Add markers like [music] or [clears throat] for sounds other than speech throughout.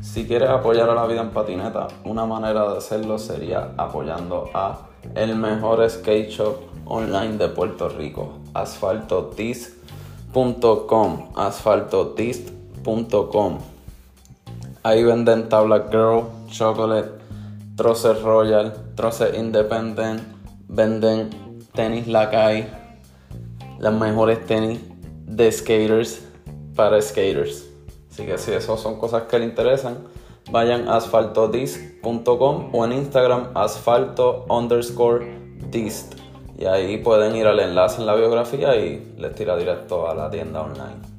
Si quieres apoyar a la vida en patineta, una manera de hacerlo sería apoyando a el mejor skate shop online de Puerto Rico, asfaltotist.com, asfaltotist.com. Ahí venden tabla Girl, Chocolate, troces Royal, troces Independent, venden tenis Lakai, las mejores tenis de skaters para skaters. Así que si eso son cosas que le interesan, vayan a asfaltodist.com o en Instagram asfalto underscore dist. Y ahí pueden ir al enlace en la biografía y les tira directo a la tienda online.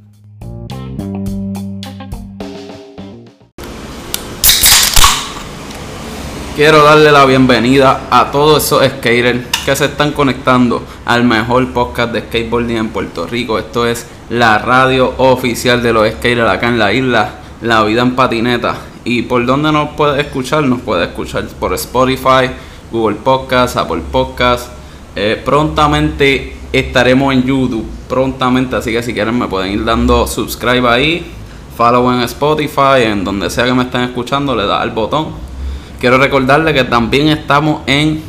Quiero darle la bienvenida a todos esos skaters que se están conectando al mejor podcast de skateboarding en Puerto Rico. Esto es la radio oficial de los skaters acá en la isla, La Vida en Patineta. ¿Y por dónde nos puede escuchar? Nos puede escuchar por Spotify, Google Podcast, Apple Podcast. Eh, prontamente estaremos en YouTube, prontamente, así que si quieren me pueden ir dando subscribe ahí, follow en Spotify, en donde sea que me estén escuchando, le da al botón Quiero recordarle que también estamos en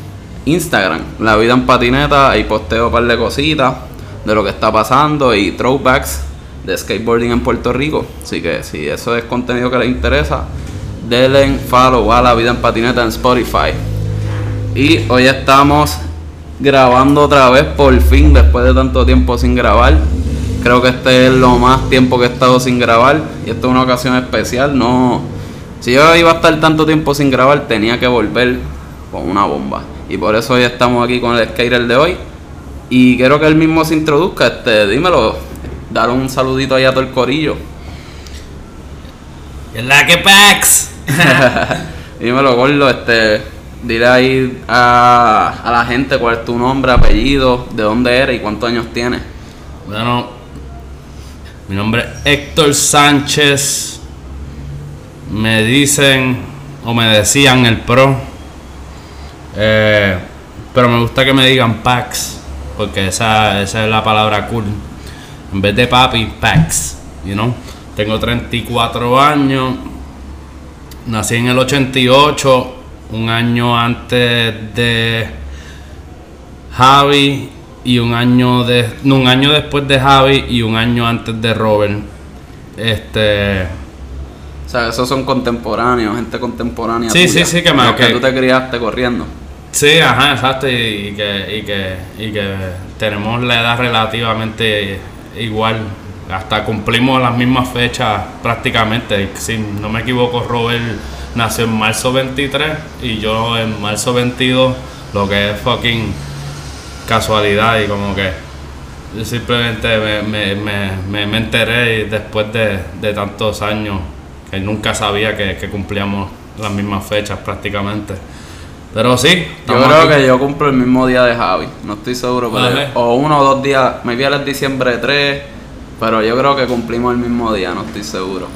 Instagram, La Vida en Patineta, ahí posteo un par de cositas de lo que está pasando y throwbacks de skateboarding en Puerto Rico. Así que si eso es contenido que les interesa, denle follow a La Vida en Patineta en Spotify. Y hoy estamos grabando otra vez, por fin, después de tanto tiempo sin grabar. Creo que este es lo más tiempo que he estado sin grabar y esta es una ocasión especial, no si yo iba a estar tanto tiempo sin grabar, tenía que volver con una bomba. Y por eso hoy estamos aquí con el skater de hoy. Y quiero que él mismo se introduzca. Este, dímelo, dar un saludito ahí a todo el corillo. la que Pax! [laughs] dímelo, gordo, este. Dile ahí a, a la gente cuál es tu nombre, apellido, de dónde eres y cuántos años tienes. Bueno, mi nombre es Héctor Sánchez me dicen o me decían el pro. Eh, pero me gusta que me digan Pax, porque esa, esa es la palabra cool. En vez de papi, Pax, you know. Tengo 34 años, nací en el 88, un año antes de Javi y un año de un año después de Javi y un año antes de Robert. Este sea, esos son contemporáneos, gente contemporánea. Sí, sí, sí, que me. Que, tú te criaste corriendo. Sí, ajá, exacto. Y, que, y, que, y que tenemos la edad relativamente igual. Hasta cumplimos las mismas fechas prácticamente. Si no me equivoco, Robert nació en marzo 23 y yo en marzo 22, lo que es fucking casualidad y como que yo simplemente me, me, me, me enteré después de, de tantos años nunca sabía que, cumplíamos las mismas fechas prácticamente. Pero sí. Yo creo que yo cumplo el mismo día de Javi, no estoy seguro, pero o uno o dos días, me vi el diciembre 3, pero yo creo que cumplimos el mismo día, no estoy seguro.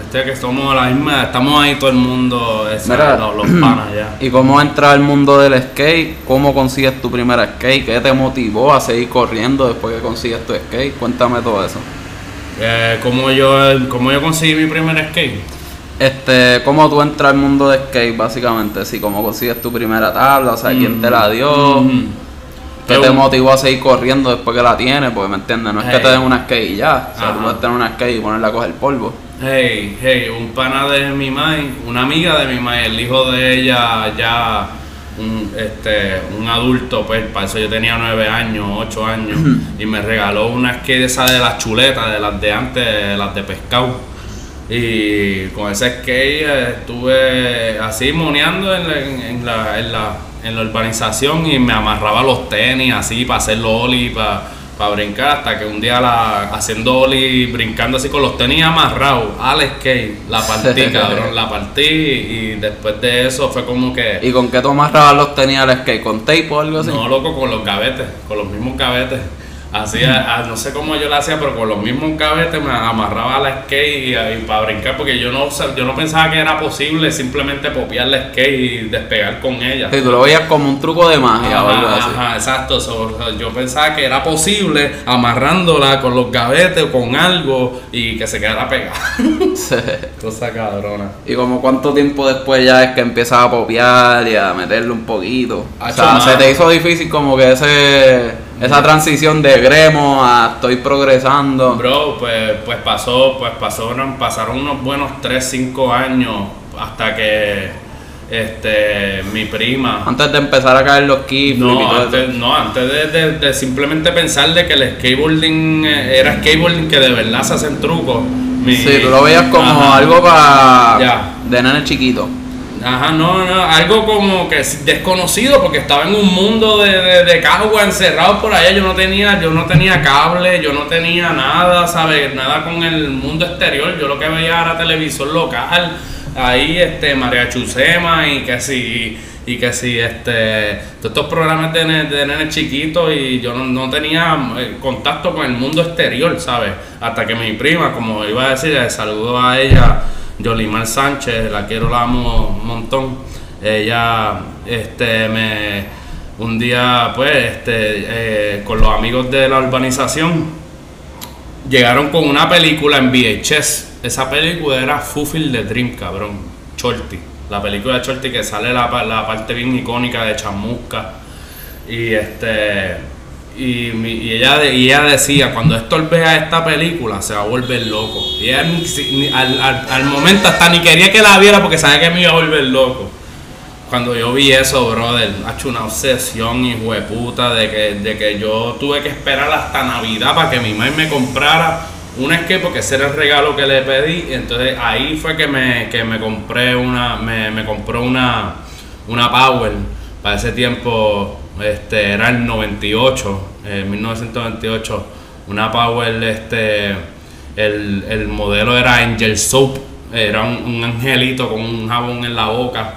este que somos la misma, estamos ahí todo el mundo, los, [clears throat] panas ya. ¿Y cómo entras al mundo del skate? ¿Cómo consigues tu primera skate? ¿Qué te motivó a seguir corriendo después que consigues tu skate? Cuéntame todo eso. Eh, ¿cómo, yo, ¿Cómo yo conseguí mi primer skate? Este, ¿cómo tú entras al mundo de skate, básicamente? Sí, ¿cómo consigues tu primera tabla? O sea, ¿quién te la dio? Mm-hmm. ¿Qué te motivó a seguir corriendo después que la tienes? Porque, ¿me entiendes? No es que te den una skate y ya. O sea, tú puedes tener una skate y ponerla a coger polvo. Hey, hey, un pana de mi mai, una amiga de mi mai, el hijo de ella ya un, este, un adulto, pues para eso yo tenía nueve años, ocho años, y me regaló una skate esa de las chuletas, de las de antes, las de pescado. Y con ese skate eh, estuve así moneando en, en, la, en, la, en la urbanización y me amarraba los tenis así para hacer oli, para para brincar hasta que un día la, haciendo oli, brincando así con los tenis amarrados al skate, la partí, [laughs] cabrón, la partí y después de eso fue como que... ¿Y con qué tú amarrabas los tenis al skate? ¿Con tape o algo así? No, loco, con los gavetes, con los mismos gavetes. Hacía, ah, no sé cómo yo lo hacía, pero con los mismos gavetes me amarraba a la skate y, y para brincar, porque yo no, yo no pensaba que era posible simplemente popear la skate y despegar con ella. Sí, tú lo veías como un truco de magia o algo Ajá, así. ajá, exacto. so, yo pensaba que era posible amarrándola con los gavetes o con algo y que se quedara pegada. [laughs] Sí. Cosa cabrona. Y como cuánto tiempo después ya es que empiezas a popear y a meterle un poquito. O sea, se te hizo difícil como que ese esa transición de gremo a estoy progresando. Bro, pues, pues pasó, pues pasó, pasaron unos buenos 3, 5 años hasta que este mi prima Antes de empezar a caer los kickflips y No, antes, no, antes de, de- de simplemente pensar de que el skateboarding eh, era skateboarding que de verdad se hacen trucos. mi- Sí, tú lo veías como Ajá. algo para Ya. de nene chiquito. Ajá, no, no, algo como que es desconocido porque estaba en un mundo de, de, de encerrado por allá. Yo no tenía, yo no tenía cable, yo no tenía nada, ¿sabes? Nada con el mundo exterior. Yo lo que veía era televisor local, ahí este María Chusema y que si y que si este todos estos programas de, de chiquitos y yo no, no tenía eh, contacto con el mundo exterior, ¿sabes? Hasta que mi prima, como iba a decir, le saludo a ella, Yolimar Sánchez, la quiero, la amo un montón. Ella, este, me, un día, pues, este, eh, con los amigos de la urbanización, llegaron con una película en VHS. Esa película era Fulfill the Dream, cabrón. Shorty. La película de Shorty que sale la, la parte bien icónica de Chamusca. Y este. Y, y ella, y ella decía, cuando Héctor vea esta película, se va a volver loco. Y ella ni al, momento hasta ni quería que la viera porque sabía que me iba a volver loco. Cuando yo vi eso, brother, ha hecho una obsesión, hijo de puta, de que, de que yo tuve que esperar hasta Navidad para que mi madre me comprara un skate porque ese era el regalo que le pedí. Entonces ahí fue que me, que me compré una, me, me compró una, una Power. Para ese tiempo, este, era el 98, eh, 1998, una Power, este, el, el modelo era Angel Soap, era un, un angelito con un jabón en la boca.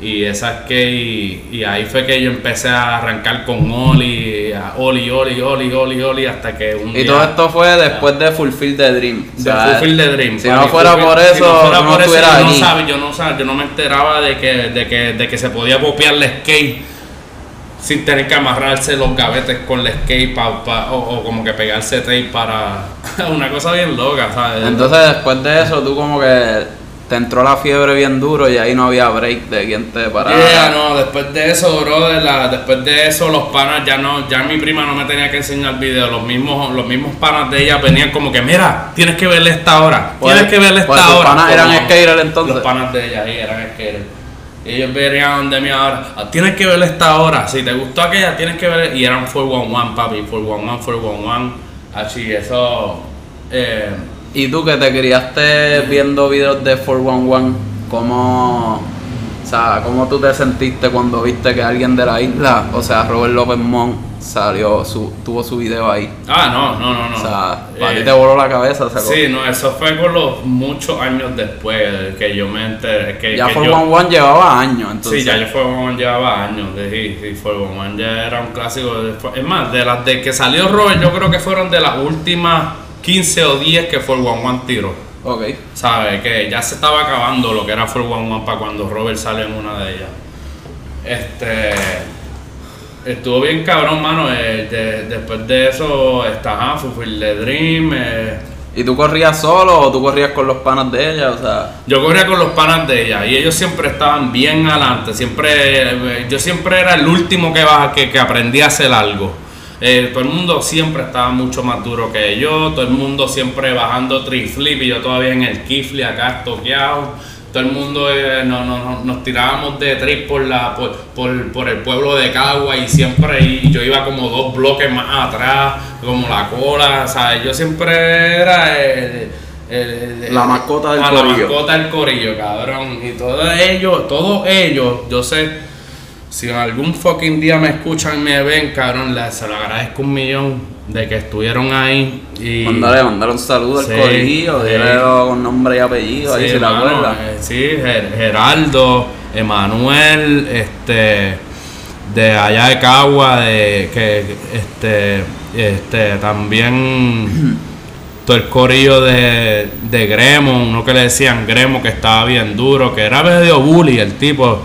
Y esa que y, y ahí fue que yo empecé a arrancar con Oli, a Oli, Oli, Oli, Oli, Oli, hasta que un Y día- todo esto fue después de Fulfill the Dream. O de sea, Fulfill the Dream. Si no fuera por si eso, fuera no por eso, estuvieras yo no sabe- yo no sab- yo no me enteraba de que, de que, de que se podía popear el skate sin tener que amarrarse los gavetes con el skate pa- pa- o, o como que pegarse tape para [laughs] una cosa bien loca, ¿sabes? Entonces después de eso tú como que te entró la fiebre bien duro y ahí no había break de quien te parara. Yeah, no, después de eso, bro, después de eso los panas ya no, ya mi prima no me tenía que enseñar video, los mismos, los mismos panas de ella venían como que, mira, tienes que verle esta hora, Pues- tienes que verle esta pues tus hora. panas eran skaters entonces. Los panas de ella, sí, eran skaters. Ellos venían donde mí ahora, "Ah, tienes que verle esta hora, si te gustó aquella, tienes que ver, y eran 411, papi, 411, 411, así, eso, eh, Y tú que te criaste viendo videos de 411, ¿cómo, o sea, ¿cómo tú te sentiste cuando viste que alguien de la isla, o sea, Robert López Mon, salió, su, tuvo su video ahí? ah, no, no, no, no. O sea, para Eh, ti te voló la cabeza. sea, Sí, no, eso fue con los muchos años después que yo me enteré. Que, ya que 411 llevaba años, entonces. Sí, ya yo fue One llevaba años sí, sí, fue One ya era un clásico. de- es más, de las de que salió Robert, yo creo que fueron de las últimas 15 o 10 que fue One One tiró. Ok. ¿Sabes? Que ya se estaba acabando lo que era 411 para cuando Robert sale en una de ellas. Este. Estuvo bien cabrón, mano. eh, de- después de eso, está Fulfill the Dream. eh, ¿Y tú corrías solo o tú corrías con los panas de ella? O sea, Yo corría con los panas de ella y ellos siempre estaban bien adelante. Siempre, eh, yo siempre era el último que, baja, que, que aprendí a hacer algo. Eh, todo el mundo siempre estaba mucho más duro que yo. Todo el mundo siempre bajando triflip y yo todavía en el kifli acá estoqueado. Todo el mundo eh, no, no, no- nos tirábamos de trip por, la, por, por, por el pueblo de Cagua y siempre y yo iba como dos bloques más atrás, como la cola. ¿sabes? Yo siempre era... el- el- el- La mascota del a corillo. La mascota del corillo, cabrón. Y todos ellos, todos ellos, yo sé, si algún fucking día me escuchan y me ven, cabrón, les, se lo agradezco un millón de que estuvieron ahí. Y, mandale, mandale un saludo al Sí, corillo, sí. dile con nombre y apellido, ahí Sí, si la mano, acuerdas. eh, sí, Ger- Geraldo, Emanuel, este, de allá de Cagua, de que este, este también [clears throat] todo el corillo de, de Gremo, uno que le decían Gremo que estaba bien duro, que era medio bully el tipo,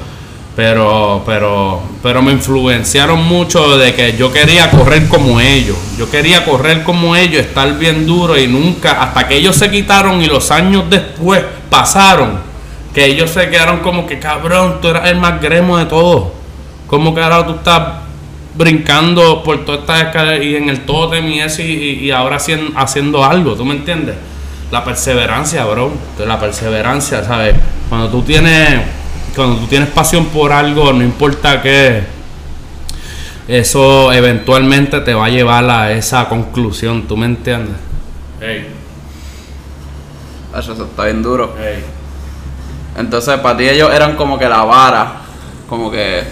pero, pero, pero me influenciaron mucho de que yo quería correr como ellos, yo quería correr como ellos, estar bien duro y nunca, hasta que ellos se quitaron y los años después pasaron, que ellos se quedaron como que cabrón, tú eras el más Gremo de todos, como que ahora tú estás brincando por todas estas escaleras y en el tótem y eso y, y ahora haciendo, haciendo algo, ¿tú me entiendes? La perseverancia, bro, la perseverancia, ¿sabes? Cuando tú tienes cuando tú tienes pasión por algo, no importa qué, eso eventualmente te va a llevar a esa conclusión, ¿tú me entiendes? Hey, Eso está bien duro. hey. Entonces, para ti ellos eran como que la vara, como que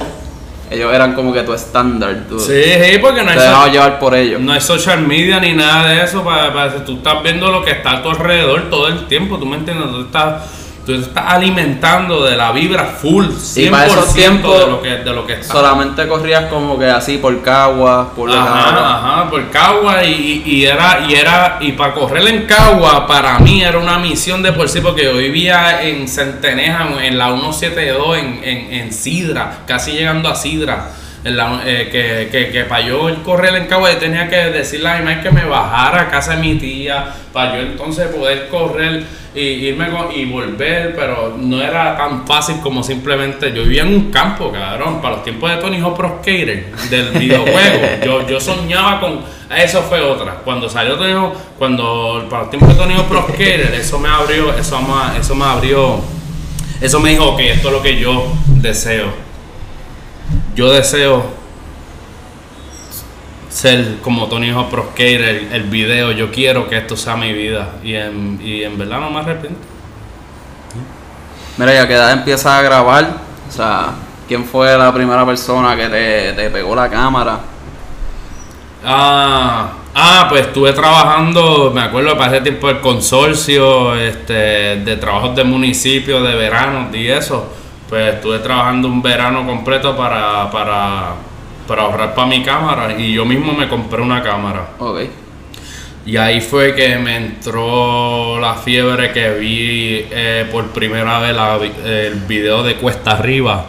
ellos eran como que tu estándar. Tú Sí, sí, porque no te hay, llevar por ellos. no hay social media ni nada de eso. Para, para- tú estás viendo lo que está a tu alrededor todo el tiempo, ¿tú me entiendes? Tú estás, tú estás alimentando de la vibra full, 100% Y para esos tiempos, de lo que, de lo que está. Solamente corrías como que así por Cagua, por la Ajá, ajá, por Cagua y, y- y era y era y para correr en Cagua para mí era una misión de por sí porque yo vivía en Centeneja en la 172 en, en, en Sidra, casi llegando a Sidra. La- eh, que, que, que para yo ir correr en yo tenía que decirle a mi mamá que me bajara a casa de mi tía para yo entonces poder correr y irme con- y volver, pero no era tan fácil como simplemente yo vivía en un campo, cabrón, para los tiempos de Tony Hawk Pro Skater del videojuego. [laughs] yo, yo soñaba con eso fue otra. Cuando salió Tony Hawk, cuando para los tiempos de Tony Hawk Pro Skater, eso me abrió, eso me, eso me abrió, eso me dijo, ok, esto es lo que yo deseo. Yo deseo ser como Tony Hawk Pro Skater, el, el video, yo quiero que esto sea mi vida y en, y en verdad no me arrepiento. Mira, ya que edad empiezas a grabar, o sea, ¿quién fue la primera persona que te, te pegó la cámara? Ah, ah, pues estuve trabajando, me acuerdo para ese tiempo del consorcio, este, de trabajos de municipio, de verano y eso. Pues estuve trabajando un verano completo para, para, para ahorrar para mi cámara y yo mismo me compré una cámara. Ok. Y ahí fue que me entró la fiebre que vi eh, por primera vez la el video de Cuesta Arriba.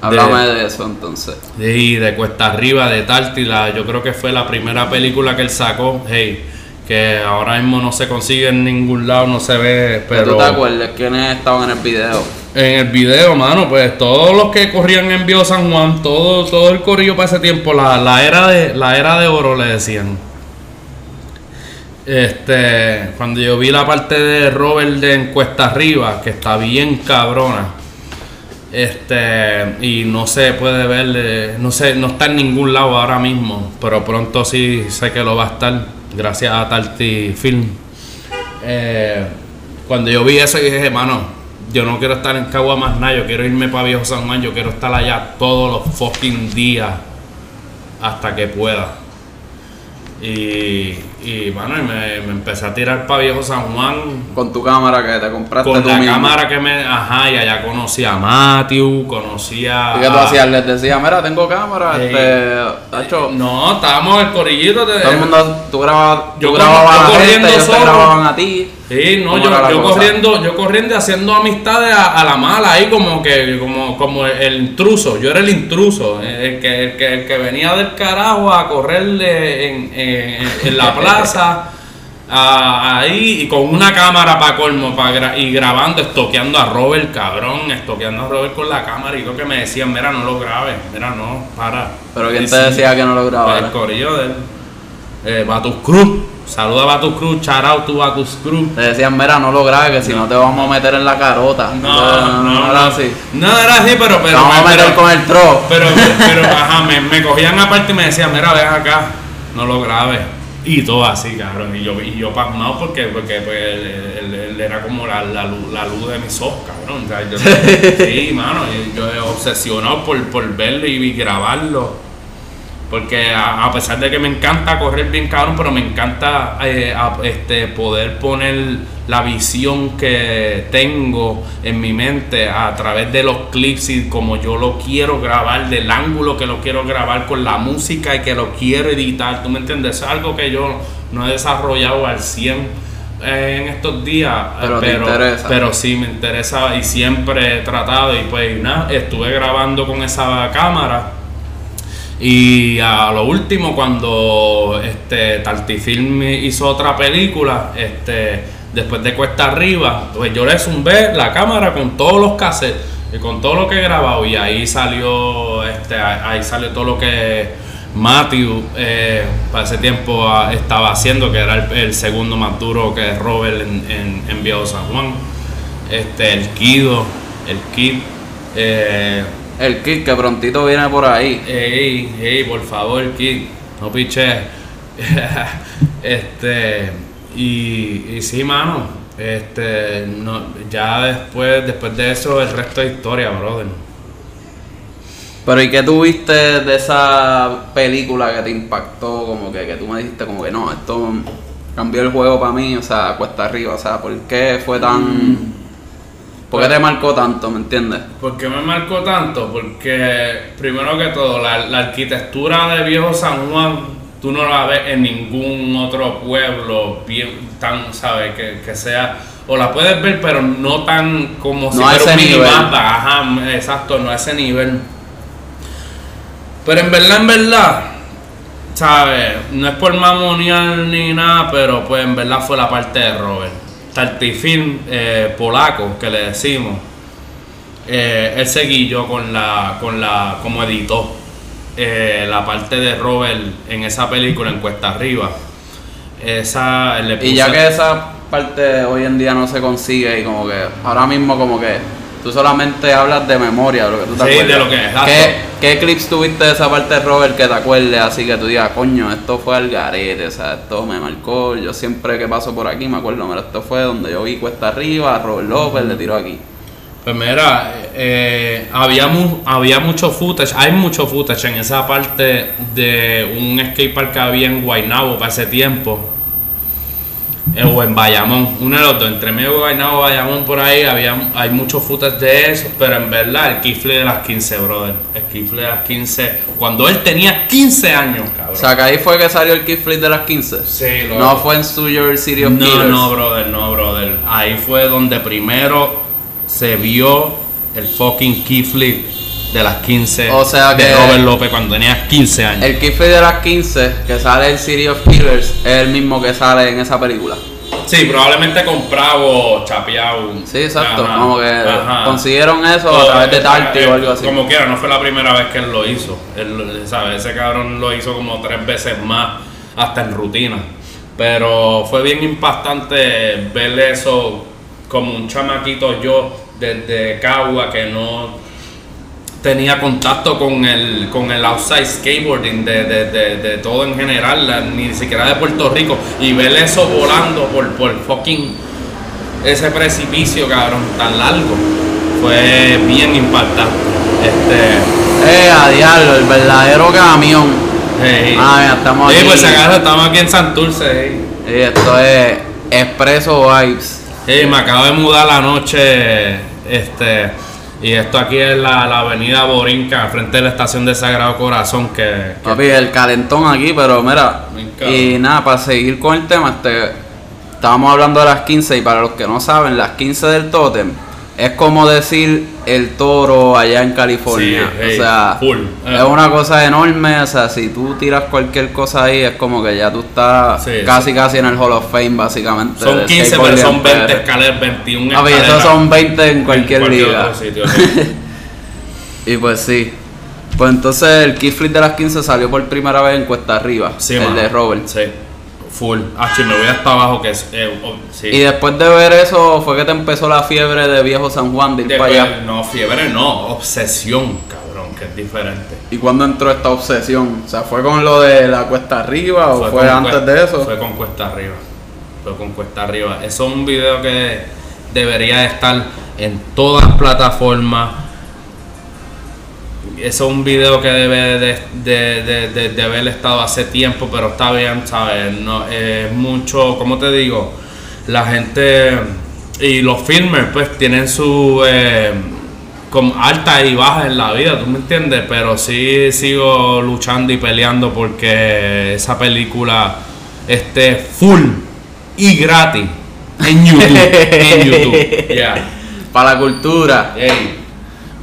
Háblame de eso entonces. Sí, de Cuesta Arriba, de Tártila. Yo creo que fue la primera película que él sacó. Hey, que ahora mismo no se consigue en ningún lado, no se ve. Pero tú te acuerdas quiénes estaban en el video. en el video, mano, pues todos los que corrían en Bio San Juan, todo, todo el corrillo para ese tiempo, la, la era de la era de oro le decían. Este, cuando yo vi la parte de Robert de en Cuesta Arriba, que está bien cabrona. Este, y no se puede ver, eh, no sé, no está en ningún lado ahora mismo, pero pronto sí sé que lo va a estar, gracias a Tarty Film. Eh, cuando yo vi eso, dije, mano, yo no quiero estar en Cagua más nada, yo quiero irme para Viejo San Juan, yo quiero estar allá todos los fucking días hasta que pueda. Y, y mano, y me, me empecé a tirar para Viejo San Juan Con tu cámara que te compraste con tú la mismo. cámara que me. Ajá, y allá conocí a Matthew, conocí a. ¿Y qué tú hacías? Les decía, mira, tengo cámara, Sí. este, tacho, No, estábamos en el corillito de. todo el mundo, tú grababas, Yo grababas yo a la gente, corriendo ellos te solo. grababan a ti. Sí, no, ¿Cómo yo, yo corriendo, yo corriendo haciendo amistades a, a la mala ahí como que, como, como el intruso, yo era el intruso, el que, el que, el que venía del carajo a correrle en, en- en la [laughs] plaza, ahí y con una cámara para colmo pa gra- y grabando, estoqueando a Robert, cabrón, estoqueando a Robert con la cámara y lo que me decían, mira, no lo grabes, mira, no, para. Pero ¿quién te sí, decía que no lo grabara? El corillo de él. Eh, Batus Cruz, saluda a Batus Cruz, out to Batus Cruz. Te decían, mira, no lo grabes, que si no te vamos a meter en la carota. No, no, era no. así. No era así, pero, pero, vamos a meter pero, con el tro. pero, pero, ajá, me, me cogían aparte y me decían, mira, ven acá, no lo grabes. Y todo así, cabrón. Y yo, y yo pasmado porque, porque pues, él, él- él era como la, la, luz, la luz de mis ojos, cabrón. O sea, yo, [laughs] sí, mano, yo, yo obsesionado por, por verlo y grabarlo. Porque a, a pesar de que me encanta correr bien cabrón, pero me encanta eh, a- este, poder poner la visión que tengo en mi mente a través de los clips y como yo lo quiero grabar, del ángulo que lo quiero grabar con la música y que lo quiero editar. ¿Tú me entiendes? Es algo que yo no he desarrollado al 100 eh, en estos días. eh, Pero interesa. pero sí me interesa y siempre he tratado y pues nada, estuve grabando con esa cámara. Y a lo último, cuando este Tartifilm hizo otra película, este, después de Cuesta Arriba, pues yo le zumbé la cámara con todos los cassettes y con todo lo que he grabado. Y ahí salió, este, ahí todo lo que Matthew eh, para ese tiempo ah, estaba haciendo, que era el, segundo más duro que Robert en, en, en San Juan. Este, el Kido, el Kid. Eh, El kit que prontito viene por ahí. Ey, ey, por favor, Kid, no piche. [laughs] este, y, y sí, mano, este, no, ya después, después de eso, el resto es historia, brother. Pero ¿y qué tuviste de esa película que te impactó? Como que, que tú me dijiste como que no, esto cambió el juego para mí, o sea, cuesta arriba, o sea, ¿por qué fue tan... ¿Por qué te marcó tanto, me entiendes? ¿Por qué me marcó tanto? Porque, primero que todo, la, la arquitectura de Viejo San Juan, tú no la ves en ningún otro pueblo bien, tan, ¿sabes? Que, que sea, o la puedes ver, pero no tan como No a fuera un ajá, exacto, no a ese nivel. Pero en verdad, en verdad, ¿sabes? No es por mamonear ni nada, pero pues en verdad fue la parte de Robert. Tartifilm eh, polaco, que le decimos. Eh, él seguilló con la, con la, como editó eh, la parte de Robert en esa película en Cuesta Arriba. Esa, le Y ya que esa parte hoy en día no se consigue y como que ahora mismo como que tú solamente hablas de memoria, de lo que tú te Sí, acuerdas. de lo que- exacto. ¿Qué, ¿Qué clips tuviste de esa parte de Robert que te acuerdes así que tú digas, coño, esto fue al garete, o sea, esto me marcó, yo siempre que paso por aquí me acuerdo, mira, esto fue donde yo vi cuesta arriba, Robert López le tiró aquí. Pues mira, eh, había, mu- había mucho footage, hay mucho footage en esa parte de un skatepark que había en Guaynabo para ese tiempo. Eh, o en Bayamón, uno de los dos, entre medio de Guaynabo Bayamón por ahí había, hay mucho footage de eso, pero en verdad el kifle de las 15, brother, el kifle de las 15, cuando él tenía 15 años, cabrón. O sea, que ahí fue que salió el kickflip de las 15. Sí, loco. No fue en Studio City of No, Killers. no, brother, no, brother. Ahí fue donde primero se vio el fucking kickflip de las 15 O sea de Robert López cuando tenía 15 años. El kickflip de las 15 que sale en City of Killers es el mismo que sale en esa película. Sí, probablemente comprado, chapeado. Sí, exacto. Ajá, Como que ajá. consiguieron eso O, a través de eh, Tarty eh, o algo así. Como quiera, no fue la primera vez que él lo hizo. Él, ¿sabes? Ese cabrón lo hizo como tres veces más, hasta en rutina. Pero fue bien impactante ver eso como un chamaquito yo desde Cagua que no tenía contacto con el con el outside skateboarding de, de, de, de todo en general, la- ni siquiera de Puerto Rico, y ver eso volando por, por fucking ese precipicio, cabrón, tan largo, fue bien impactante. Este, Eh, a diablo, el verdadero camión. hey. Ah, mira, estamos Sí, aquí. pues agarra, estamos aquí en Santurce, hey. Esto es Expreso Vibes. Hey, me acabo de mudar la noche, este, y esto aquí es la, la avenida Borinca, frente de la estación de Sagrado Corazón, que, que Papi, el calentón aquí, pero mira. Y nada, para seguir con el tema, este, estábamos hablando de las 15 y para los que no saben, las 15 del tótem es como decir el toro allá en California. Sí, hey, o sea, full. es una cosa enorme. O sea, si tú tiras cualquier cosa ahí, es como que ya tú estás Sí, casi casi en el Hall of Fame, básicamente. son del 15, pero son en 20 PR. escaleras, 21 Papi, esos escaleras son 20 en cualquier, en liga. otro sitio, sí. [laughs] Y pues sí. Pues entonces el kickflip de las 15 salió por primera vez en Cuesta Arriba. Sí, el de Robert. Sí, full. Ah, me voy hasta abajo, que es. eh, oh, sí. Y después de ver eso fue que te empezó la fiebre de viejo San Juan de ir para allá. No, fiebre no, obsesión, cabrón, que es diferente. ¿Y cuándo entró esta obsesión? O sea, ¿fue con lo de la cuesta arriba o fue, antes Cuesta- de eso? Fue con Cuesta Arriba. Fue con Cuesta Arriba. Eso es un video que debería estar en todas las plataformas. Eso es un video que debe de, de, de, de- haber estado hace tiempo, pero está bien, ¿sabes? No, es mucho, ¿cómo te digo? La gente y los filmers pues tienen su eh, con altas y bajas en la vida, ¿tú me entiendes? Pero sí sigo luchando y peleando porque esa película esté full y gratis en [laughs] YouTube. en YouTube. Yeah. Para la cultura.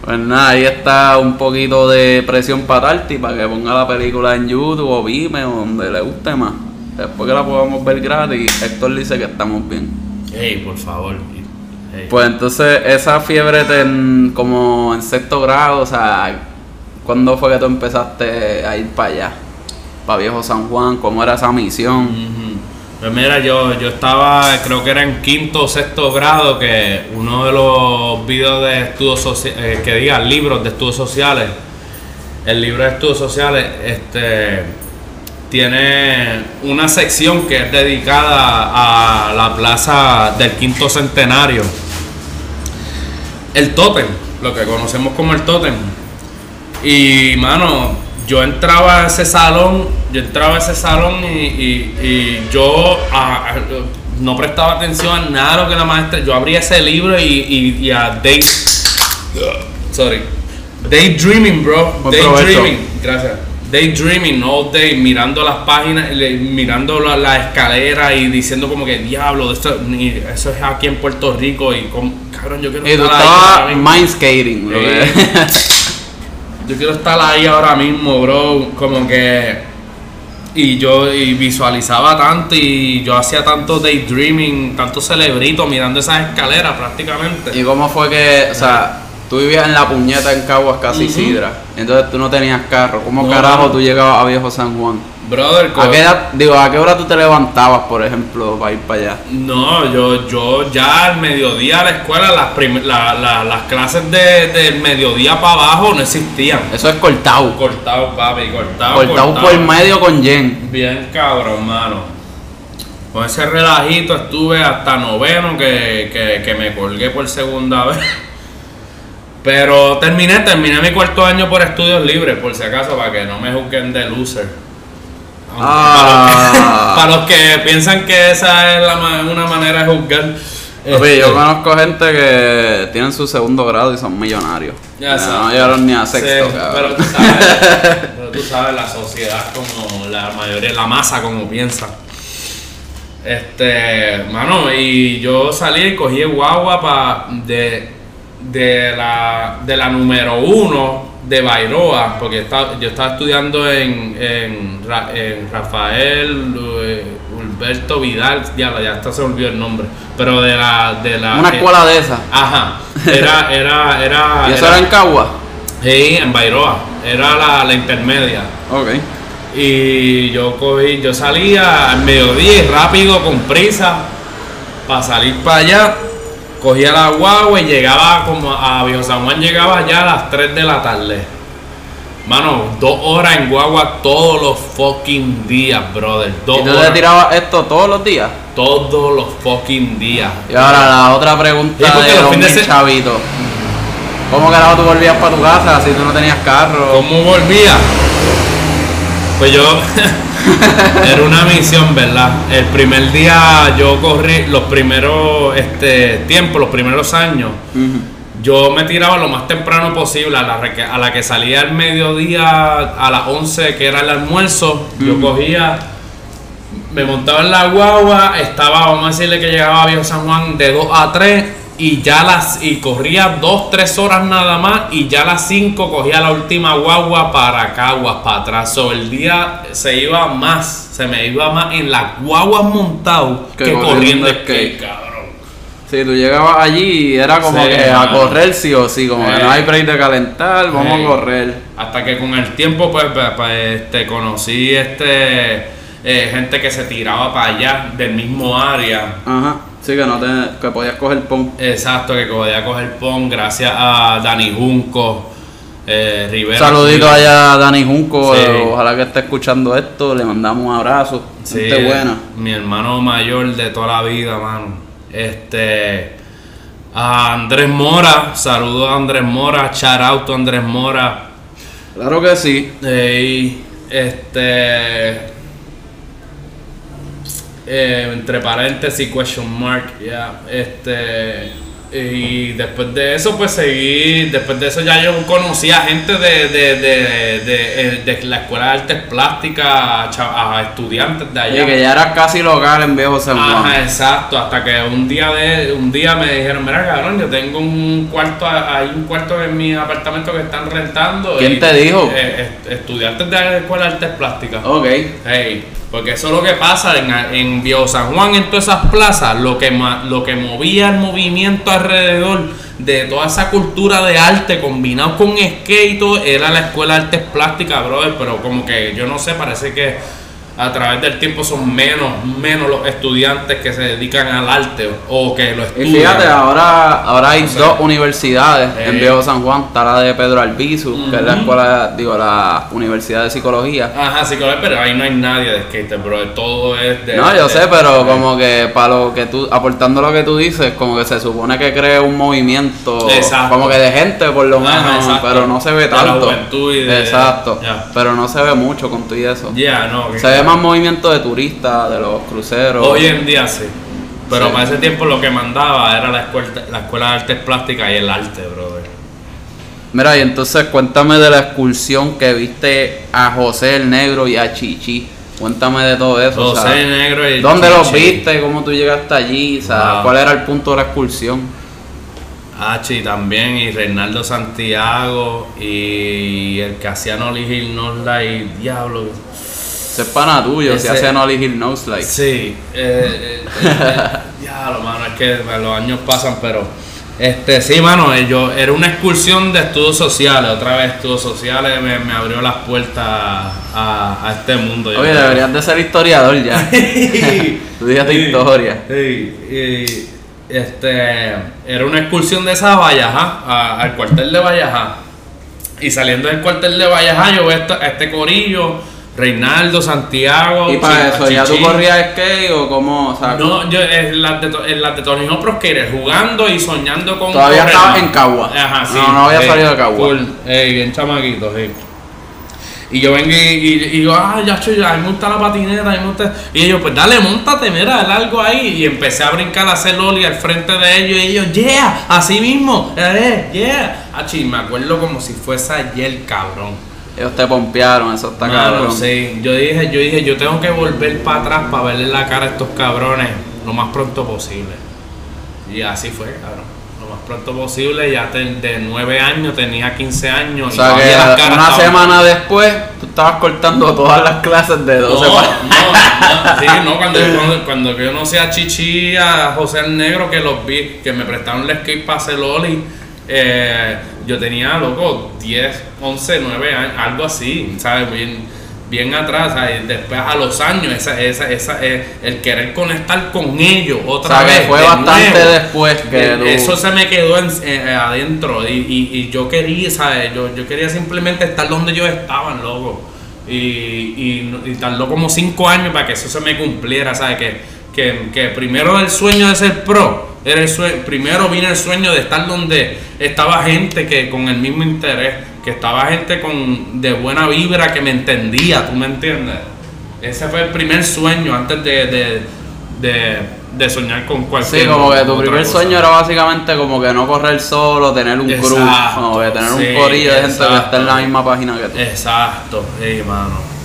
Pues nada, ahí está un poquito de presión para Tarty para que ponga la película en YouTube o Vimeo, donde le guste más. Después que la podamos ver gratis, Héctor dice que estamos bien. Ey, por favor. Ey. Pues entonces, esa fiebre te en- como en sexto grado, o sea, ¿cuándo fue que tú empezaste a ir para allá? Para Viejo San Juan, ¿cómo era esa misión? Ujú. Pues mira, yo, yo estaba, creo que era en quinto o sexto grado, que uno de los videos de estudios sociales, que diga libros de estudios sociales, el libro de estudios sociales, este tiene una sección que es dedicada a la plaza del quinto centenario. El tótem, lo que conocemos como el tótem. Y mano, yo entraba a ese salón, yo entraba a ese salón y, y- y yo no prestaba atención a nada de lo que la maestra. Yo abría ese libro y, y, a day. Sorry. Daydreaming, bro. Daydreaming. Gracias. Daydreaming all day, mirando las páginas, mirando la, la escalera y diciendo como que diablo, esto, eso es aquí en Puerto Rico y como, cabrón, yo quiero tú estar ahí mind skating, que- [laughs] Yo quiero estar ahí ahora mismo, bro. Como que. Y yo y visualizaba tanto y yo hacía tanto daydreaming, tanto celebrito mirando esas escaleras prácticamente. ¿Y cómo fue que, o sea, tú vivías en la puñeta en Caguas, casi Sidra, entonces tú no tenías carro? ¿Cómo No, carajo no. tú llegabas a Viejo San Juan? Brother, ¿A qué edad, digo, a qué hora tú te levantabas, por ejemplo, para ir para allá? No, yo, yo ya al mediodía a la escuela, las, prim- la- la- las clases de, del mediodía para abajo no existían. Eso es cortado. Cortado, papi, cortado. Cortado por medio con Jen. Bien cabrón, mano. Con ese relajito estuve hasta noveno que, que, que me colgué por segunda [laughs] vez. Pero terminé, terminé mi cuarto año por estudios libres, por si acaso, para que no me juzguen de loser. Ah. Para, los que, para los que piensan que esa es la, una manera de juzgar. Este, yo conozco gente que tienen su segundo grado y son millonarios. Ya no sabes. llegaron ni a sexto, Sí, cabrón. pero tú sabes, [laughs] pero tú sabes la sociedad como la mayoría, la masa como piensa. Este, mano, y yo salí y cogí el guagua pa, de, de, la, de la número uno de Bairoa, porque estaba- yo estaba estudiando en, en, Ra- en Rafael eh, Alberto Vidal, ya, ya hasta se olvidó el nombre, pero de la... De la Una escuela de esas. Ajá, era, era, era... [laughs] ¿Y eso era en Cagua? Sí, en Bairoa. Era la, la intermedia. Ok. Y yo cogí, yo salía al mediodía y rápido, con prisa, para salir para allá. Cogía la guagua y llegaba como a Viejo San Juan, llegaba ya a las 3 de la tarde. Mano, dos horas en guagua todos los fucking días, brother. Dos ¿Y tú te horas tirabas esto todos los días? todos los fucking días. Y ahora la otra pregunta de los de- chavitos. ¿Cómo carajo tú volvías para tu casa si tú no tenías carro? ¿Cómo volvía? Pues yo [laughs] era una misión, ¿verdad? El primer día yo corrí los primeros este, tiempos, los primeros años. Yo me tiraba lo más temprano posible, a la, re- a la que salía al mediodía, a las 11, que era el almuerzo. Yo cogía, me montaba en la guagua, estaba, vamos a decirle que llegaba a Viejo San Juan de 2 a 3 y ya las y corría 2, 3 horas nada más y ya a las 5 cogía la última guagua para Caguas, para atrás. So, el día se iba más, se me iba más en las guaguas montado Que que, corriendo skate. cabrón. Si tú llegabas allí y era como Sí, que a correr sí o sí, como que Sí. no hay break de calentar, vamos Sí. a correr. Hasta que con el tiempo, pues, pues, pues, este, conocí este eh, gente que se tiraba para allá del mismo área. Ajá. Sí que no te, que podías coger pon. Exacto, que podía coger PON gracias a Dani Junco, eh, Rivera. Saludito allá a Dani Junco, Sí. eh, ojalá que esté escuchando esto, le mandamos un abrazo. Sí, Gente buena. Mi hermano mayor de toda la vida, mano. Este. A Andrés Mora, saludo a Andrés Mora, out a Andrés Mora. Claro que sí. Ey, este. Eh, entre paréntesis, question mark, ya. Este. Y después de eso, pues seguí. Después de eso, ya yo conocía gente de, de, de, de, de la Escuela de Artes Plásticas, a, estudiantes de allá. Y que ya era casi local en Viejo San Juan. Ajá, exacto, hasta que un día de un día me dijeron, mira cabrón, yo tengo un cuarto, hay un cuarto en mi apartamento que están rentando. ¿Quién te dijo? eh, est- estudiantes de la Escuela de Artes Plásticas. Ok. Hey, porque eso es lo que pasa en, en Viejo San Juan, en todas esas plazas, lo que, lo que movía el movimiento alrededor de toda esa cultura de arte combinado con skate era la escuela de artes plásticas, brother, pero como que yo no sé, parece que a través del tiempo son menos, menos los estudiantes que se dedican al arte o que lo Y estudian. fíjate, ahora, ahora hay O sea, dos universidades en. Viejo San Juan. Está la de Pedro Albizu, que es la escuela, digo, la Universidad de Psicología. Ajá, sí, pero ahí no hay nadie de skate, bro, todo es de... No, yo sé, pero de- como que para lo que tú, aportando lo que tú dices, como que se supone que cree un movimiento, Exacto. como que de gente por lo menos, pero no se ve De la tanto. juventud y de- Exacto, pero no se ve mucho con todo y eso. Ya, no. que- Se ve más movimiento de turistas, de los cruceros. Hoy en día sí. Pero Sí. para ese tiempo lo que mandaba era la escuela, la escuela de artes plásticas y el arte, brother. Mira, y entonces cuéntame de la excursión que viste a José el Negro y a Chichi. Cuéntame de todo eso. José Negro y ¿Dónde los Chichi. viste? ¿Cómo tú llegaste allí? O sea, Wow. ¿cuál era el punto de la excursión? Hachi también y Reinaldo Santiago y el que hacía Nolly Hill Norla y Diablo. Ese es pana tuyo, Ese- se hace Nolly Hill Nose Like. Sí, eh, eh, eh, [laughs] diablo, mano, es que los años pasan, pero este sí, mano, eh, yo era una excursión de estudios sociales, otra vez estudios sociales me, me abrió las puertas a, a este mundo. Oye, creo. deberías de ser historiador ya. [laughs] Tú Sí, historia. sí, y, este, era una excursión de esa a Vallajá, a- al cuartel de Vallajá. Y saliendo del cuartel de Vallajá, yo veo a este corillo, Reinaldo, Santiago. ¿Y para eso ya tú corrías skate o cómo? O sea, No, yo en las de, en las de Tony Pro Skater, jugando y soñando con. Todavía estabas en Cagua. Ajá, sí. No, no había Ey, salido de Cagua. Ey, bien chamaquito, sí. Y yo vengo y, y, y yo, ah, ya, che, a mí me gusta la patineta, a mí me gusta. Y ellos, pues dale, montate, mira, dale algo ahí. Y empecé a brincar, a hacer loli al frente de ellos. Y ellos, yeah, así mismo, eh, yeah. Ah, me acuerdo como si fuese ayer, cabrón. Ellos te pompearon, eso está Mano, cabrón. sí. Yo dije, yo dije, yo tengo que volver para atrás para verle la cara a estos cabrones lo más pronto posible. Y así fue, cabrón. Lo más pronto posible, ya te- de 9 años tenía 15 años. O y sea las que caras una estaban- semana después tú estabas cortando todas las clases de No, 12 no, para- no, sí, no, cuando, cuando, cuando yo no sé a Chichi, a José el Negro, que los vi, que me prestaron el skate para hacer Loli, eh, yo tenía, loco, 10, 11, 9 años, algo así, ¿sabes? Bien, bien atrás, ¿sabes? Después a los años, esa, esa, esa, eh, el querer conectar con ellos otra sea vez. fue de bastante nuevo. después que Eh, tú... Eso se me quedó en- eh, adentro y, y, y yo quería, ¿sabes? Yo, yo quería simplemente estar donde ellos estaban, loco. Y, y, y tardó como cinco años para que eso se me cumpliera, ¿sabes? Que, que, que primero el sueño de ser pro, era el sue- primero vino el sueño de estar donde estaba gente que con el mismo interés, que estaba gente con de buena vibra que me entendía, ¿tú me entiendes? Ese fue el primer sueño antes de, de, de, de soñar con cualquier Sí, como que tu primer cosa. sueño era básicamente como que no correr solo, tener un Exacto, crew, como que tener sí, un corillo de gente que está en la misma página que tú. Exacto, sí, mano.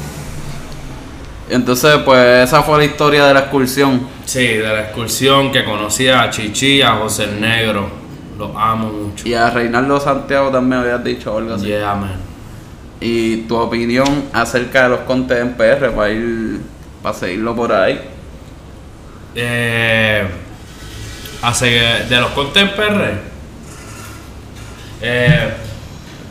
Entonces, pues esa fue la historia de la excursión. Sí, de la excursión que conocí a Chichi, a José el Negro. Los amo mucho. Y a Reinaldo Santiago también habías dicho algo así. Yeah, man. Y tu opinión acerca de los contes en PR para ir, para seguirlo por ahí. Eh, de los contemporáneos. Eh,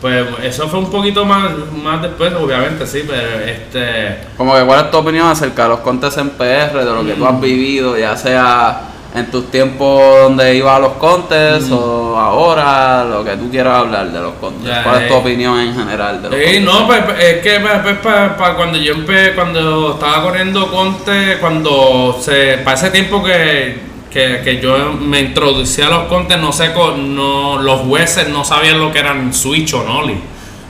pues eso fue un poquito más, más después, obviamente, sí, pero este. Como que cuál es tu opinión acerca de los contes en PR, de lo que tú has vivido, ya sea en tus tiempos donde ibas a los contes o ahora, lo que tú quieras hablar de los contes. ¿Cuál es tu eh. opinión en general de los Sí, contes? no, pues pues, es que pues, pues, pa- pa- cuando yo empe, cuando estaba corriendo Conte, cuando se, para ese tiempo que, que, que yo me introducí a los Contes, no sé, no, los jueces no sabían lo que eran switch o nollie.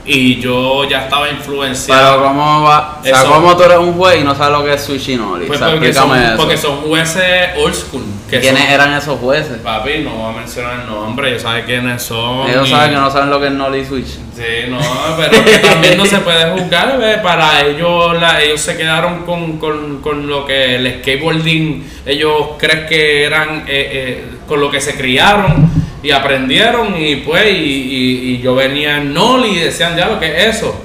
Y yo ya estaba influenciado. Pero ¿cómo va? O sea, Eso- ¿cómo tú eres un juez y no sabes lo que es Switch y Noli? Pues o sea, porque, son, eso. porque son jueces old school. Que ¿Quiénes son- eran esos jueces? Papi, no voy a mencionar el nombre, ellos saben quiénes son. Ellos y- saben que no saben lo que es Noli y Switch. Sí, no, pero que también no se puede juzgar, ¿ve? para ellos la- ellos se quedaron con, con, con lo que el skateboarding, ellos creen que eran, eh, eh, con lo que se criaron y aprendieron y pues, y, y- y yo venía en Noli y decían ya lo que es eso,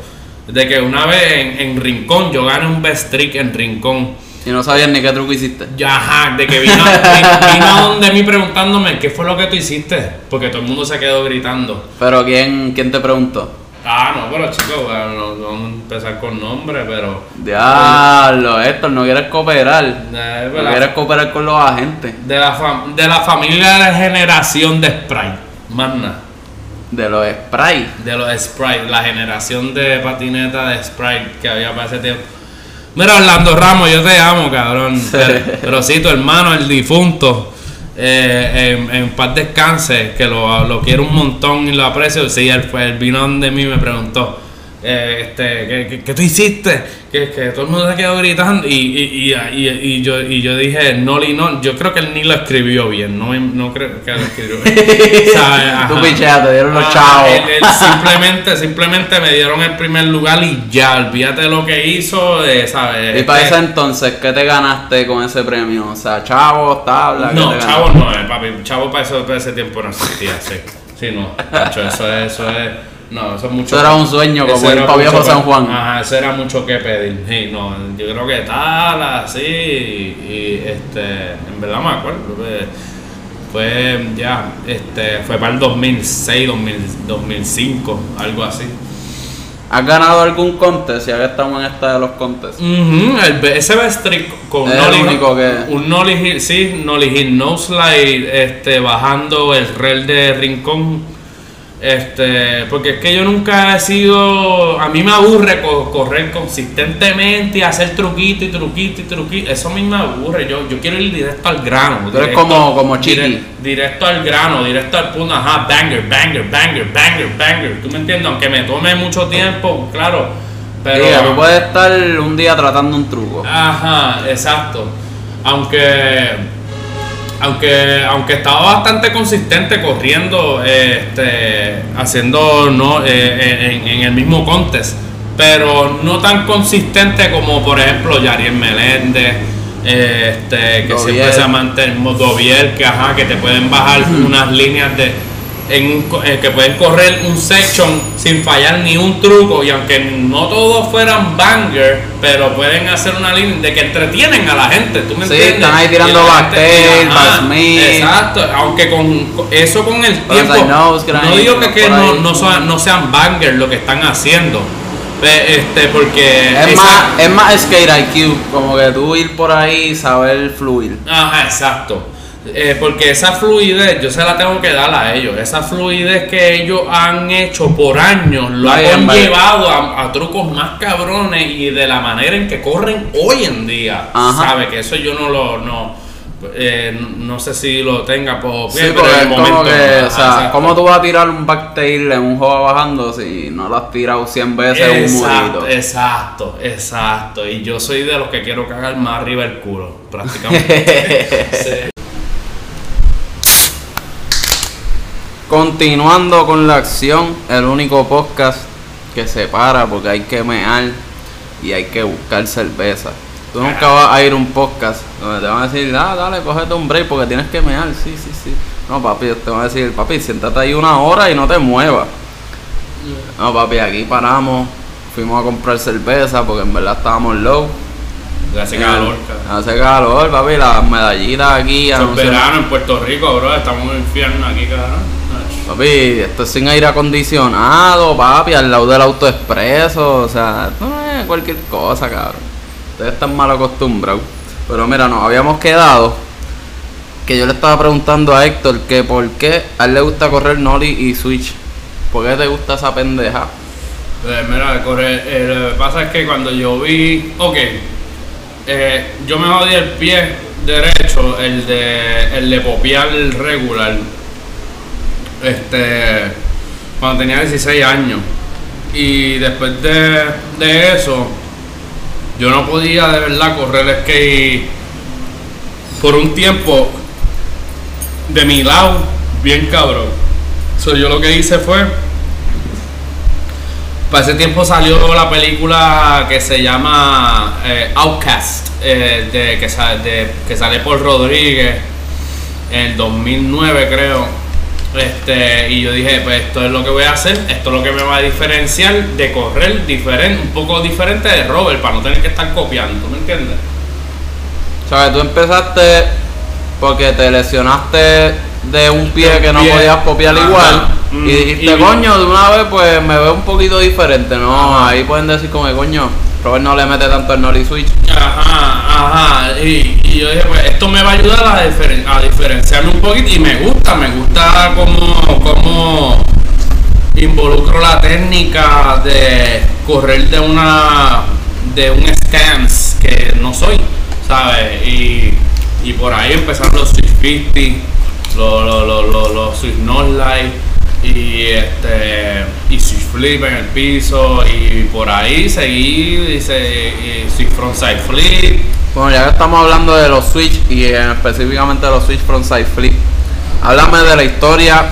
de que una vez en, en Rincón, yo gané un best trick en Rincón. Y no sabían ni qué truco hiciste. Ya, ajá, de que vino, [laughs] vi- vino a donde mí preguntándome qué fue lo que tú hiciste, porque todo el mundo se quedó gritando. Pero ¿quién, quién te preguntó? Ah, no, pero chicos, bueno, no, no vamos a empezar con nombre, pero. Diablo, Héctor, no quieres cooperar. De, No la, quieres cooperar con los agentes de la fam- de la familia de generación de Sprite, más nada. de los Sprite. De los Sprite, la generación de patineta de Sprite que había para ese tiempo. Mira, Orlando Ramos, yo te amo, cabrón. [laughs] Pero, pero sí, tu hermano, el difunto, eh, en, en paz descanse, que lo, lo quiero un montón y lo aprecio. Sí, él, fue, vino donde mí y me preguntó, eh, este, ¿qué, qué, qué tú hiciste? Que, que todo el mundo se quedó gritando y, y, y, y, y yo, y yo dije, no, li- no, yo creo que él ni lo escribió bien, no, no creo que lo escribió bien. [laughs] ¿Sabes? Tú Ajá. picheas, te dieron los chavos. él- él simplemente, simplemente me dieron el primer lugar y ya, olvídate de lo que hizo, eh, ¿sabes? Y para ese entonces, ¿qué te ganaste con ese premio? O sea, chavos, tabla. ¿qué No, te chavo ganaste? no, eh, papi, chavo para, eso, para ese tiempo no existía, sí. Sí, no, eso es, eso es, no, eso es mucho. Eso era un sueño, como Viejo mucho San Juan. Ajá, eso era mucho que pedir, sí, no, yo creo que tal, así, y, y, este, en verdad me acuerdo, fue ya, este, fue para el 2006, 2000, 2005, algo así. ¿Has ganado algún contest? Ya que estamos en esta de los contests. Ujú, el, ese best trick con Es el Nolly, único que- un Nolly Hill, sí, Nolly Hill no slide, este, bajando el rel de rincón. Este, porque es que yo nunca he sido, a mí me aburre co- correr consistentemente y hacer truquito y truquito y truquito, eso a mí me aburre, yo, yo quiero ir directo al grano. Tú eres directo- como- como Chiqui. dire- directo al grano, directo al punto, ajá, banger, banger, banger, banger, banger, ¿tú me entiendes? Aunque me tome mucho tiempo, claro, pero... Diga, tú puedes estar un día tratando un truco. Ajá, exacto. Aunque aunque aunque estaba bastante consistente corriendo, eh, este, haciendo no eh, en, en el mismo contest, pero no tan consistente como por ejemplo Yariel Meléndez, eh, este, que siempre se ha mantenido Doviel, que ajá, que te pueden bajar unas líneas de en un co- eh, que pueden correr un section sin fallar ni un truco y aunque no todos fueran banger pero pueden hacer una línea de que entretienen a la gente tú me Sí, entiendes están ahí tirando backsmith. exacto aunque con eso con el tiempo no digo que, no, no, sean, no sean banger lo que están haciendo este porque Es esa- más, es más skate IQ, como que tú ir por ahí y saber fluir. Ajá, exacto. Eh, porque esa fluidez yo se la tengo que dar a ellos. Esa fluidez que ellos han hecho por años lo han llevado a, a trucos más cabrones y de la manera en que corren hoy en día. Ajá. ¿Sabe? Que eso yo no lo. No, eh, no sé si lo tenga por Sí, pero en el momento. que, o sea, exacto. ¿cómo tú vas a tirar un backtail en un juego bajando si no lo has tirado 100 veces en un Exacto, murito? exacto, exacto. Y yo soy de los que quiero cagar más arriba el culo, prácticamente. [laughs] Sí. Continuando con la acción, el único podcast que se para porque hay que mear y hay que buscar cerveza. Tú nunca vas a ir a un podcast donde te van a decir, ah, dale, cógete un break porque tienes que mear. Sí, sí, sí. No, papi, te van a decir, papi, siéntate ahí una hora y no te muevas. No, papi, aquí paramos, fuimos a comprar cerveza porque en verdad estábamos low. Hace calor, cabrón. Hace calor, papi, las medallitas aquí. Es verano en Puerto Rico, bro. Estamos en infierno aquí, cabrón. Papi, esto es sin aire acondicionado, papi, al lado del auto expreso, o sea, no es cualquier cosa, cabrón. Ustedes están mal acostumbrados. Pero mira, nos habíamos quedado que yo le estaba preguntando a Héctor que por qué a él le gusta correr Nolly y Switch. ¿Por qué te gusta esa pendeja? Eh, mira, corre, eh, lo que pasa es que cuando yo vi. Ok, eh, yo me jodí el pie derecho, el de, el de popear regular. Este. Cuando tenía 16 años. Y después de, de eso, yo no podía de verdad correr skate por un tiempo de mi lado, bien cabrón. So, yo lo que hice fue. Para ese tiempo salió la película que se llama eh, Outcast, eh, de, que, sa- de- que sale por Rodríguez en el 2009 creo. Este, y yo dije, pues esto es lo que voy a hacer, esto es lo que me va a diferenciar de correr diferente, un poco diferente de Robert, para no tener que estar copiando, ¿tú me entiendes? ¿Sabes? Tú empezaste porque te lesionaste de un pie De que no pie. podías copiar Ajá. igual. Mm, Y dijiste, y- coño, de una vez pues me veo un poquito diferente. No, Ajá. ahí pueden decir como que coño, Robert no le mete tanto el Nolly Switch. Ajá, ajá. Y, y yo dije, pues esto me va a ayudar a, diferen- a diferenciarme un poquito. Y me gusta, me gusta cómo, cómo involucro la técnica de correr de una de un stance que no soy, ¿sabes? Y, y por ahí empezaron los Switch 50, los, los, los, los, los Light y este y Switch Flip en el piso y por ahí seguí y, se, y Switch Frontside Flip Bueno, ya que estamos hablando de los Switch y en específicamente de los Switch Frontside Flip, háblame de la historia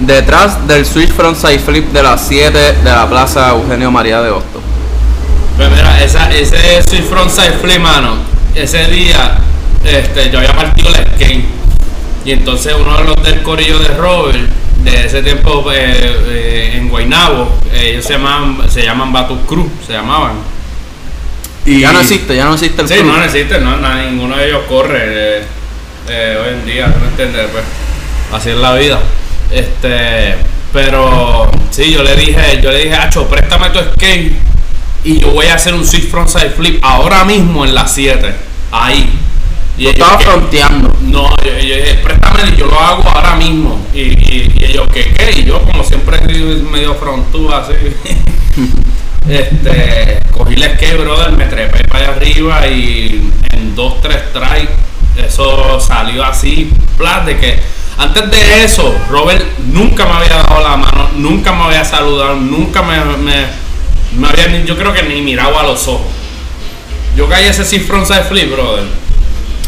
detrás del Switch Frontside Flip de las 7 de la Plaza Eugenio María de Hostos. Pues mira, esa, ese Swift Frontside Flip, mano, ese día este, yo había partido la skate. Y entonces uno de los del corillo de Robert, de ese tiempo eh, eh, en Guaynabo, eh, ellos se llaman, se llaman Batus Cruz, se llamaban. Y Ya no existe, ya no existe el Sí, club. no existe, no, na- ninguno de ellos corre hoy en día, ¿no entiendes? Pues, así es la vida. Este, pero sí, yo le dije, yo le dije, Acho, préstame tu skate y yo voy a hacer un switch frontside flip ahora mismo en las 7, ahí. Y estaba fronteando. No, yo, yo y yo lo hago ahora mismo. Y, y, y ellos, ¿qué qué? Y yo, como siempre, medio frontú así. [laughs] este, cogí la skate, brother, me trepé para allá arriba y en dos, tres tries, eso salió así, plas, de que antes de eso, Robert nunca me había dado la mano, nunca me había saludado, nunca me, me, me había, yo creo que ni mirado a los ojos. Yo caí ese sí frontside flip, brother.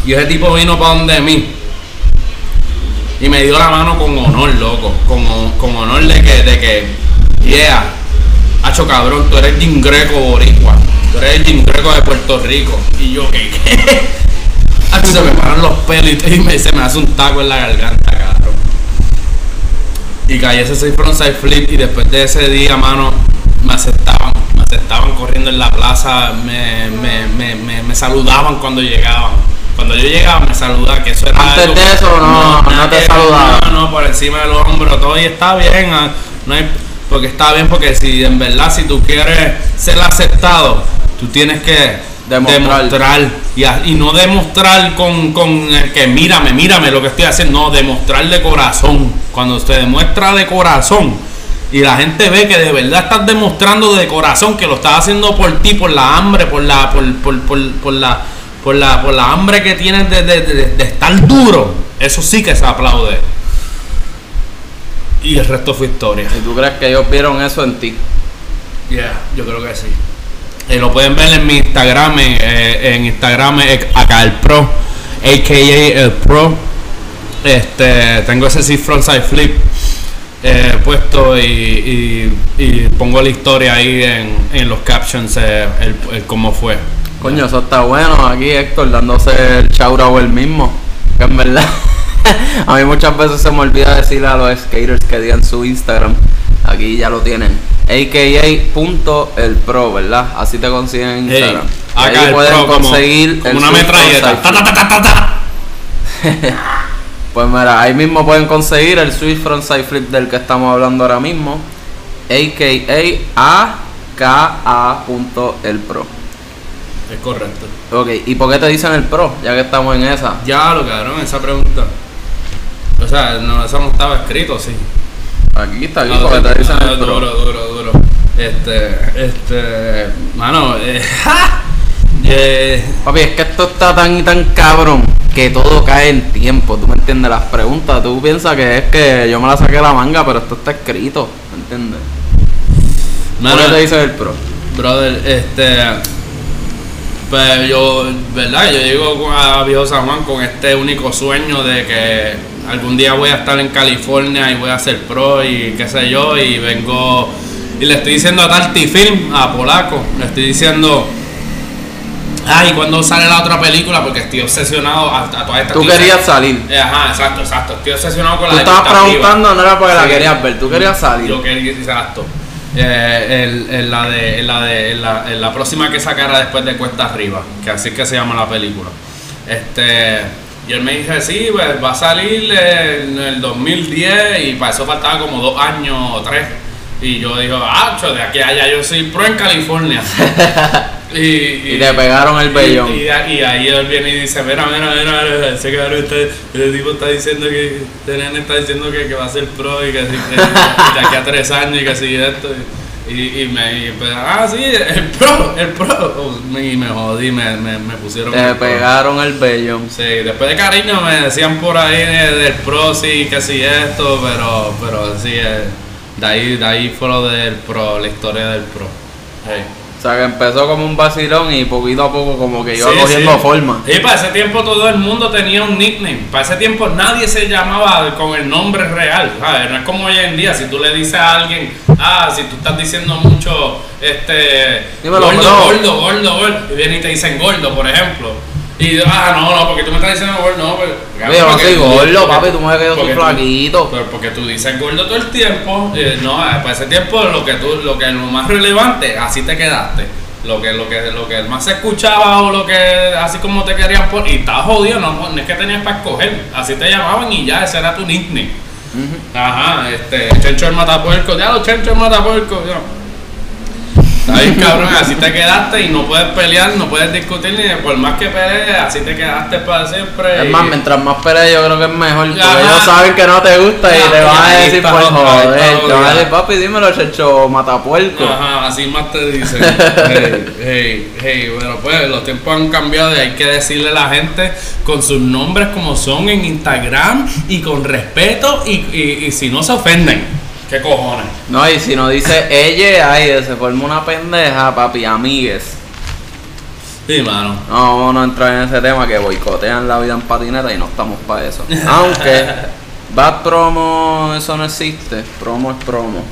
Y ese tipo vino para donde mí. Y me dio la mano con honor, loco. Con, con honor de que, de que, yeah, hacho cabrón, tú eres Jim Greco boricua. Tú eres el Jim Greco de Puerto Rico. Y yo, ¿qué? [laughs] Hacho, se me paran los pelos y me, se me hace un taco en la garganta, cabrón. Y caí ese 6 frontside flip y después de ese día, mano, me aceptaban. Me aceptaban corriendo en la plaza, me, me, me, me saludaban cuando llegaban. Cuando yo llegaba me saludaban, que eso era Antes algo de eso, no, no te saludaban. No, no, por encima del hombro, todo y está bien. ah, No hay, porque está bien, porque si en verdad, si tú quieres ser aceptado, tú tienes que Demostrar. demostrar y, a- y no demostrar con, con el que mírame, mírame lo que estoy haciendo, no, demostrar de corazón. Cuando usted demuestra de corazón y la gente ve que de verdad estás demostrando de corazón que lo estás haciendo por ti, por la hambre, por la, por, por, por, por la, por la, por la hambre que tienes de, de- de- de estar duro, eso sí que se aplaude. Y el resto fue historia. ¿Y tú crees que ellos vieron eso en ti? Yeah, yo creo que sí. Eh, lo pueden ver en mi Instagram, en, eh, en Instagram es acá el Pro, aka el Pro. Este, tengo ese sí frontside flip eh, puesto y, y- y pongo la historia ahí en, en los captions, eh, el, el cómo fue. Coño, eso está bueno. Aquí Héctor dándose el chaurao él mismo. Que en verdad, [laughs] a mí muchas veces se me olvida decirle a los skaters que digan su Instagram. Aquí ya lo tienen. AKA.elpro, ¿verdad? Así te consiguen en Instagram. Acá ahí el pueden Pro como, conseguir como el una metralleta. Ta, ta, ta. [laughs] Pues mira, ahí mismo pueden conseguir el Swift Frontside Flip del que estamos hablando ahora mismo. AKA.elpro. Es correcto. Ok, ¿y por qué te dicen el pro? Ya que estamos en esa. Ya lo cabrón, esa pregunta. O sea, no, eso no estaba escrito, sí. Aquí está, aquí, Ah, porque te dicen ah, el pro. duro, duro, duro. Este, este, mano, eh, [laughs] eh, Papi, es que esto está tan y tan cabrón que todo cae en tiempo, ¿tú me entiendes? Las preguntas, tú piensas que es que yo me la saqué de la manga, pero esto está escrito, ¿me entiendes? ¿Por qué te dices el pro? Brother, este. Pues yo, ¿verdad? Yo llego a Viejo San Juan con este único sueño de que algún día voy a estar en California y voy a ser pro y qué sé yo. Y vengo. Y le estoy diciendo a Tarty Film, a Polaco, le estoy diciendo. Ay, ¿cuándo sale la otra película? Porque estoy obsesionado a, a todas estas Tú querías salir. Eh, Ajá, exacto, exacto. Estoy obsesionado con Tú la estabas expectativa. preguntando, no era porque la querías ver, tú querías salir. Yo quería, exacto. Eh, el- el- la próxima que sacara después de Cuesta Arriba, que así es que se llama la película. Este, y él me dice, sí, pues va a salir en el 2010 y para eso faltaba como dos años o tres. Y yo digo, ah, cho, de aquí a allá yo soy pro en California. [laughs] y, Y te pegaron el vellón. y, ahí él viene y dice, mira, mira, mira, ese cabrón está, ese tipo está diciendo que, este nene está diciendo que, que va a ser pro y que, que de aquí a tres años y que sigue esto. Y, y me, y pues, ah, sí, el pro, el pro. Y me jodí, me, me, me pusieron Te el pro. pegaron el vellón. Sí, después de cariño me decían por ahí de- del pro, sí, que sí esto, pero, pero sí, eh, de ahí, de ahí fue lo del pro, la historia del pro. Hey. O sea que empezó como un vacilón y poquito a poco como que iba Sí, cogiendo sí. forma. Y para ese tiempo todo el mundo tenía un nickname. Para ese tiempo nadie se llamaba con el nombre real. ¿sabes? No es como hoy en día. Si tú le dices a alguien, ah, si tú estás diciendo mucho, este, Dímelo, gordo, bro. gordo, gordo, gordo, y vienen y te dicen gordo, por ejemplo. Y ah, no, no, porque tú me estás diciendo gordo, no, pues, Oye, yo no soy gordo, papi, tú- me que yo soy flaquito. pero porque tú dices gordo todo el tiempo, eh, no, eh, para ese tiempo lo que tú, lo que es lo más relevante, así te quedaste. Lo que, lo que, lo que más se escuchaba o lo que así como te querían poner, y estabas jodido, no, no es que tenías para escoger, así te llamaban y ya, ese era tu nickname. Ajá, este, Chencho el matapuerco, ya lo Chencho el matapuerco, ya. Está bien cabrón, así te quedaste y no puedes pelear, no puedes discutir ni por más que pelees, así te quedaste para siempre. Es y- más, mientras más peleas yo creo que es mejor. Porque Ajá. ellos saben que no te gusta y te van a decir por está joder. Te van a decir, papi, dímelo, checho, matapuerco. Ajá, así más te dicen. [laughs] hey, hey, hey, bueno, pues los tiempos han cambiado y hay que decirle a la gente con sus nombres como son en Instagram y con respeto y, y, y si no se ofenden. ¿Qué cojones? No, y si no dice ella, ay, se forma una pendeja, papi, amigues. Sí, mano. No, vamos a no entrar en ese tema que boicotean la vida en patineta y no estamos para eso. Aunque [laughs] bad promo, eso no existe. Promo es promo.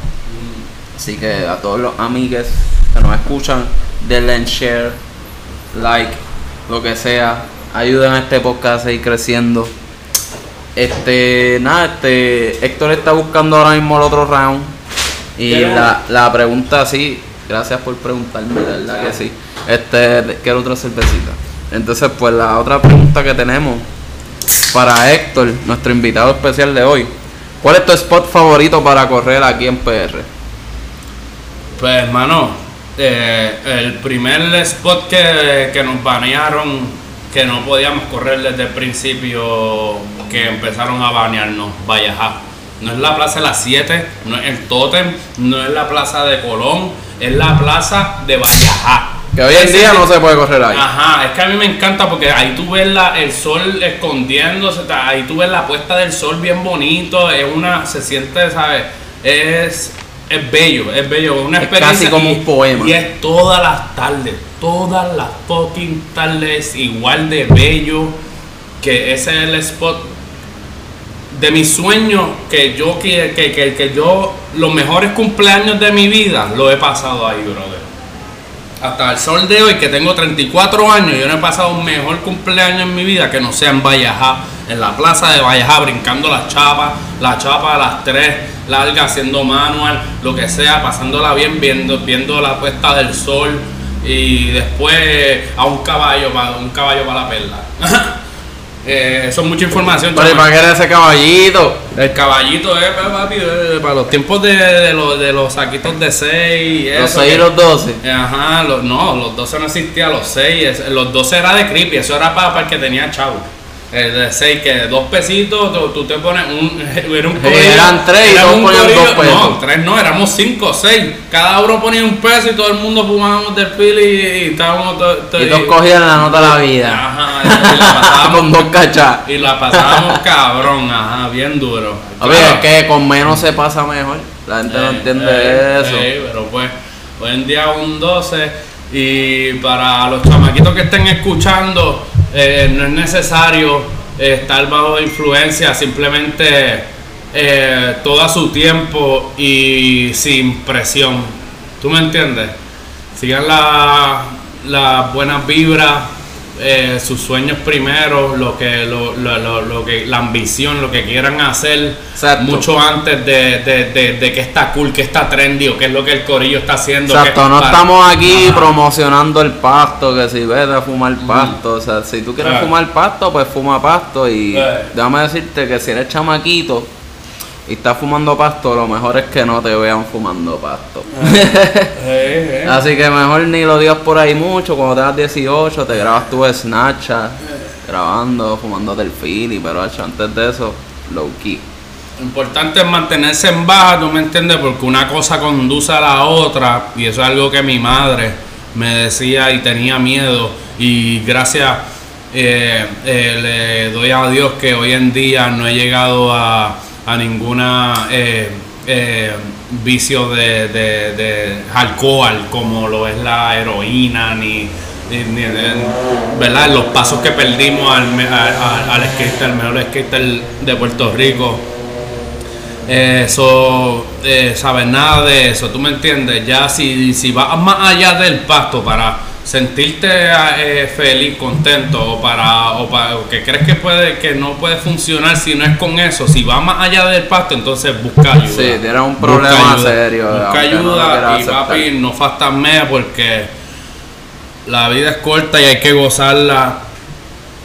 Así que a todos los amigues que nos escuchan, denle en share, like, lo que sea. Ayuden a este podcast a seguir creciendo. Este, nada, este, Héctor está buscando ahora mismo el otro round. Y la, la pregunta sí, gracias por preguntarme, de verdad que sí. Este, quiero otra cervecita. Entonces, pues la otra pregunta que tenemos para Héctor, nuestro invitado especial de hoy. ¿Cuál es tu spot favorito para correr aquí en PR? Pues, hermano, eh, el primer spot que, que nos banearon, que no podíamos correr desde el principio, que empezaron a banearnos, Vallajá. No es la plaza de las 7, no es el Totem, no es la plaza de Colón, es la plaza de Vallajá. Que hoy en día no se puede correr ahí. Ajá, es que a mí me encanta porque ahí tú ves la, el sol escondiéndose, ahí tú ves la puesta del sol bien bonito, es una, se siente, ¿sabes? Es, es bello, es bello, es una Es experiencia. casi como y- un poema. Y es todas las tardes, todas las fucking tardes igual de bello, que ese es el spot de mi sueño que yo que, que, que, yo los mejores cumpleaños de mi vida lo he pasado ahí, brother. Hasta el sol de hoy, que tengo 34 años, yo no he pasado un mejor cumpleaños en mi vida que no sea en Vallajá, en la plaza de Vallajá, brincando las chapas, la chapa a las 3, larga, haciendo manual, lo que sea, pasándola bien, viendo, viendo la puesta del sol y después a un caballo, para un caballo para la perla. [laughs] Eh, eso es mucha información. Pero ¿y chama. para qué era ese caballito? El caballito es papi, eh, para los tiempos de, de los, de los saquitos de 6. Los 6 y los 12. Ajá, los, no, los 12 no existía, los 6. Los 12 era de creepy, eso era para, para el que tenía chavo. El de 6, que dos pesitos, tú, tú te pones un. [laughs] Era un Sí, eran tres y todos un ponían corillo- dos pesos. No, tres no, éramos 5 o 6. Cada uno ponía un peso y todo el mundo fumábamos del pili y, y estábamos. to- to- Y todos cogían la nota de la vida. Ajá, y la pasábamos [laughs] Con dos cachas. y la pasábamos cabrón, ajá, bien duro. Claro. es que con menos se pasa mejor. La gente no Eh, entiende eh, eso. eh, pero pues, Hoy en día un 12 y para los chamaquitos que estén escuchando, eh, no es necesario eh, estar bajo influencia, simplemente eh, todo su tiempo y sin presión. ¿Tú me entiendes? Sigan las la buenas vibras, eh, sus sueños primero, lo que, lo, lo, lo, lo que, la ambición, lo que quieran hacer, Exacto. mucho antes de, de, de, de que está cool, que está trendy o qué es lo que el corillo está haciendo. Exacto, que- no para- estamos aquí Ajá. promocionando el pasto, que si vete a fumar pasto, o sea, si tú quieres Claro. fumar pasto, pues fuma pasto y Claro. déjame decirte que si eres chamaquito y estás fumando pasto, lo mejor es que no te vean fumando pasto. Eh, eh. [laughs] Así que mejor ni lo digas por ahí mucho, cuando tengas 18 te grabas tu Snapchat, grabando, fumando el Philly, pero hecho, antes de eso, low key. Lo importante es mantenerse en baja, ¿tú me entiendes? Porque una cosa conduce a la otra y eso es algo que mi madre me decía y tenía miedo y gracias eh, eh, le doy a Dios que hoy en día no he llegado a, a ninguna eh, eh, vicio de, alcohol como lo es la heroína ni, ni- de- ¿verdad? los pasos que perdimos al, al, al- el mejor skater de Puerto Rico eh, Eso, eh, sabes nada de eso, tú me entiendes. Ya si, si vas más allá del pasto para sentirte eh, feliz, contento, o para, o para o que crees que puede, que no puede funcionar si no es con eso, si vas más allá del pasto, entonces busca ayuda. Sí, tienes un Busca problema ayuda. serio, Busca no ayuda y papi, no fastasmea porque la vida es corta y hay que gozarla.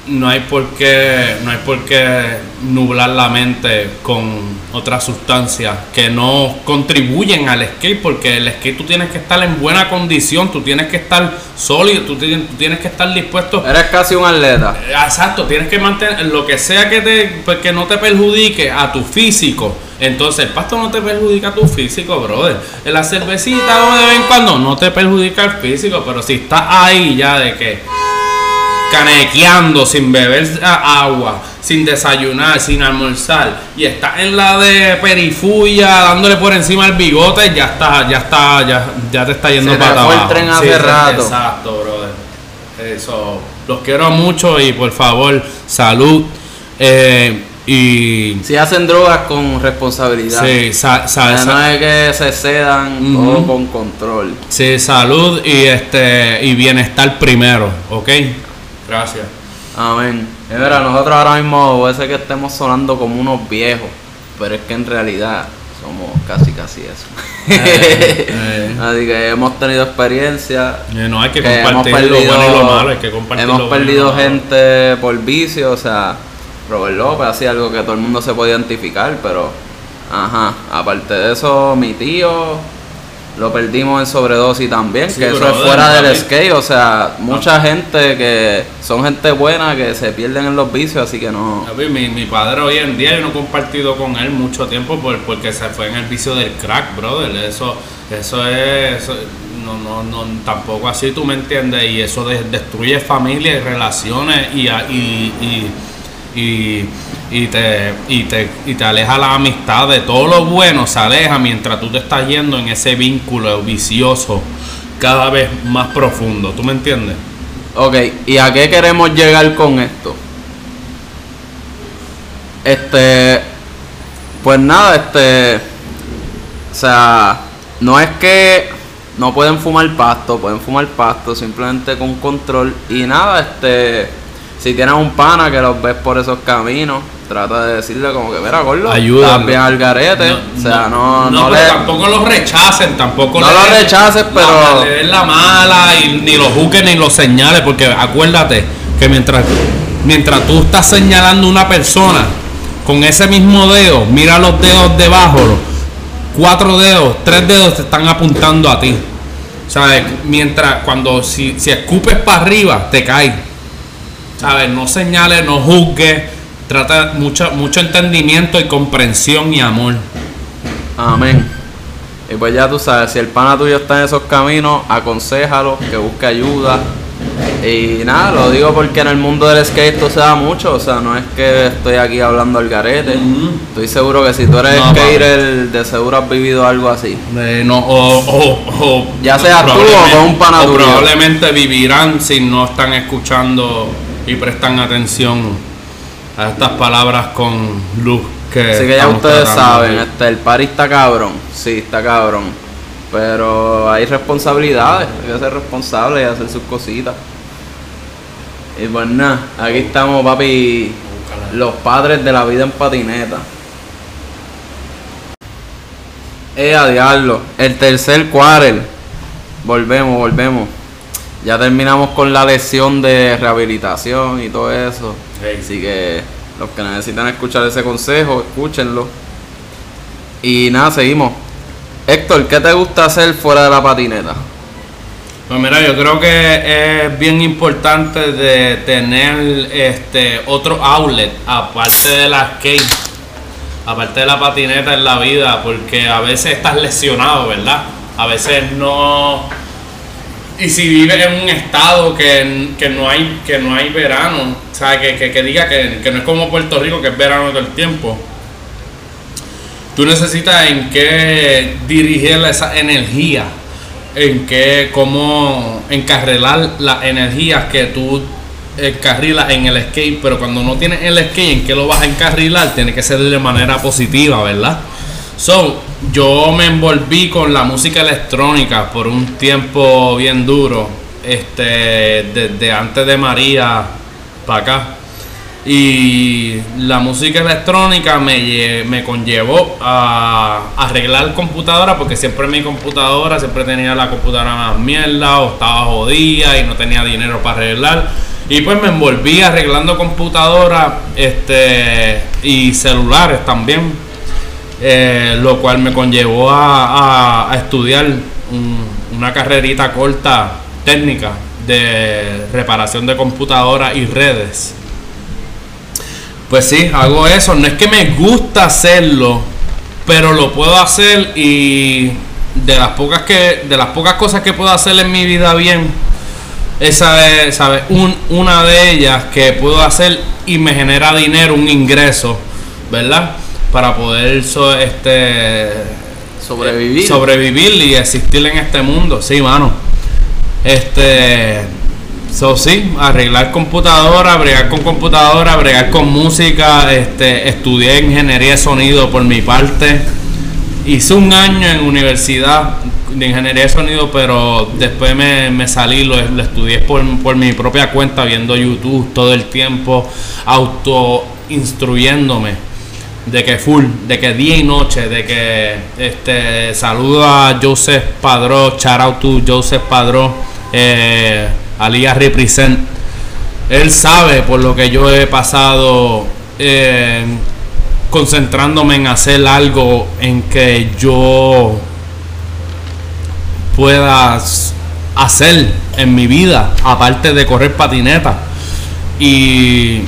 No hay por qué, no hay por qué nublar la mente con otras sustancias que no contribuyen al skate, porque el skate tú tienes que estar en buena condición, tú tienes que estar sólido, tú tienes, tú tienes que estar dispuesto Eres casi un atleta. eh, Exacto, tienes que mantener lo que sea que te pues, que no te perjudique a tu físico. Entonces, el pasto no te perjudica a tu físico, brother. La cervecita de vez en cuando no te perjudica el físico, pero si estás ahí ya de que canequeando sin beber agua, sin desayunar, sin almorzar y estás en la de perifulla dándole por encima el bigote, ya está, ya está, ya, ya te está yendo Se para fue el abajo. tren hace rato. Exacto, brother. Eso, los quiero mucho y por favor, salud. Eh, y Si hacen drogas con responsabilidad. sí, sa- sa- O sea, sa- no es que se cedan todo con control. sí, salud y este y bienestar primero, ¿ok? Gracias. Amén. Y mira, nosotros ahora mismo puede ser que estemos sonando como unos viejos, pero es que en realidad somos casi casi eso. Eh, eh. [laughs] Así que hemos tenido experiencia. Eh, no hay que que compartir lo bueno y lo malo, hay que compartir hemos lo bueno y perdido malo. gente por vicio, o sea, Robert López hacía algo que todo el mundo se puede identificar, pero ajá, aparte de eso, mi tío lo perdimos en sobredosis también, Sí, que eso es fuera del skate, o sea, mucha gente que son gente buena que se pierden en los vicios, así que no. Mi, mi padre hoy en día yo no he compartido con él mucho tiempo por- porque se fue en el vicio del crack, brother. Eso, eso es, eso- no, no, no, tampoco así tú me entiendes y eso de- destruye familias y relaciones y, y, y, y, y te, y, te, y te aleja la amistad de todo lo bueno, se aleja mientras tú te estás yendo en ese vínculo vicioso cada vez más profundo, ¿tú me entiendes? Ok, ¿y a qué queremos llegar con esto? Este, pues nada, este, o sea, no es que no pueden fumar pasto, pueden fumar pasto simplemente con control y nada, este, si tienes un pana que los ves por esos caminos, trata de decirle como que, mira, gordo, estás bien al garete, o sea, no, no, pero le... tampoco los rechacen, tampoco No le- los rechaces, pero- no, le den la mala y ni los juzgues ni los señales, porque acuérdate que mientras, mientras tú estás señalando una persona con ese mismo dedo, mira los dedos debajo, los cuatro dedos, tres dedos te están apuntando a ti. ¿Sabes? Mientras cuando si, si escupes para arriba, te caes. ¿Sabes? No señales, no juzgues. Trata mucho, mucho entendimiento y comprensión y amor. Amén. Y pues ya tú sabes, si el pana tuyo está en esos caminos, aconsejalo, que busque ayuda, Y nada, lo digo porque en el mundo del skate esto se da mucho, o sea, no es que estoy aquí hablando al garete. Estoy seguro que si tú eres No, skater, de seguro has vivido algo así. Eh, no, o, o- o- Ya sea tú o con un pana tuyo. probablemente vivirán si no están escuchando y prestan atención a estas palabras con luz que Así que ya ustedes saben, este, el party está cabrón, sí, está cabrón. Pero hay responsabilidades, hay que ser responsable y hacer sus cositas. Y pues nada, aquí estamos papi, los padres de la vida en patineta. Eh, a diablo, el tercer quarter. Volvemos, volvemos. Ya terminamos con la lesión de rehabilitación y todo eso. Así que los que necesitan escuchar ese consejo, escúchenlo. Y nada, seguimos. Héctor, ¿qué te gusta hacer fuera de la patineta? Pues mira, yo creo que es bien importante de tener este otro outlet aparte de la skate, aparte de la patineta en la vida, porque a veces estás lesionado, ¿verdad? A veces no y si vives en un estado que, que no hay que no hay verano, o sea, que, que, que diga que, que no es como Puerto Rico, que es verano todo el tiempo. Tú necesitas en qué dirigir esa energía, en qué, cómo encarrilar las energías que tú encarrilas en el skate, pero cuando no tienes el skate, ¿en qué lo vas a encarrilar? Tiene que ser de manera positiva, ¿verdad? So, yo me envolví con la música electrónica por un tiempo bien duro, este, desde antes de María para acá. Y la música electrónica me, me conllevó a arreglar computadora porque siempre mi computadora, siempre tenía la computadora más mierda o estaba jodida y no tenía dinero para arreglar. Y pues me envolví arreglando computadora este, y celulares también. Eh, lo cual me conllevó a, estudiar un- una carrerita corta técnica de reparación de computadoras y redes. Pues sí, hago eso. No es que me gusta hacerlo, pero lo puedo hacer y de las pocas que de las pocas cosas que puedo hacer en mi vida bien, esa es. Un- una de ellas que puedo hacer y me genera dinero, un ingreso, ¿verdad? Para poder so- este Sobrevivir. sobrevivir y existir en este mundo, sí, mano. Este, so sí, arreglar computadora, bregar con computadora, bregar con música, este, estudié ingeniería de sonido por mi parte. Hice un año en universidad de ingeniería de sonido, pero después me, me salí, lo, lo estudié por, por mi propia cuenta, viendo YouTube todo el tiempo, auto instruyéndome de que full, de que día y noche, de que este saludo a Joseph Padró, shout out to Joseph Padró, eh, Alía Represent. Él sabe por lo que yo he pasado eh, concentrándome en hacer algo en que yo pueda hacer en mi vida, aparte de correr patineta. Y,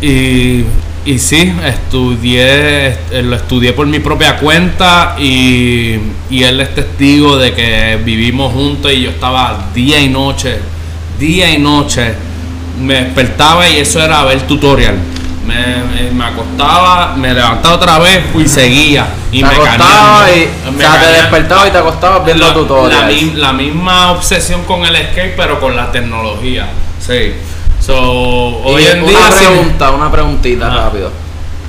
y, y sí, estudié, eh, lo estudié por mi propia cuenta y, y él es testigo de que vivimos juntos y yo estaba día y noche, día y noche, me despertaba y eso era ver tutorial. Me, me- me acostaba, me levantaba otra vez y seguía. Y te me acostabas y, o sea, te caneando. despertabas y te acostabas viendo La- tutoriales. La, la misma obsesión con el skate, pero con la tecnología. Sí. So, hoy en día. una pregunta, una preguntita Ajá. rápido.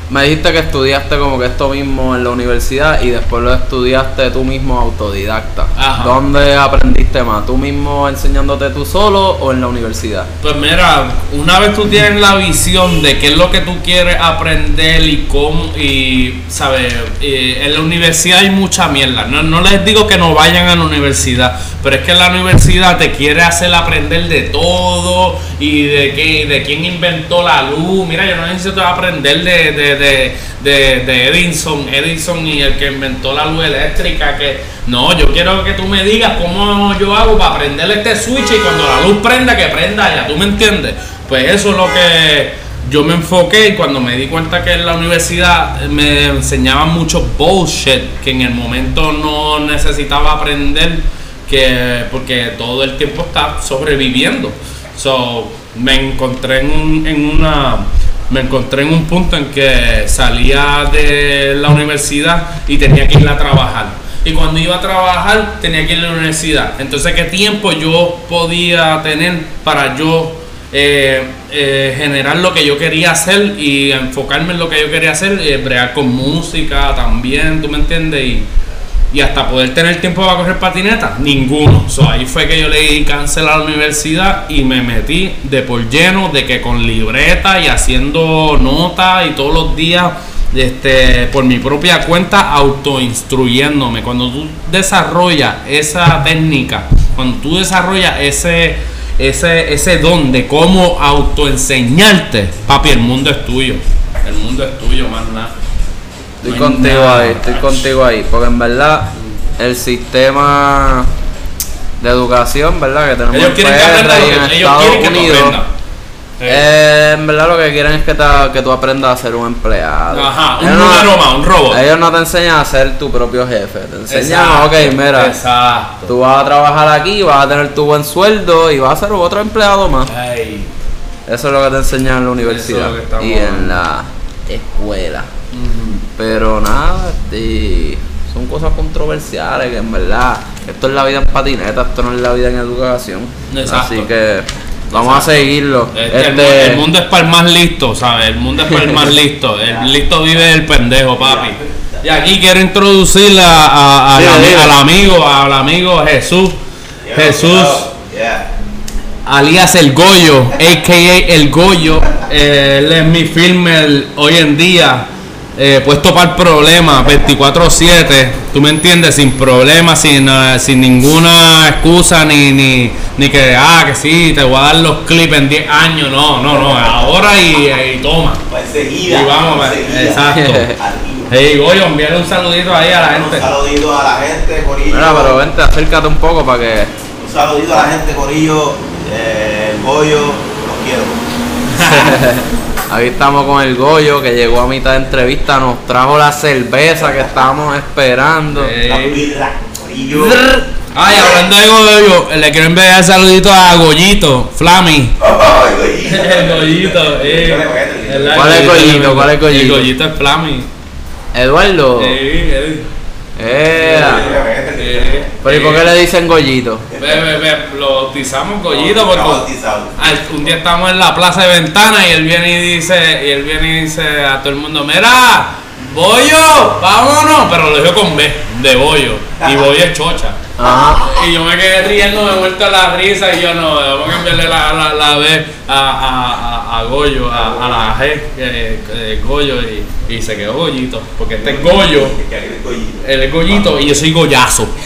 Me dijiste que estudiaste como que esto mismo en la universidad y después lo estudiaste tú mismo autodidacta. Ajá. ¿Dónde aprendiste más? ¿Tú mismo enseñándote tú solo o en la universidad? Pues mira, una vez tú tienes la visión de qué es lo que tú quieres aprender y cómo, y sabes, Eh, en la universidad hay mucha mierda. No, no les digo que no vayan a la universidad, pero es que la universidad te quiere hacer aprender de todo y de qué, de quién inventó la luz. Mira, yo no necesito aprender de, de, de, de, Edison, Edison y el que inventó la luz eléctrica. Que no, yo quiero que tú me digas cómo yo hago para prender este switch y cuando la luz prenda, que prenda ya. ¿Tú me entiendes? Pues eso es lo que yo me enfoqué y cuando me di cuenta que en la universidad me enseñaban mucho bullshit que en el momento no necesitaba aprender que porque todo el tiempo está sobreviviendo So, me encontré en, un- en una me encontré en un punto en que salía de la universidad y tenía que ir a trabajar. Y cuando iba a trabajar tenía que ir a la universidad. Entonces, ¿qué tiempo yo podía tener para yo eh, eh, generar lo que yo quería hacer y enfocarme en lo que yo quería hacer? eh, bregar con música también, ¿tú me entiendes? Y, y hasta poder tener tiempo para correr patineta, ninguno. So, ahí fue que yo le di cancel a la universidad y me metí de por lleno de que con libreta y haciendo notas y todos los días este, por mi propia cuenta autoinstruyéndome. Cuando tú desarrollas esa técnica, cuando tú desarrollas ese, ese, ese don de cómo autoenseñarte, papi, el mundo es tuyo. El mundo es tuyo, más nada. Estoy No contigo nada, ahí, estoy contigo ahí. Porque en verdad, el sistema de educación, ¿verdad? Que tenemos Ellos en quieren que PR aprendas y lo en que ellos Estados Unidos, eh, en verdad lo que quieren es que, te- que tú aprendas a ser un empleado. Ajá, un Ellos no- número más, un robot. Ellos no te enseñan a ser tu propio jefe. Te enseñan, Exacto, ok, mira, Exacto. tú vas a trabajar aquí, vas a tener tu buen sueldo y vas a ser otro empleado más. Eso es lo que te enseñan en la universidad y en la escuela. ujú. Pero nada, este, son cosas controversiales que en verdad, esto es la vida en patineta, esto no es la vida en educación. Exacto. Así que vamos Exacto. a seguirlo. Este, el, Este, el mundo es para el más listo, ¿sabes? El mundo es para el más [laughs] listo. El listo vive del pendejo, papi. Y aquí quiero introducir a, a- al amigo, al amigo Jesús. Jesús, Yeah. alias El Goyo, a.k.a. El Goyo. Eh, él es mi filmer hoy en día. Eh, puesto para el problema 24-7, tú me entiendes, sin problema, sin, eh, sin ninguna excusa, ni, ni, ni que, ah, que sí, te voy a dar los clips en 10 años, no, no, no, ahora y, y toma. Pues enseguida. Y vamos, exacto. [laughs] Hey, Goyo, envíale un saludito ahí a la Un gente. saludito a la gente, Corillo. mira, pero vente, acércate un poco para que. Un saludito a la gente, Corillo. Eh, el Goyo, los quiero. [laughs] Aquí estamos con el Goyo que llegó a mitad de entrevista, nos trajo la cerveza que estábamos esperando. Ay, hablando de Goyo, le quiero enviar saludito a Goyito, Flami. Ay, Goyito. [laughs] El Goyito, eh. ¿verdad? ¿Cuál es Goyito? ¿Cuál es Goyito? El Goyito es Flami. Eduardo. Sí, eh. Ea. Eh, Pero ¿y por qué le dicen Goyito? Ve, ve, ve, lo bautizamos Goyito porque al- un día estamos en la plaza de ventana y él viene y dice, y él viene y dice a todo el mundo, mira, bollo, vámonos, pero lo dijo con B, de bollo, y bollo es chocha. Ajá. Y yo me quedé riendo, me he vuelto a la risa y yo no, vamos a cambiarle la, la, la B a, a, a, a Goyo, a, a la G, que, que Goyo, y, y se quedó Goyito, porque este es Goyo, él es Goyito y yo soy Goyazo. [laughs] [laughs]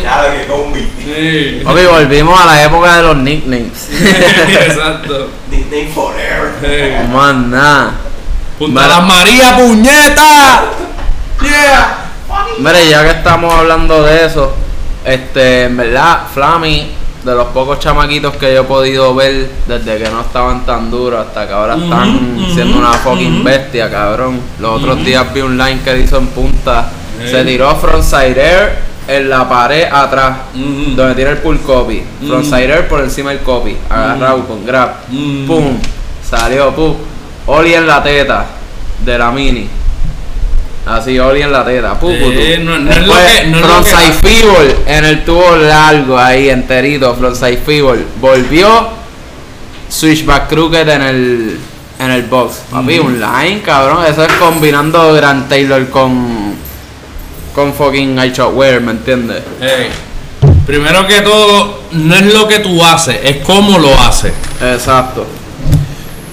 Claro que combi. Sí. Ok, volvimos a la época de los nicknames. Exacto. [laughs] Nickname forever. Nada. Punta las María, puñeta. Yeah. Mire, ya que estamos hablando de eso, este, en verdad, Flammy, de los pocos chamaquitos que yo he podido ver desde que no estaban tan duros hasta que ahora están siendo una fucking bestia, cabrón. Los otros días vi un line que hizo en punta, se tiró frontside air en la pared atrás, donde tiene el pull copy. Frontside air por encima del copy, agarrado con grab, pum, salió, pum. Oli en la teta de la mini. Así, Oli en la teta. Eh, no- no es lo que- no es lo que- feeble en el tubo largo ahí, enterito. Frontside feeble. Volvió. Switchback crooked en el, en el box. Papi, un line, cabrón. Eso es combinando Grand Taylor con. Con fucking Wear, ¿me entiendes? Primero que todo, no es lo que tú haces, es cómo lo haces. Exacto.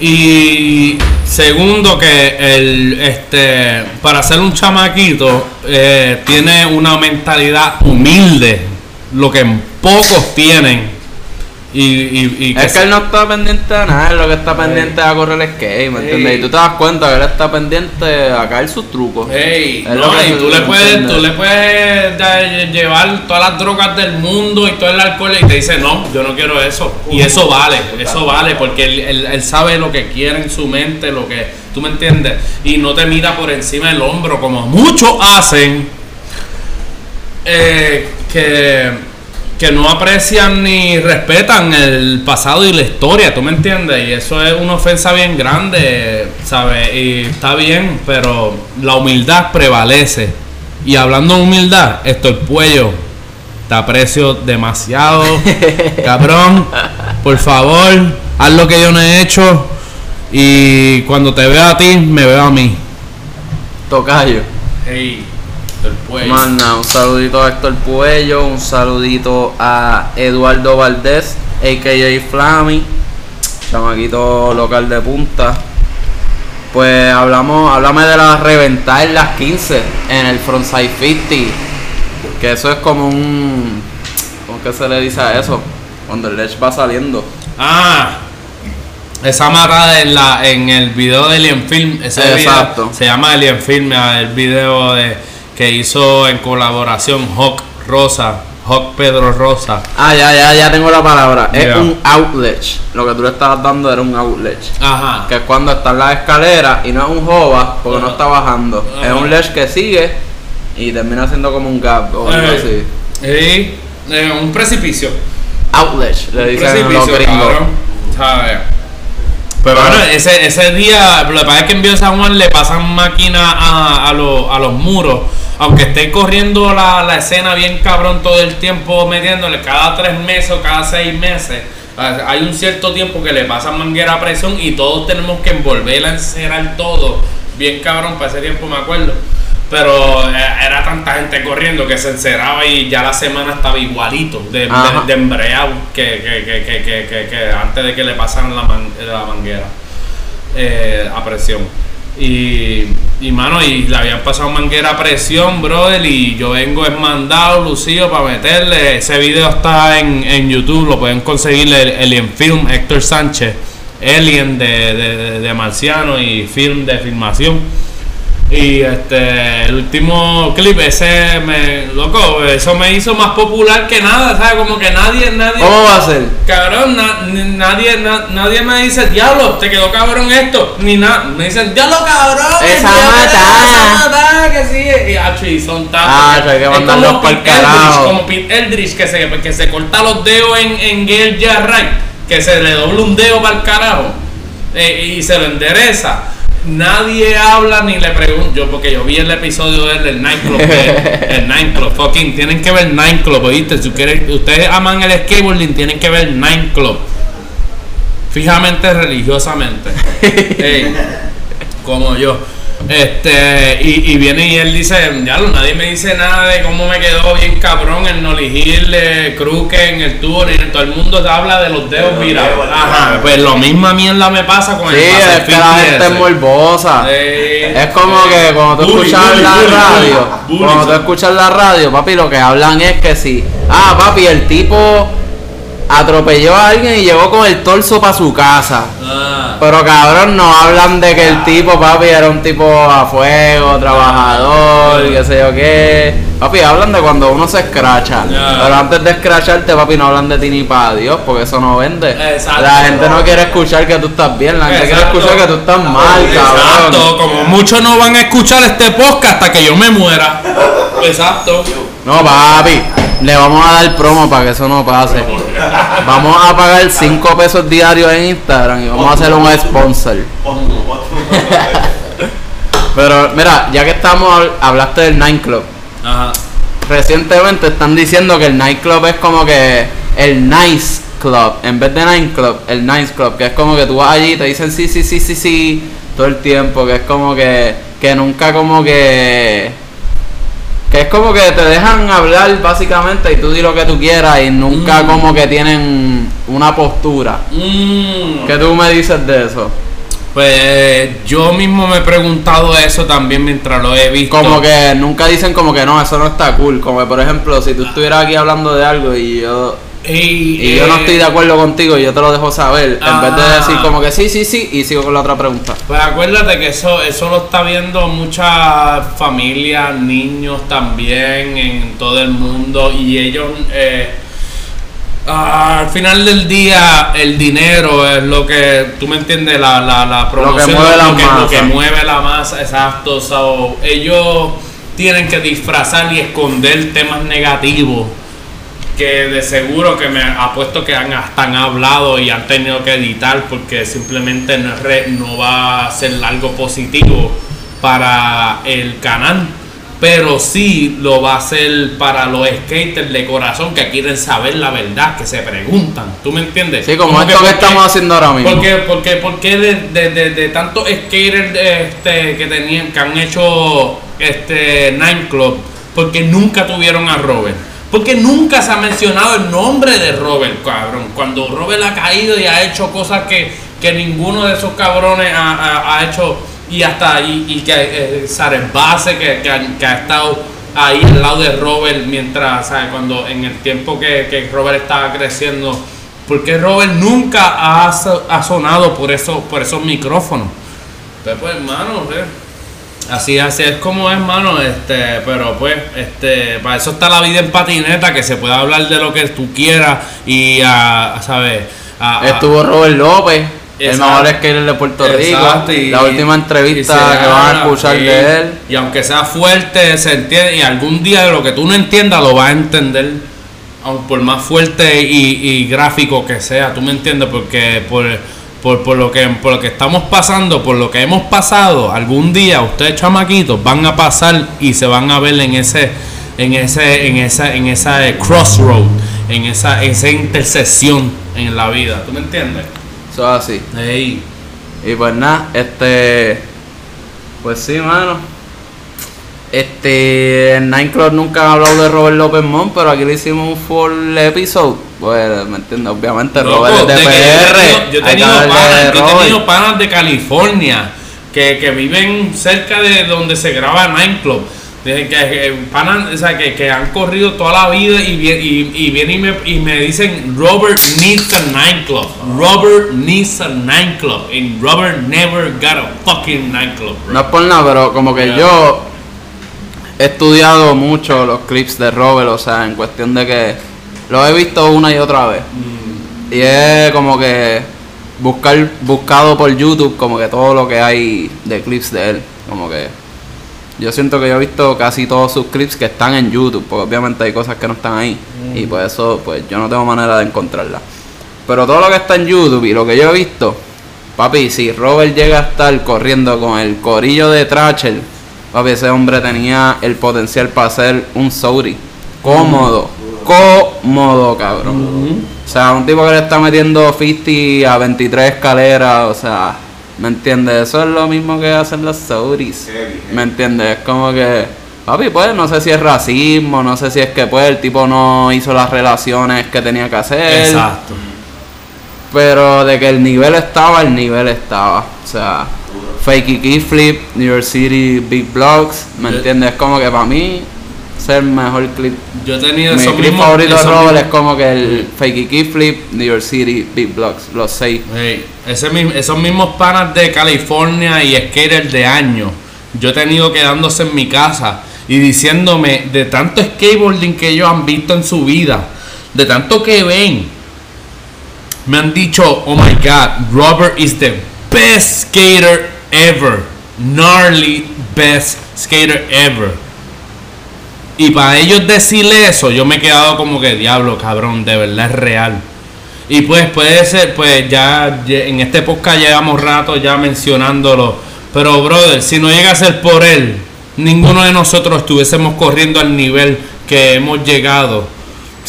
Y segundo que el este para ser un chamaquito eh, tiene una mentalidad humilde, lo que pocos tienen. Y, y, y Es que él no está pendiente de nada, lo que está pendiente es a correr el skate, ¿me entiendes? Y tú te das cuenta que él está pendiente a caer sus trucos. Ey, no, y tú le puedes, tú le puedes llevar todas las drogas del mundo y todo el alcohol y te dice no, yo no quiero eso. Y eso vale, eso vale, porque él, él- él sabe lo que quiere en su mente, lo que, tú me entiendes, y no te mira por encima del hombro como muchos hacen, eh, que que no aprecian ni respetan el pasado y la historia, ¿tú me entiendes? Y eso es una ofensa bien grande, ¿sabes? Y está bien, pero la humildad prevalece. Y hablando de humildad, esto el cuello, te aprecio demasiado, [laughs] cabrón. Por favor, haz lo que yo no he hecho. Y cuando te veo a ti, me veo a mí. Tocayo. Hey, Manda, un saludito a Héctor Puello, un saludito a Eduardo Valdés, a.k.a. Flammy, chamaquito local de punta. Pues hablamos, háblame de la reventar en las 15 en el Frontside 50. Que eso es como un. ¿Cómo que se le dice a eso? Cuando el Ledge va saliendo. Ah, esa matada en la en el video de Alien Film, ese Exacto. video se llama Alien Film, el video de que hizo en colaboración Hawk Rosa, Hawk Pedro Rosa. Ah, ya, ya, ya tengo la palabra. Es un outlet. Lo que tú le estabas dando era un outlet. Ajá. Que es cuando está en la escalera y no es un hoba porque no está bajando. Es un ledge que sigue y termina siendo como un gap o algo así. Eh, un precipicio. Outlet, le Un dicen los gringos. cabrón. Pero bueno, ese, ese día, lo que pasa es que en Viejo San Juan le pasan máquina a, a, los- a los muros. Aunque esté corriendo la, la escena bien cabrón todo el tiempo metiéndole cada tres meses o cada seis meses. Hay un cierto tiempo que le pasan manguera a presión y todos tenemos que envolver a encerar todo. Bien cabrón, para ese tiempo me acuerdo. Pero eh, era tanta gente corriendo que se enceraba y ya la semana estaba igualito de, de, Ajá. de embreado que, que, que, que, antes de que le pasaran la, man- la manguera eh, a presión. Y, y mano, y le habían pasado manguera a presión, brother, y yo vengo esmandado, lucido, para meterle. Ese video está en, en YouTube, lo pueden conseguir el Alien Film, Héctor Sánchez, Alien de, de, de- de Marciano y Film de filmación. Y este, el último clip, ese me, loco, eso me hizo más popular que nada, ¿sabes? Como que nadie, nadie. ¿Cómo va a ser? Cabrón, na- nadie, na- nadie me dice, diablo, te quedó cabrón esto, ni nada. Me dicen, diablo, cabrón. Esa matada". Que sí. Y, acho, y son tantos. Ah, hay que mandarlos pa'l Pete carajo. Como Pete Eldridge, que se, que se corta los dedos en, en Gale Jarrett, que se le dobla un dedo para el carajo eh, y se lo endereza. Nadie habla ni le pregunta. Yo, porque yo vi el episodio del, del Nightclub. de- [laughs] el Nightclub, fucking. Tienen que ver Nightclub, ¿oíste? Si quieren, ustedes aman el skateboarding, tienen que ver Nightclub. Fijamente, religiosamente. [laughs] Ey, como yo. Este, y, y viene y él dice, ya nadie me dice nada de cómo me quedó bien cabrón el Crooked en el tour, y todo el mundo te habla de los dedos virados. Ajá, pues lo misma mierda me pasa con Sí, el es Pacific que la gente es morbosa. Sí, Es como sí. que cuando tú Bully, escuchas bully, la bully, radio, bully, cuando tú escuchas la radio, papi, lo que hablan es que si, ah, papi, el tipo atropelló a alguien y llegó con el torso para su casa. Ah, Pero cabrón, no hablan de que el tipo, papi, era un tipo a fuego, trabajador, qué sé yo qué. Papi, hablan de cuando uno se escracha. Pero antes de escracharte, papi, no hablan de ti ni para Dios, porque eso no vende. Exacto. La gente no quiere escuchar que tú estás bien, la gente quiere Exacto. escuchar que tú estás mal, Exacto, cabrón. como muchos no van a escuchar este podcast hasta que yo me muera. Exacto. No, papi, le vamos a dar promo para que eso no pase. Vamos a pagar 5 pesos diarios en Instagram y vamos a hacer un sponsor. Pero mira, ya que estamos, habl- hablaste del nightclub. Ajá. Recientemente están diciendo que el nightclub es como que el nice club. En vez de nightclub, el nice club. Que es como que tú vas allí y te dicen sí, sí, sí, sí, sí. Todo el tiempo. Que es como que, que nunca como que... Que es como que te dejan hablar básicamente y tú di lo que tú quieras y nunca Mm. como que tienen una postura. Mm. ¿Qué tú me dices de eso? Pues yo mismo me he preguntado eso también mientras lo he visto. Como que nunca dicen como que no, eso no está cool. Como que por ejemplo, si tú estuvieras aquí hablando de algo y yo Y, yo no eh, estoy de acuerdo contigo y yo te lo dejo saber, en vez de Ah. decir como que sí, sí, sí, y sigo con la otra pregunta. Pues acuérdate que eso, eso lo está viendo muchas familias, niños también en todo el mundo y ellos eh, ah, al final del día el dinero es lo que, tú me entiendes, la, la, la promoción, mueve la lo, que, lo que masa. mueve la masa, exacto. so, ellos tienen que disfrazar y esconder temas negativos que de seguro que me apuesto que han, hasta han hablado y han tenido que editar porque simplemente no, es re- no va a ser algo positivo para el canal. Pero sí lo va a ser para los skaters de corazón que quieren saber la verdad, que se preguntan. ¿Tú me entiendes? Sí, como esto que estamos haciendo ahora mismo. ¿Por qué, por qué- por qué de, de- de- de tantos skaters este, que tenían, que han hecho este Nine Club, porque nunca tuvieron a Robert? Porque nunca se ha mencionado el nombre de Robert, cabrón. Cuando Robert ha caído y ha hecho cosas que, que ninguno de esos cabrones ha, ha- hecho, y hasta y, y que eh, Base, que, que ha, estado ahí al lado de Robert, mientras, ¿sabes? Cuando en el tiempo que, que Robert estaba creciendo, porque Robert nunca ha, ha sonado por, eso, por esos micrófonos. Entonces, pues, hermano, pues, así, así es como es, hermano. Este, pero pues, este, para eso está la vida en patineta, que se puede hablar de lo que tú quieras y, a, ¿sabes? A- a- Estuvo Robert López, el mejor skater de Puerto Exacto, Rico. y- la última entrevista que van a escuchar y- de él. Y aunque sea fuerte, se entiende. Y algún día de lo que tú no entiendas lo vas a entender. Aun por más fuerte y, y gráfico que sea, tú me entiendes, porque por, por, por lo que, por lo que estamos pasando, por lo que hemos pasado, algún día ustedes chamaquitos van a pasar y se van a ver en ese, en ese, en esa, en esa eh, crossroad, en esa, esa intersección en la vida, ¿tú me entiendes? Eso es así. Ey. Y pues nada, este. Pues sí, mano. Este. En nunca han hablado de Robert López Mon, pero aquí le hicimos un full episode. Pues, ¿me entiendes? Obviamente, Loco, Robert es de de PR. Yo he tenido, panas, de yo he Robert. tenido panas de California que, que viven cerca de donde se graba Nine Club. De que, que panas, o sea, que, que han corrido toda la vida y, y, y vienen y me, y me dicen Robert needs a Nine Club. Robert needs a Nine Club. And Robert never got a fucking Nine Club. bro. No es por nada, pero como que yo he estudiado mucho los clips de Robert, o sea, en cuestión de que los he visto una y otra vez. Mm. Y es como que buscar buscado por YouTube como que todo lo que hay de clips de él, como que yo siento que yo he visto casi todos sus clips que están en YouTube, porque obviamente hay cosas que no están ahí y por eso pues yo no tengo manera de encontrarlas. Pero todo lo que está en YouTube y lo que yo he visto, papi, si Robert llega a estar corriendo con el corillo de Trachel, papi, ese hombre tenía el potencial para ser un Sauri. Cómodo, cómodo, cabrón. O sea, un tipo que le está metiendo 50 a 23 escaleras, o sea, ¿me entiendes? Eso es lo mismo que hacen los Sauris. ¿Me entiendes? Es como que, papi, pues, no sé si es racismo, no sé si es que, pues, el tipo no hizo las relaciones que tenía que hacer. Exacto. Pero de que el nivel estaba, el nivel estaba. O sea, Fakey Kickflip, New York City Big Blocks, ¿me Yo- entiendes? Es como que para mí, es el mejor clip. Yo he tenido Mi esos clip mismos- favorito de Robert mismos- es como que el Fakey Kickflip, New York City Big Blocks, los seis. Ese esos mismos panas de California y skaters de años, yo he tenido quedándose en mi casa y diciéndome de tanto skateboarding que ellos han visto en su vida, de tanto que ven, me han dicho, oh my god, Robert is the best skater ever, gnarly best skater ever. Y para ellos decirle eso, yo me he quedado como que diablo, cabrón, de verdad es real. Y pues puede ser, pues ya en este podcast llevamos rato ya mencionándolo. Pero brother, si no llega a ser por él, ninguno de nosotros estuviésemos corriendo al nivel que hemos llegado,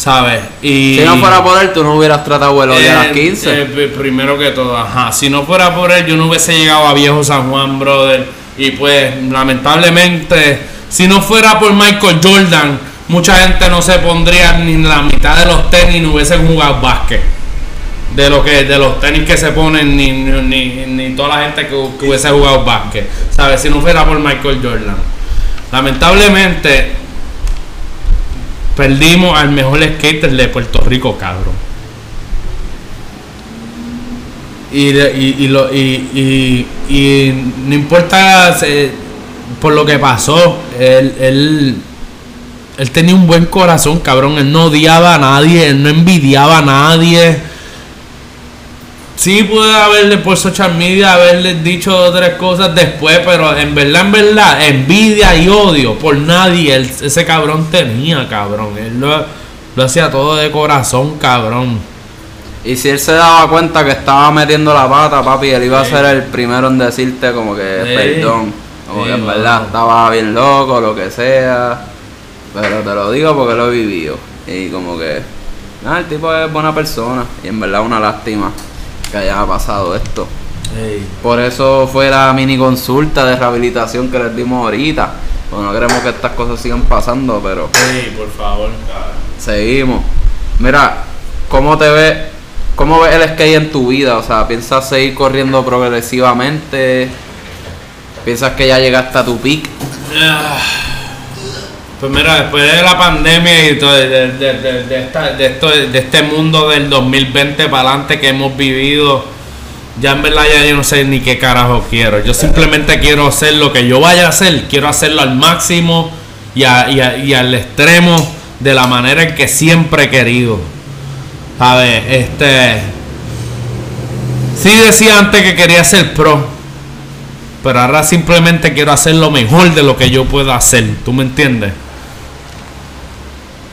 ¿sabes? Y Si no fuera por él, tú no hubieras tratado el hoy a las eh, 15. eh, pri- primero que todo, ajá. Si no fuera por él, yo no hubiese llegado a Viejo San Juan, brother. Y pues, lamentablemente, si no fuera por Michael Jordan, mucha gente no se pondría ni la mitad de los tenis ni hubiesen jugado básquet. De lo que, de los tenis que se ponen, ni, ni, ni- ni toda la gente que, que hubiese jugado básquet. ¿Sabes? Si no fuera por Michael Jordan. Lamentablemente, perdimos al mejor skater de Puerto Rico, cabrón. Y, y, y, lo, y, y, no importa por lo que pasó, él, él, él tenía un buen corazón, cabrón. Él no odiaba a nadie, él no envidiaba a nadie. Sí puede haberle por social media haberle dicho otras cosas después, pero en verdad, en verdad, envidia y odio por nadie él- ese cabrón tenía, cabrón. Él lo, lo hacía todo de corazón, cabrón. Y si él se daba cuenta que estaba metiendo la pata, papi, él iba a ser el primero en decirte como que Sí. perdón. Como Sí, que en verdad estaba bien loco, lo que sea. Pero te lo digo porque lo he vivido. Y como que, nada, el tipo es buena persona. Y en verdad una lástima que haya pasado esto. Por eso fue la mini consulta de rehabilitación que les dimos ahorita. Pues no queremos que estas cosas sigan pasando, pero Sí, por favor, cabrón. seguimos. Mira, ¿cómo te ves? ¿Cómo ves el skate en tu vida? O sea, ¿piensas seguir corriendo progresivamente? ¿Piensas que ya llegaste a tu peak? Pues mira, después de la pandemia y todo, de, de- de- de esta- esto- de este mundo del 2020 para adelante que hemos vivido, ya en verdad ya yo no sé ni qué carajo quiero. Yo simplemente quiero hacer lo que yo vaya a hacer, quiero hacerlo al máximo y, y a- y al extremo de la manera en que siempre he querido. ¿Sabes? Este. Sí decía antes que quería ser pro, pero ahora simplemente quiero hacer lo mejor de lo que yo pueda hacer. ¿Tú me entiendes?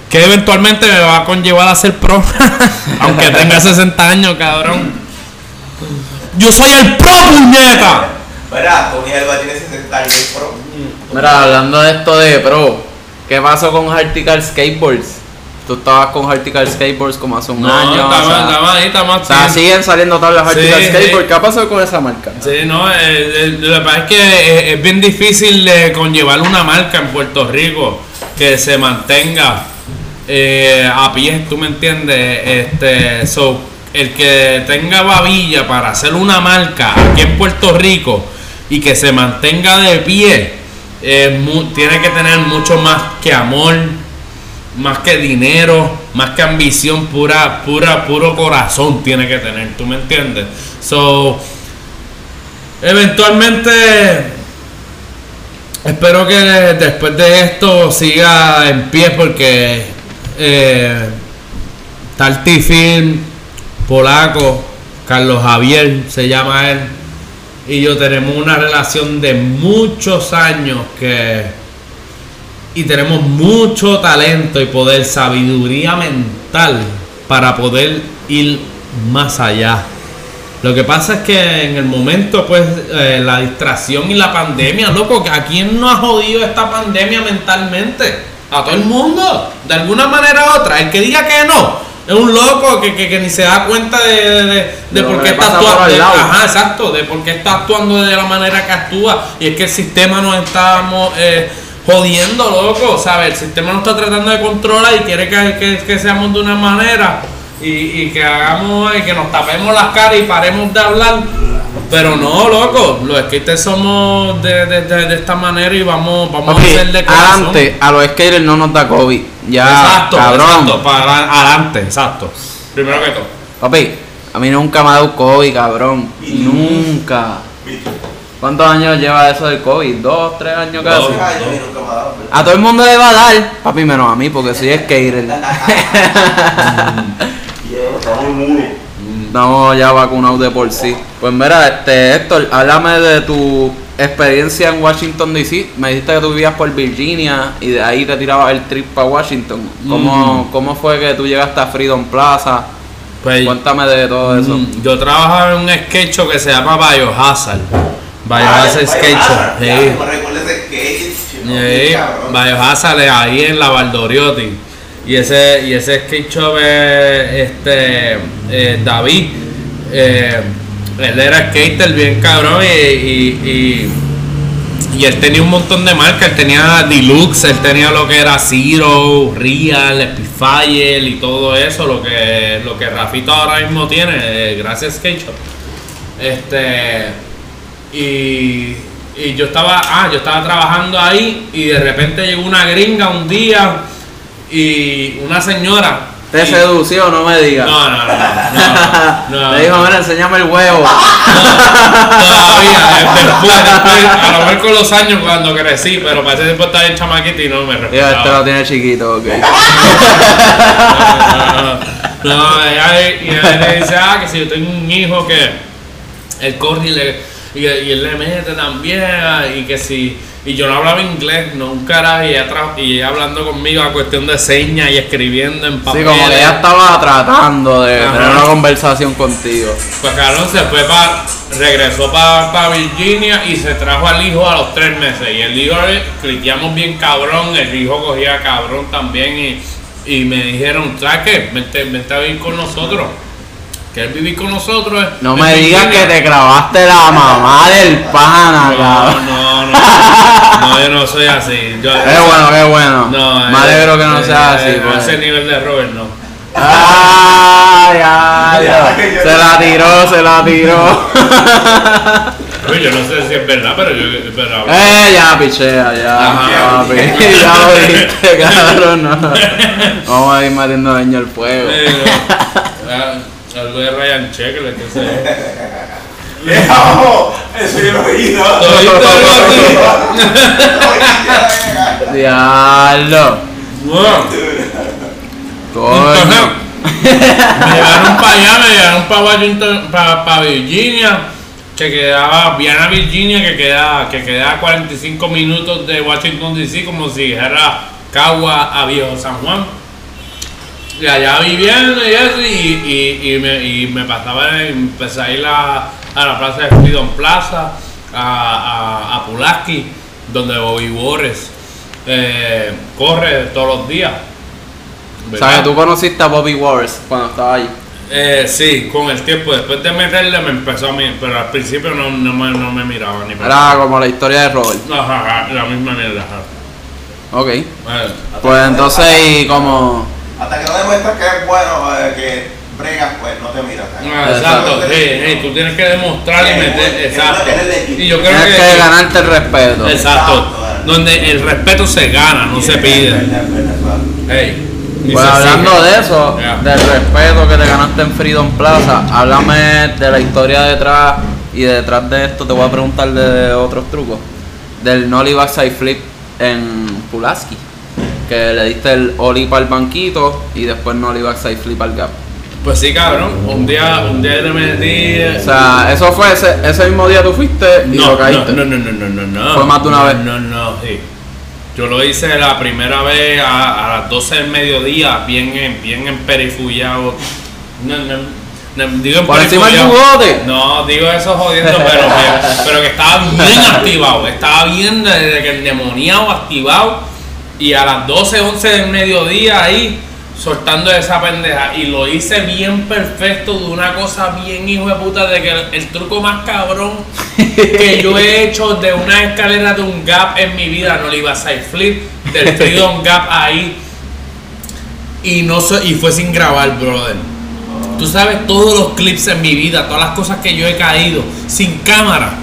Que eventualmente me va a conllevar a ser pro. [laughs] Aunque tenga 60 años, cabrón. Yo soy el pro, puñeta. Verá, Tony Alba tiene 60 años, pro. Mira, hablando de esto de pro, ¿qué pasó con Hartical Skateboards? Tú estabas con Hartical Skateboards como hace un No, año. está o más, sea, está más ahí, está más o sea, bien. siguen saliendo tablas Sí, Hartical sí. Skateboards. ¿Qué ha pasado con esa marca? Sí, no, eh, eh, lo que pasa es que eh, es bien difícil de conllevar una marca en Puerto Rico que se mantenga eh, a pie, ¿tú me entiendes? Este, so, el que tenga babilla para hacer una marca aquí en Puerto Rico y que se mantenga de pie, eh, tiene que tener mucho más que amor, más que dinero, más que ambición, pura, pura, puro corazón tiene que tener, ¿tú me entiendes? So, eventualmente espero que después de esto siga en pie porque eh, Film, Polaco, Carlos Javier se llama él, y yo tenemos una relación de muchos años que y tenemos mucho talento y poder, sabiduría mental para poder ir más allá. Lo que pasa es que en el momento, pues, eh, la distracción y la pandemia, loco, a quién no ha jodido esta pandemia mentalmente? A todo el mundo, de alguna manera u otra. El que diga que no, es un loco que, que- que ni se da cuenta de, de- por qué está actuando. de- ajá, exacto, de por qué está actuando de la manera que actúa. Y es que el sistema nos estamos eh, jodiendo, loco, ¿sabes? El sistema nos está tratando de controlar y quiere que, que- que seamos de una manera y, y que hagamos y que nos tapemos las caras y paremos de hablar. Pero no, loco, los skaters somos de, de- de- de esta manera y vamos, vamos a hacer de corazón. adelante, a los skaters no nos da COVID. Ya, exacto, cabrón. exacto, para adelante, exacto. Primero que todo. Papi, a mí nunca me ha dado COVID, cabrón. Nunca. ¿Cuántos años lleva eso del COVID? ¿Dos, tres años casi? Dos. Dado. A todo el mundo le va a dar, papi, menos a mí, porque soy [laughs] skater. [laughs] Estamos ya vacunados de por sí. Pues mira, este Héctor, háblame de tu experiencia en Washington DC. Me dijiste que tú vivías por Virginia y de ahí te tirabas el trip para Washington. ¿Cómo, ¿Cómo fue que tú llegaste a Freedom Plaza? Pues, Cuéntame de todo eso. Mm, Yo trabajaba en un show que se llama Biohazard. Biohazard Ah, Show. Biohazard, ya, sí. Skate. no, Sí. Biohazard es ahí en la Valdoriotti. Y ese, y ese skate shop es este, eh, David. eh, él era skater bien cabrón y, y, él tenía un montón de marcas. Él tenía Deluxe, él tenía lo que era Zero, Real, Spitfire y todo eso. Lo que, lo que Rafito ahora mismo tiene, eh, gracias Skate Shop. Este. Y, y yo estaba, ah, yo estaba trabajando ahí y de repente llegó una gringa un día y una señora. ¿Te y- sedució? No me digas. No, no, no, no, no, [laughs] Le dijo, mira, enséñame el huevo. [laughs] Todavía, eh, después, después, a lo mejor con los años cuando crecí, pero para ese tiempo estaba bien chamaquito y no me este respetaba. lo tiene chiquito, ok. [laughs] No, no, no, ella, ella le dice, ah, que si yo tengo un hijo que corre y le, y, y él le mete también, y que si. Y yo no hablaba inglés, nunca era, y ella, y ella hablando conmigo a cuestión de señas y escribiendo en Sí, papel. como que ella estaba tratando de Ajá. tener una conversación contigo. Pues cabrón se fue para. regresó para Virginia y se trajo al hijo a los tres meses. Y el hijo eh, cliqueamos bien cabrón, el hijo cogía cabrón también y, y me dijeron, ¿sabes qué? Vente, vente a vivir con nosotros. ¿Quieres vivir con nosotros? No en me digas que Virginia?" te clavaste la mamá del pana, No, cabrón. no, no. No, yo no soy así. Yo, Qué bueno, qué bueno. No, me eh, alegro que no eh, sea así. eh. A ese nivel de Robert no. Ah, ya, ya. Se la tiró, se la tiró. Oye, yo no sé si es verdad, pero yo. Pero, eh, ya, pichea, ya. Ajá. papi. ya [laughs] lo dijiste, cabrón. No. [laughs] Vamos a ir metiendo leña al fuego. Eh, [laughs] Algo de Ryan Checkler, que sé. [laughs] ¡Vamos! Eso yo lo he oído. [laughs] Algo Diablo. Coño. Me llevaron para allá, me llevaron para Washington, para, Virginia, que quedaba, Viana Virginia, que queda, que queda a 45 minutos de Washington DC, como si dijera Cagua a Viejo San Juan. Y allá viviendo y eso, y, y, y me, y me pasaba, empecé a ir a, a la plaza de Freedom Plaza, a, a, a Pulaski, donde Bobby Borres eh, corre todos los días. ¿verdad? ¿Sabes? Tú conociste a Bobby Wars cuando estaba ahí. Eh, sí, con el tiempo, después de meterle me empezó a mirar, pero al principio no, no, me, no me miraba ni para Era como la historia de Robert. Ajá, ajá, la misma mierda. ajá. Ok. Pues entonces, y como. Hasta que no demuestras que es bueno, eh, que bregas, pues no te miras. ah, exacto, sí, sí, tú tienes que demostrar y meter, exacto. Y yo creo Tienes que, que ganarte el respeto. exacto, donde el respeto se gana, no se pide. Ey, y Pues hablando de eso, del respeto que te ganaste en Freedom Plaza, háblame de la historia detrás y detrás de esto te voy a preguntar de otros trucos. Del Nolly Backside Flip en Pulaski, que le diste el Oli para el banquito y después Nolly Backside Flip al gap. Pues sí, cabrón, un día, un día le metí. O sea, eso fue ese, ese mismo día tú fuiste y no, lo no, caíste. no, no, no, no, no, no. Fue más de una No, vez. No, no, sí. Yo lo hice la primera vez a, a las 12 del mediodía, bien, en- bien emperifullado. No, no, no, digo Por encima del jugote. No, digo eso jodiendo, pero, que, pero que estaba bien activado. Estaba bien desde que el demoniado activado. Y a las 12, 11 del mediodía ahí, soltando esa pendeja. Y lo hice bien perfecto, de una cosa bien hijo de puta, de que el, el truco más cabrón que yo he [laughs] hecho de una escalera de un gap en mi vida, no le iba a side flip, del Freedom Gap ahí. Y no so- y fue sin grabar, brother. Tú sabes todos los clips en mi vida, todas las cosas que yo he caído, sin cámara.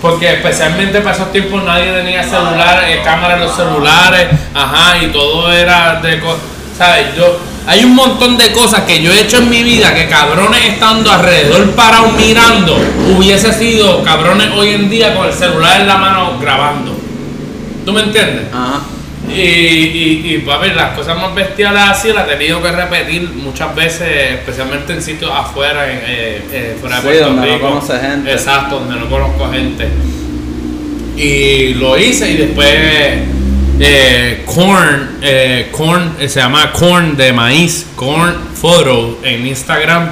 Porque especialmente para esos tiempos nadie tenía celular, eh, cámara en los celulares, ajá, y todo era de cosas. ¿Sabes? Yo, hay un montón de cosas que yo he hecho en mi vida que cabrones estando alrededor parados mirando, hubiese sido cabrones hoy en día con el celular en la mano grabando. ¿Tú me entiendes? Ajá. Y, y, y papi, las cosas más bestiales así las he tenido que repetir muchas veces, especialmente en sitios afuera, en, eh, eh, fuera de Sí, Puerto donde no Rico. conoce gente. Exacto, donde no conozco gente. Y lo hice y después eh, Corn, eh, Corn, eh, se llama Corn de maíz, Corn Photo en Instagram.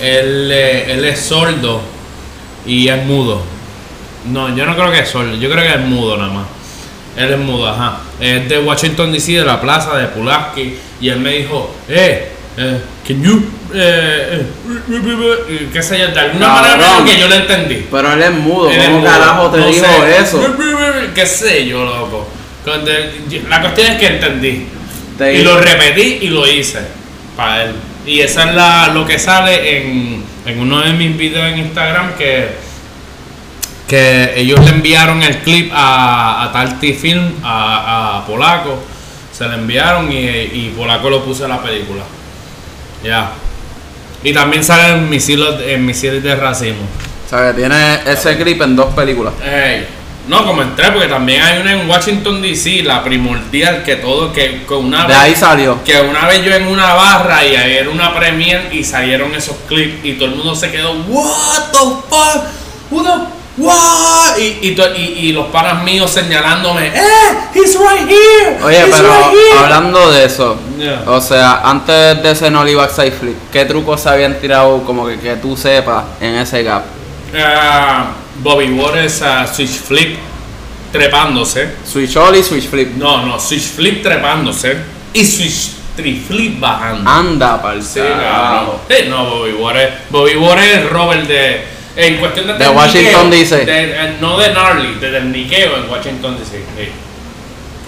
Él, él es sordo y es mudo. No, yo no creo que es sordo, yo creo que es mudo nada más. Él es mudo, ajá. Es de Washington DC, de la plaza de Pulaski. Y él me dijo, eh, eh can you, eh, eh, qué sé yo, de alguna manera que yo le entendí. Pero él es mudo, Él es ¿cómo mudo. carajo te No dijo sé. eso? ¿Qué sé yo, loco? La cuestión es que entendí. Te Y lo repetí y lo hice para él. Y esa es la, lo que sale en, en uno de mis videos en Instagram que, que ellos le enviaron el clip a, a Tarty Film, a, a Polaco. Se le enviaron y, y Polaco lo puso en la película. Ya. Y también sale en Misiles, en Misiles de Racismo. O sea, que tiene ese clip en dos películas. Ey, No, como entré, porque también hay una en Washington DC, la primordial, que todo, que, que una De vez, ahí salió. que una vez yo en una barra y ahí era una premier y salieron esos clips y todo el mundo se quedó, what the fuck, who the what? Y, y, to- y- y los panas míos señalándome, eh, he's right here. Oye, he's pero right here". hablando de eso, Yeah. o sea, antes de ese Nolly Backside Flip, ¿qué trucos se habían tirado como que, que tú sepas en ese gap? Ah, Bobby Waters a switch flip trepándose. Switch Ollie, Switch Flip. No, no, switch flip trepándose y switch triflip bajando. Anda, pa'l Sí, cabrón. Sí, no, Bobby Waters. Bobby Waters es Robert de. En cuestión de. De Washington, DC. de- eh, no de Gnarly, de tecniqueo en Washington DC. Sí.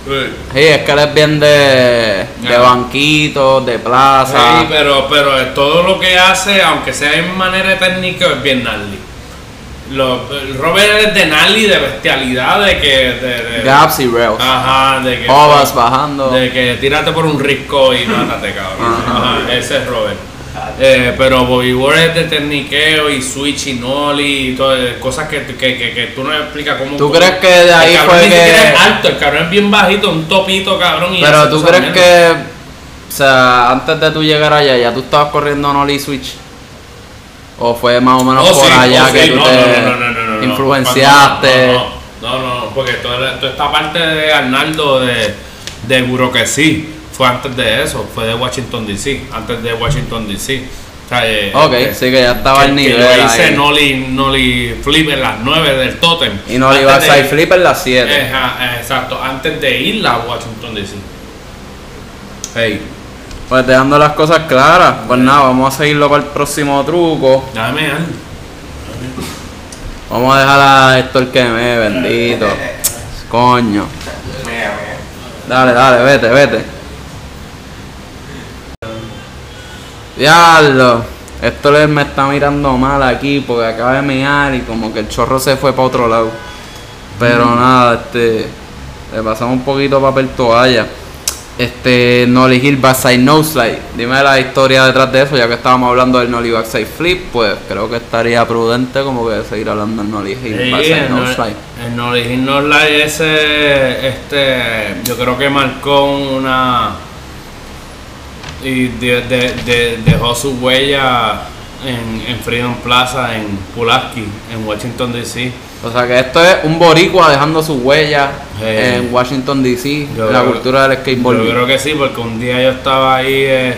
Sí. Es que él es bien de, de banquitos, de plaza. Sí, pero, pero todo lo que hace, aunque sea en manera de técnico, es bien Gnarly. Lo, Robert es de Gnarly, de bestialidad, de que. De, de- Gaps y rails. Ajá, de que. Ovas bajando. De que tírate por un risco y mátate, cabrón. Ajá, ese es Robert. Eh, pero Bobby Ward es de tecniqueo y switch y nolly y todo, eh, cosas que, que, que, que tú no explicas cómo. ¿Tú crees que de ahí el cabrón fue ni que- es alto, el cabrón es bien bajito, un topito, cabrón. Y Pero tú crees que, o sea, antes de tú llegar allá, ya tú estabas corriendo Nolly Switch. ¿O fue más o menos Oh, por sí, allá oh, que sí, tú no, te no, no, influenciaste? No, no, no, porque toda, toda esta parte de Arnaldo de, de Guro que sí fue antes de eso, fue de Washington DC, antes de Washington DC. O sea, eh, Ok, eh, sí que ya estaba que- el que nivel yo hice ahí. Nolly, Nolly Flip en las 9 del Totem. Y Nolly Backside de- Flip en las 7. Ajá, eh, exacto, antes de ir a Washington DC. Hey, Pues dejando las cosas claras, pues nada, vamos a seguirlo para el próximo truco. dame algo. Vamos a dejar a Héctor que me, bendito. Coño. Dale, dale, vete, vete. Diablo. Esto me está mirando mal aquí porque acaba de mear y como que el chorro se fue para otro lado. Pero nada, este. Le pasamos un poquito papel toalla. Este, Nolly Hill Backside No Slide. Dime la historia detrás de eso, ya que estábamos hablando del Nolly Backside Flip, pues creo que estaría prudente como que seguir hablando del Nolly Hill Sí, Backside el No Slide. el No Legend No Slide ese, este, yo creo que marcó una y de- de- de- dejó su huella en, en Freedom Plaza, en Pulaski, en Washington DC. O sea que esto es un boricua dejando su huella en Washington DC, Yo en la creo- cultura del skateboard. Yo creo que sí, porque un día yo estaba ahí eh,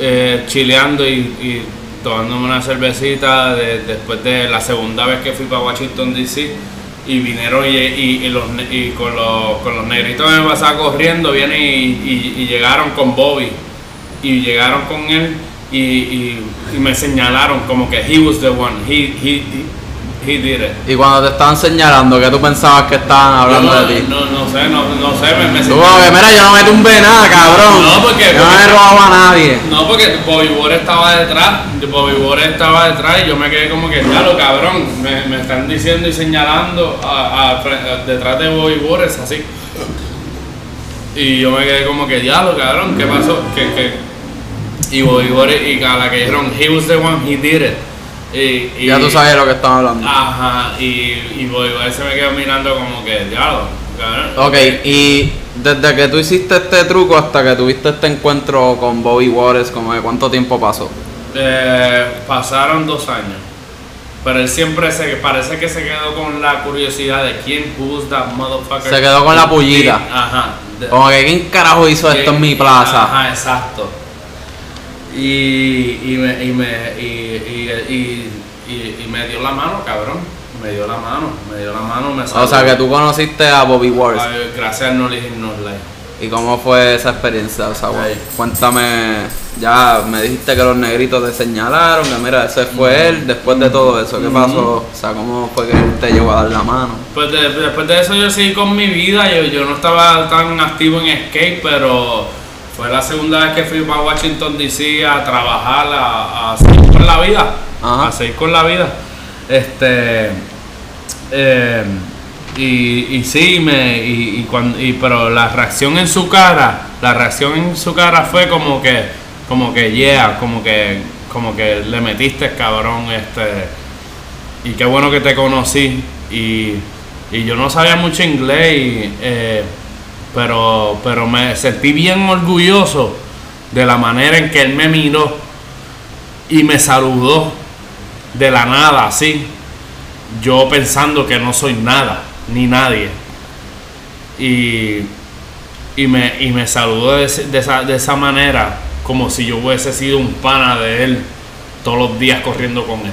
eh, chileando y, y tomándome una cervecita de- después de la segunda vez que fui para Washington DC y vinieron y, y- y los, ne- y con, los, con los negritos me pasaba corriendo, vienen y llegaron con Bobby y llegaron con él y, y- y me señalaron como que he was the one, he, he, he, he did it. Y cuando te estaban señalando, que tú pensabas que estaban hablando no, de ti? No, no sé, no, no sé, me, me que, mira, yo no me tumbé nada, cabrón. No, porque- Yo no me he robado a nadie. No, porque Bobby Ward estaba detrás, Bobby Ward estaba detrás y yo me quedé como que, claro, cabrón, me, me están diciendo y señalando a, a fre- a- detrás de Bobby Ward, es así. Y yo me quedé como que, diablo, cabrón, ¿qué pasó? Que... Y Bobby Ward, y a la que dijeron, he was the one, he did it. Y, y- Ya tú sabes de lo que estamos hablando. Ajá, y, y Bobby se me quedó mirando como que, diablo. Ok, y desde que tú hiciste este truco hasta que tuviste este encuentro con Bobby Waters, como de cuánto tiempo pasó. Eh, pasaron dos años. Pero él siempre se parece que se quedó con la curiosidad de quién who's that motherfucker. Se quedó con la pullita. Ajá. Como que quién carajo hizo esto en mi plaza. Ajá, exacto. Y, y me, y, me, y, y, y, y- y me dio la mano, cabrón. Me dio la mano, me dio la mano, me O sea que tú conociste a Bobby Waters. Ay, Gracias a Life. ¿Y cómo fue esa experiencia? O sea, Ay. cuéntame, ya me dijiste que los negritos te señalaron, que mira, ese fue él, después de todo eso, ¿qué pasó? O sea, ¿cómo fue que él te llevó a dar la mano? Pues de- después de eso yo seguí con mi vida, yo, yo no estaba tan activo en skate, pero fue la segunda vez que fui para Washington DC a trabajar, a, a seguir con la vida, Ajá. a seguir con la vida. Este, eh, y, y sí, me, y, y cuan- y- pero la reacción en su cara, la reacción en su cara fue como que, como que yeah, como que, como que le metiste cabrón, este, y qué bueno que te conocí y, y yo no sabía mucho inglés y, eh, pero pero me sentí bien orgulloso de la manera en que él me miró y me saludó de la nada así yo pensando que no soy nada, ni nadie. Y, y, me, y me saludó de, de esa, de esa manera, como si yo hubiese sido un pana de él todos los días corriendo con él.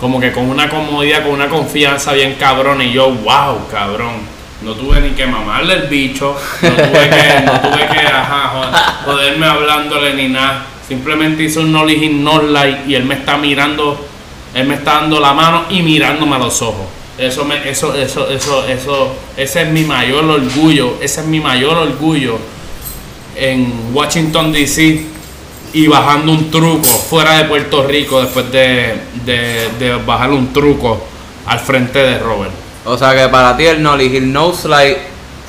Como que con una comodidad, con una confianza bien cabrón. Y yo, wow, cabrón. No tuve ni que mamarle el bicho, no tuve que, no ajá, jo- joderme hablándole ni nada. Simplemente hice un no hit no like y él me está mirando, él me está dando la mano y mirándome a los ojos. Eso me, eso, eso, eso, eso, ese es mi mayor orgullo, ese es mi mayor orgullo en Washington DC y bajando un truco fuera de Puerto Rico después de, de, de bajar un truco al frente de Robert. O sea que para ti el Nolly Hill No Slide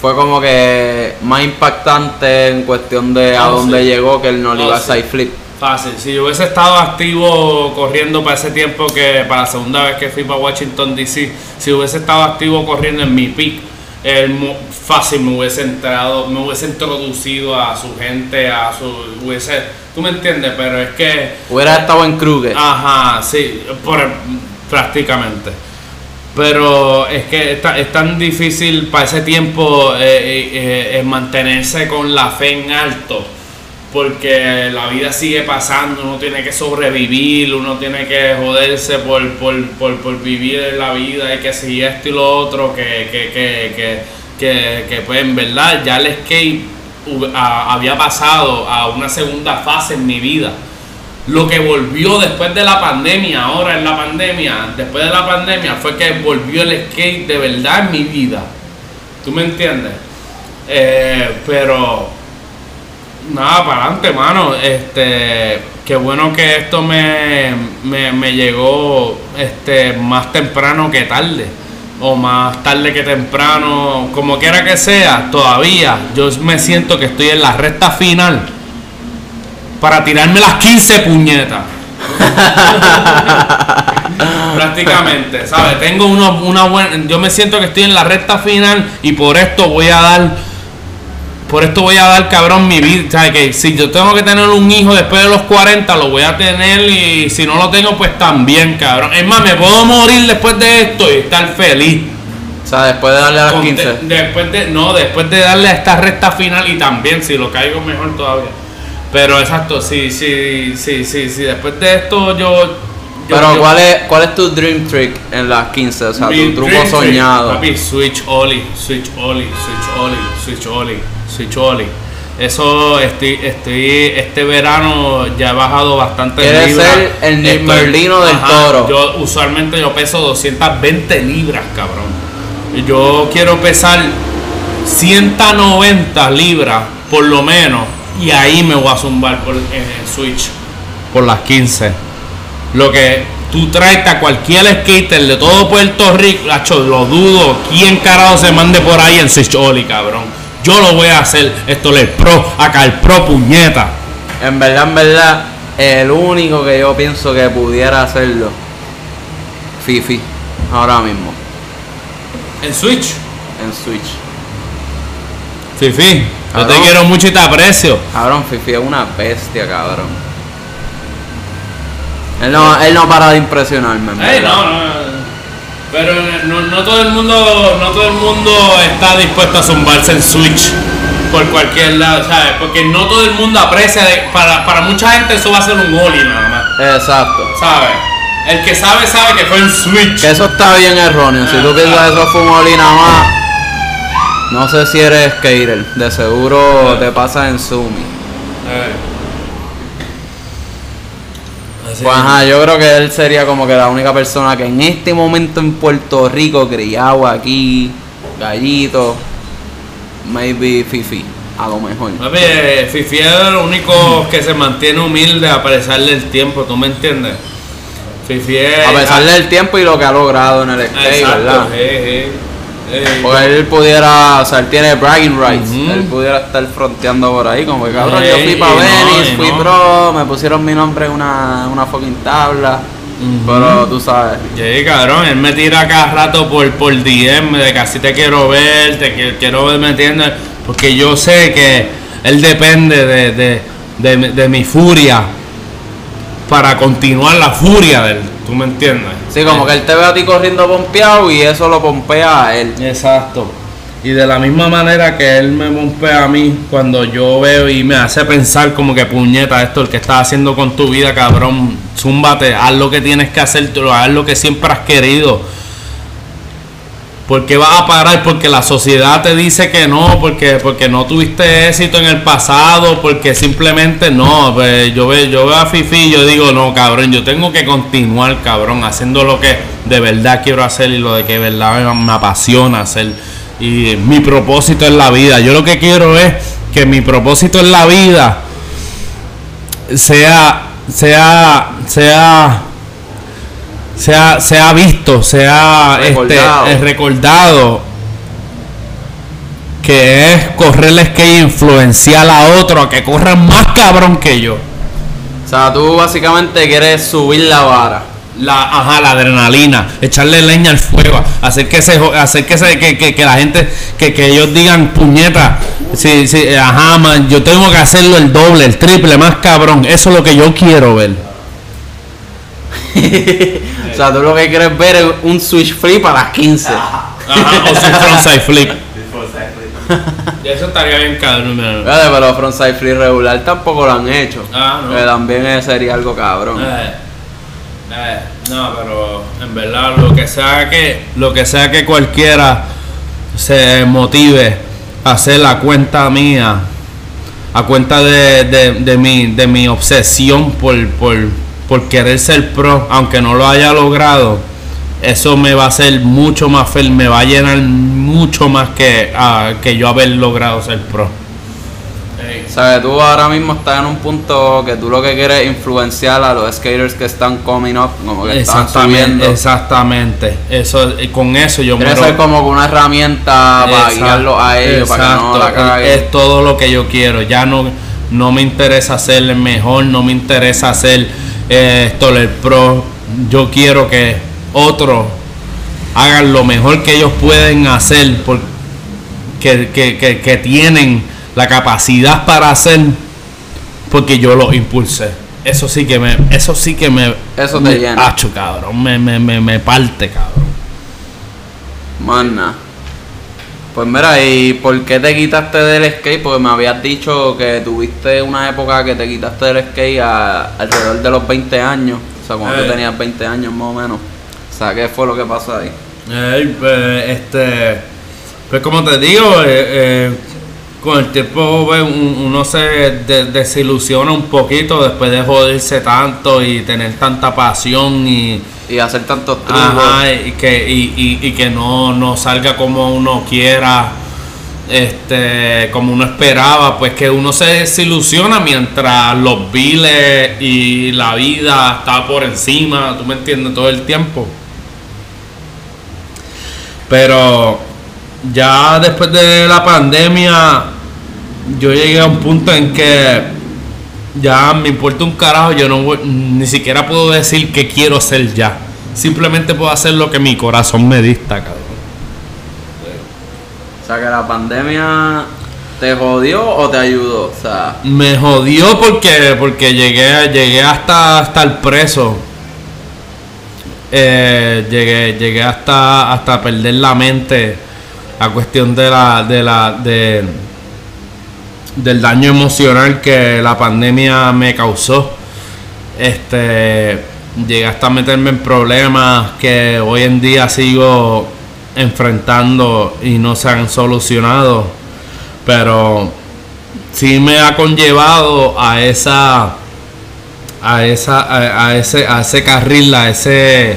fue como que más impactante en cuestión de a Oh, dónde sí. llegó que el Nolly Oh, Backside sí. Flip. Fácil, si yo hubiese estado activo corriendo para ese tiempo que para la segunda vez que fui para Washington DC, si hubiese estado activo corriendo en mi pick, mu- fácil me hubiese entrado, me hubiese introducido a su gente, a su hubiese, tú me entiendes, pero es que Hubiera estado en Kruger. Ajá, sí, por, prácticamente. Pero es que está- es tan difícil para ese tiempo eh, eh, eh, mantenerse con la fe en alto. Porque la vida sigue pasando, uno tiene que sobrevivir, uno tiene que joderse por, por, por, por vivir la vida y que si esto y lo otro, que, que, que, que, que, pues en verdad ya el a- había pasado a una segunda fase en mi vida lo que volvió después de la pandemia, ahora en la pandemia, después de la pandemia, fue que volvió el skate de verdad en mi vida. ¿Tú me entiendes? Eh, pero nada, para adelante, mano. Este, qué bueno que esto me, me, me llegó este, más temprano que tarde. O más tarde que temprano, como quiera que sea, todavía yo me siento que estoy en la recta final para tirarme las 15 puñetas. [laughs] Prácticamente, ¿sabes? Tengo uno- una buena. Yo me siento que estoy en la recta final y por esto voy a dar. Por esto voy a dar, cabrón, mi vida. ¿Sabes? Que si yo tengo que tener un hijo después de los 40, lo voy a tener y si no lo tengo, pues también, cabrón. Es más, me puedo morir después de esto y estar feliz. O sea, después de darle a las Con- 15. de- después de no después de darle a esta recta final y también si lo caigo mejor todavía pero exacto sí sí sí sí sí después de esto yo, yo- Pero yo- ¿cuál es, ¿cuál es tu dream trick en las 15? O sea, tu truco trick, soñado. papi, switch ollie switch ollie switch ollie switch ollie switch ollie eso estoy estoy este verano ya he bajado bastante Quieres libras. ser el Estoy- Merlino del toro. yo usualmente yo peso 220 libras cabrón yo quiero pesar 190 libras por lo menos y ahí me voy a zumbar por en el switch. Por las 15 lo que tú traes a cualquier skater de todo Puerto Rico lacho, lo dudo. Quién carajo se mande por ahí en switch Oli cabrón. Yo lo voy a hacer. Esto le pro acá el pro puñeta. En verdad, en verdad, el único que yo pienso que pudiera hacerlo, Fifi, ahora mismo, en switch en Switch. Fifi yo te quiero mucho y te aprecio Cabrón, Fifi es una bestia, cabrón. Él no, él no para de impresionarme, Ey, no, no, pero no, no todo el mundo no todo el mundo está dispuesto a zumbarse en Switch por cualquier lado, ¿sabes? Porque no todo el mundo aprecia, de- para, para mucha gente eso va a ser un Oli nada más, Exacto. ¿sabes? El que sabe sabe que fue en Switch. Que eso está bien erróneo. Si tú Ah, piensas claro. que eso fue un oli nada más, no sé si eres skater. De seguro te pasa en Sumi. Eh. Pues ajá, yo creo que él sería como que la única persona que en este momento en Puerto Rico, criado aquí, gallito, maybe Fifi, a lo mejor. Papi, eh, Fifi es el único que se mantiene humilde a pesar del tiempo, ¿tú me entiendes? Fifi es... A pesar del tiempo y lo que ha logrado en el skate, Exacto, ¿verdad? Eh, él pudiera, o sea, él tiene bragging rights. Él pudiera estar fronteando por ahí, como que cabrón, yo fui para Venice, fui no. pro, me pusieron mi nombre en una, una fucking tabla. Pero tú sabes. Sí, cabrón, él me tira cada rato por, por DM de que así te quiero ver, te quiero ver, ¿me entiendes? Porque yo sé que él depende de, de, de, de mi furia para continuar la furia de él. ¿Tú me entiendes? Sí, como que él te ve a ti corriendo pompeado y eso lo pompea a él. Exacto. Y de la misma manera que él me pompea a mí cuando yo veo y me hace pensar como que puñeta esto, el que estás haciendo con tu vida, cabrón, zúmbate, haz lo que tienes que hacer, haz lo que siempre has querido. ¿Por qué vas a parar? Porque la sociedad te dice que no, porque, porque no tuviste éxito en el pasado, porque simplemente no. Pues yo, veo, yo veo a Fifi y yo digo, no, cabrón, yo tengo que continuar, cabrón, haciendo lo que de verdad quiero hacer y lo de que de verdad me, me apasiona hacer. Y mi propósito en la vida. Yo lo que quiero es que mi propósito en la vida sea, sea, sea sea, sea visto, sea Recordado. Este, eh, recordado que es correrles que influenciar a otro a que corran más cabrón que yo. O sea, tú básicamente quieres subir la vara. La, ajá, la adrenalina, echarle leña al fuego, hacer que se, hacer que, se, que, que, que la gente, que, que ellos digan puñeta, sí, sí, ajá, man, yo tengo que hacerlo el doble, el triple, más cabrón, eso es lo que yo quiero ver. O sea, tú lo que quieres ver es un switch free para las 15. Ajá, o su frontside flip. Eso estaría bien cabrón. Fíjate, pero frontside free regular tampoco lo han hecho. Ah, no. Que también sería algo cabrón. Eh, eh, no, pero en verdad lo que sea que lo que sea que cualquiera se motive a hacer la cuenta mía, a cuenta de, de, de mi de mi obsesión por, por, por querer ser pro, aunque no lo haya logrado, eso me va a hacer mucho más feliz, me va a llenar mucho más que, que yo haber logrado ser pro. Sea, que tú ahora mismo estás en un punto que tú lo que quieres es influenciar a los skaters que están coming up, como que están Exactamente, subiendo. exactamente. Eso, con eso yo Quieres ser como una herramienta para Exacto, guiarlos a ellos, para que no la caguen. Es todo lo que yo quiero. Ya no, no me interesa ser el mejor, no me interesa ser eh, el pro. Yo quiero que otros hagan lo mejor que ellos pueden hacer, por, que, que, que, que tienen la capacidad para hacer, porque yo los impulsé. Eso sí que me, eso sí que me, Eso te me- llena. Acho, cabrón, me, me, me, me parte, cabrón. Mana. Pues mira, ¿y por qué te quitaste del skate? Porque me habías dicho que tuviste una época que te quitaste del skate a- alrededor de los 20 años. O sea, cuando Eh. tú tenías 20 años más o menos. O sea, ¿qué fue lo que pasó ahí? Ey, pues, este, pues como te digo, eh, eh, con el tiempo pues, un- uno se de- desilusiona un poquito después de joderse tanto y tener tanta pasión y, Y hacer tantos trucos. ajá, y que, y, y- que no, no salga como uno quiera, este, como uno esperaba, pues que uno se desilusiona mientras los biles y la vida está por encima, tú me entiendes, todo el tiempo. Pero ya después de la pandemia, yo llegué a un punto en que ya me importa un carajo, yo no voy- ni siquiera puedo decir que quiero hacer ya. Simplemente puedo hacer lo que mi corazón me dicta, cabrón. O sea, que la pandemia te jodió o te ayudó. O sea, Me jodió porque porque llegué llegué hasta hasta el preso. Eh, llegué llegué hasta hasta perder la mente a cuestión de la de la de del daño emocional que la pandemia me causó. Este llegué hasta meterme en problemas que hoy en día sigo enfrentando y no se han solucionado. Pero sí me ha conllevado a esa a esa a, ese a ese carril a ese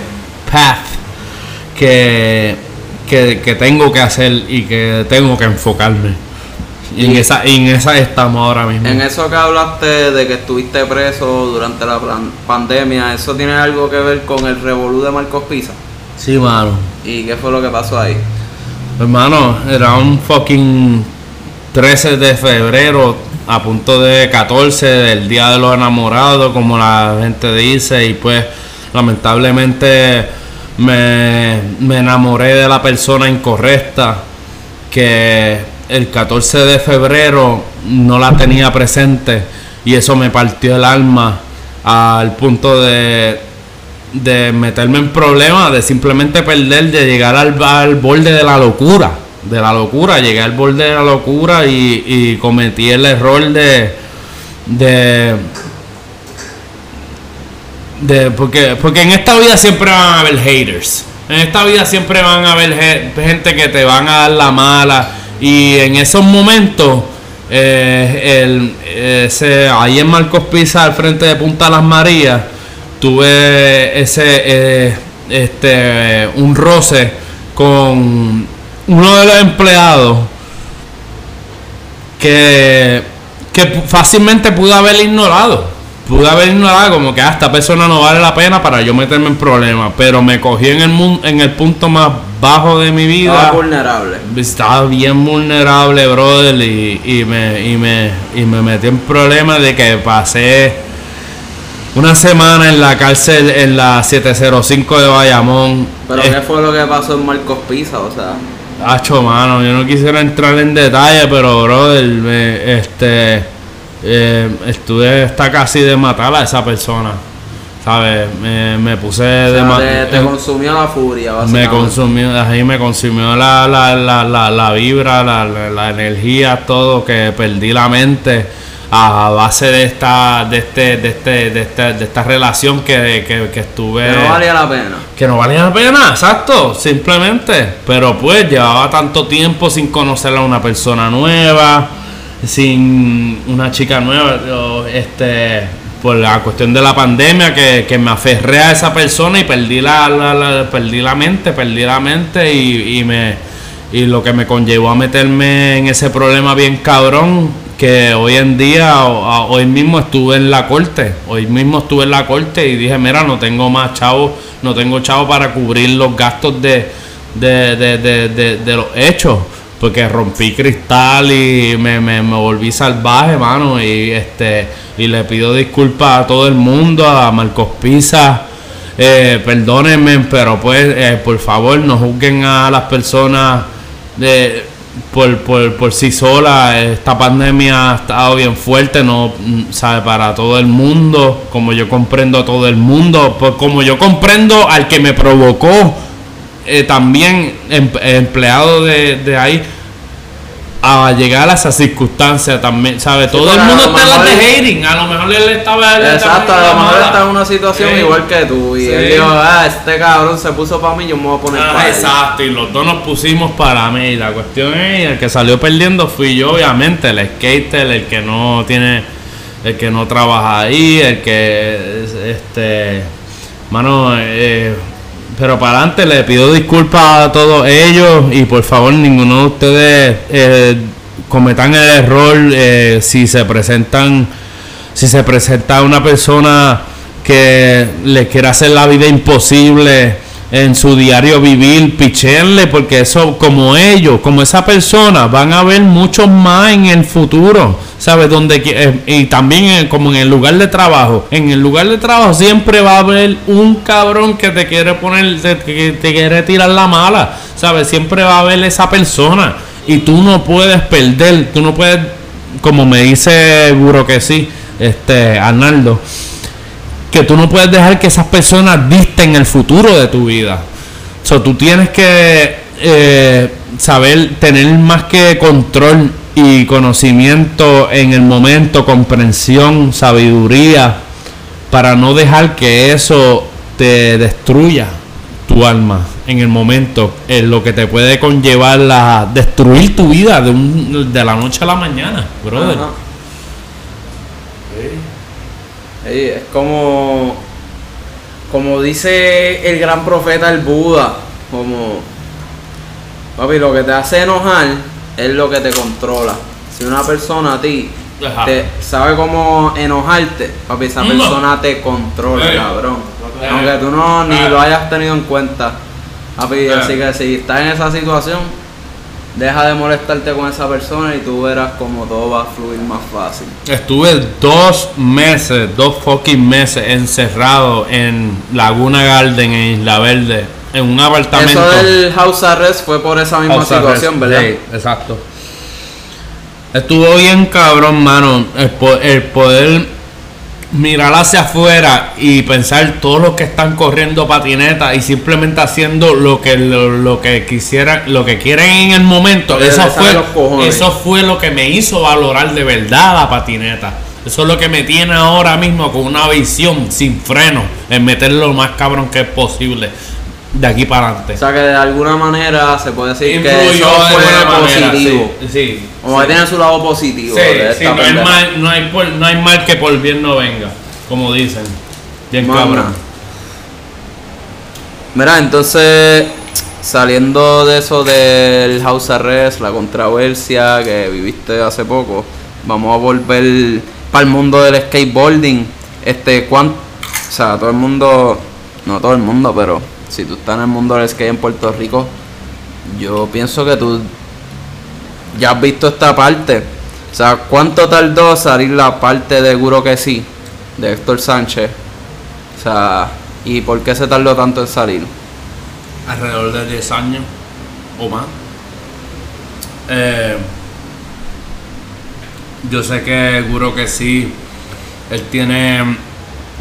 path que, que tengo que hacer y que tengo que enfocarme y en esa en esa estamos ahora mismo en eso que hablaste de que estuviste preso durante la pandemia, ¿eso tiene algo que ver con el revolú de Marcos Pisa? sí mano ¿Y qué fue lo que pasó ahí? Hermano, era un fucking 13 de febrero, a punto de 14 del Día de los Enamorados, como la gente dice, y pues lamentablemente me, me enamoré de la persona incorrecta, que el 14 de febrero no la tenía presente, y eso me partió el alma, al punto de, de meterme en problemas, de simplemente perder, de llegar al, al borde de la locura. De la locura, llegué al borde de la locura y, y cometí el error de, de de porque porque en esta vida siempre van a haber haters en esta vida siempre van a haber ge- gente que te van a dar la mala y en esos momentos eh, el, ahí en Marcos Pizza al frente de Punta Las Marías tuve ese eh, este un roce con uno de los empleados que, que fácilmente pude haber ignorado. Pude haber ignorado como que ah, esta persona no vale la pena para yo meterme en problemas. Pero me cogí en el, en el punto más bajo de mi vida. Estaba vulnerable. Estaba bien vulnerable, brother, y, y me, y, me, y me metí en problemas de que pasé una semana en la cárcel en la 705 de Bayamón. Pero Eh, ¿qué fue lo que pasó en Marcos Pizza? O sea, Hacho, mano, yo no quisiera entrar en detalle, pero, brother, me, este, eh, estuve hasta casi de matar a esa persona, ¿sabes? Me, me puse o de sea, te, te eh, consumió la furia, me consumió, ahí me consumió la, la, la, la, la vibra, la, la, la energía, todo, que perdí la mente a base de esta, de este, de este, de esta, de esta relación que, que, que estuve Que no valía la pena. que no valía la pena, exacto, simplemente. Pero pues llevaba tanto tiempo sin conocer a una persona nueva, sin una chica nueva, este, por la cuestión de la pandemia que, que me aferré a esa persona y perdí la, la- la- perdí la mente, perdí la mente y, y me y lo que me conllevó a meterme en ese problema bien cabrón que hoy en día hoy mismo estuve en la corte hoy mismo estuve en la corte y dije mira no tengo más chavo no tengo chavo para cubrir los gastos de, de, de, de- de los hechos porque rompí cristal y me, me, me volví salvaje mano y este y le pido disculpas a todo el mundo a Marcos Pisa eh, perdónenme, pero pues eh, por favor no juzguen a las personas de, por, por, por sí solas. Esta pandemia ha estado bien fuerte, no sabe para todo el mundo, como yo comprendo a todo el mundo, pues como yo comprendo al que me provocó eh, también em- empleado de, de ahí a llegar a esa circunstancia también, ¿sabe? Todo porque el mundo está en de hating, a lo mejor él estaba él Exacto, a la lo mejor mala. está en una situación Sí. igual que tú. Y Sí. él dijo, ah, este cabrón se puso para mí, yo me voy a poner Ah, para él. exacto, y los dos nos pusimos para mí. La cuestión es, el que salió perdiendo fui yo, obviamente, el skater, el que no tiene, el que no trabaja ahí, el que, es, este, mano, eh, pero para adelante le pido disculpas a todos ellos y por favor ninguno de ustedes eh, cometan el error eh, si se presentan si se presenta una persona que le quiere hacer la vida imposible en su diario vivir, pichenle, porque eso, como ellos, como esa persona, van a ver muchos más en el futuro, ¿sabes? Donde, eh, y también en- como en el lugar de trabajo. En el lugar de trabajo siempre va a haber un cabrón que te quiere poner, te, que te quiere tirar la mala, ¿sabes? Siempre va a haber esa persona. Y tú no puedes perder, tú no puedes, como me dice Guro que sí, este, Arnaldo, que tú no puedes dejar que esas personas dicten el futuro de tu vida. So, tú tienes que eh, saber tener más que control y conocimiento en el momento, comprensión, sabiduría, para no dejar que eso te destruya tu alma en el momento, en lo que te puede conllevar a destruir tu vida de, un- de la noche a la mañana, brother. Es como, como dice el gran profeta el Buda, como, papi, lo que te hace enojar es lo que te controla. Si una persona a ti te sabe cómo enojarte, papi, esa persona te controla, cabrón. Aunque tú no ni Ah. lo hayas tenido en cuenta. Papi, Eh. así que si estás en esa situación, deja de molestarte con esa persona y tú verás como todo va a fluir más fácil. Estuve dos meses, dos fucking meses encerrado en Laguna Garden, en Isla Verde, en un apartamento. Eso del house arrest fue por esa misma House situación, arrest. ¿verdad? Sí, exacto. Estuvo bien cabrón, mano. El poder mirar hacia afuera y pensar todos los que están corriendo patineta y simplemente haciendo lo que lo, lo que quisieran, lo que quieren en el momento. Eso fue, eso fue lo que me hizo valorar de verdad la patineta. Eso es lo que me tiene ahora mismo con una visión sin freno en meterle lo más cabrón que es posible de aquí para adelante. O sea que de alguna manera se puede decir que Influyó eso de fue positivo. sí, sí, Como que tiene su lado positivo. Sí, de sí, esta no, hay mal, no, hay por- no hay mal que por bien no venga, como dicen. Bien Mano. cabrón. Mira, entonces, saliendo de eso del house arrest, la controversia que viviste hace poco, vamos a volver para el mundo del skateboarding. Este, ¿cuán, o sea, todo el mundo, no todo el mundo, pero si tú estás en el mundo del skate en Puerto Rico, yo pienso que tú ya has visto esta parte. O sea, ¿cuánto tardó salir la parte de Guro que sí, de Héctor Sánchez? O sea, ¿y por qué se tardó tanto en salir? Alrededor de 10 años o más. Eh, yo sé que seguro que sí. Él tiene,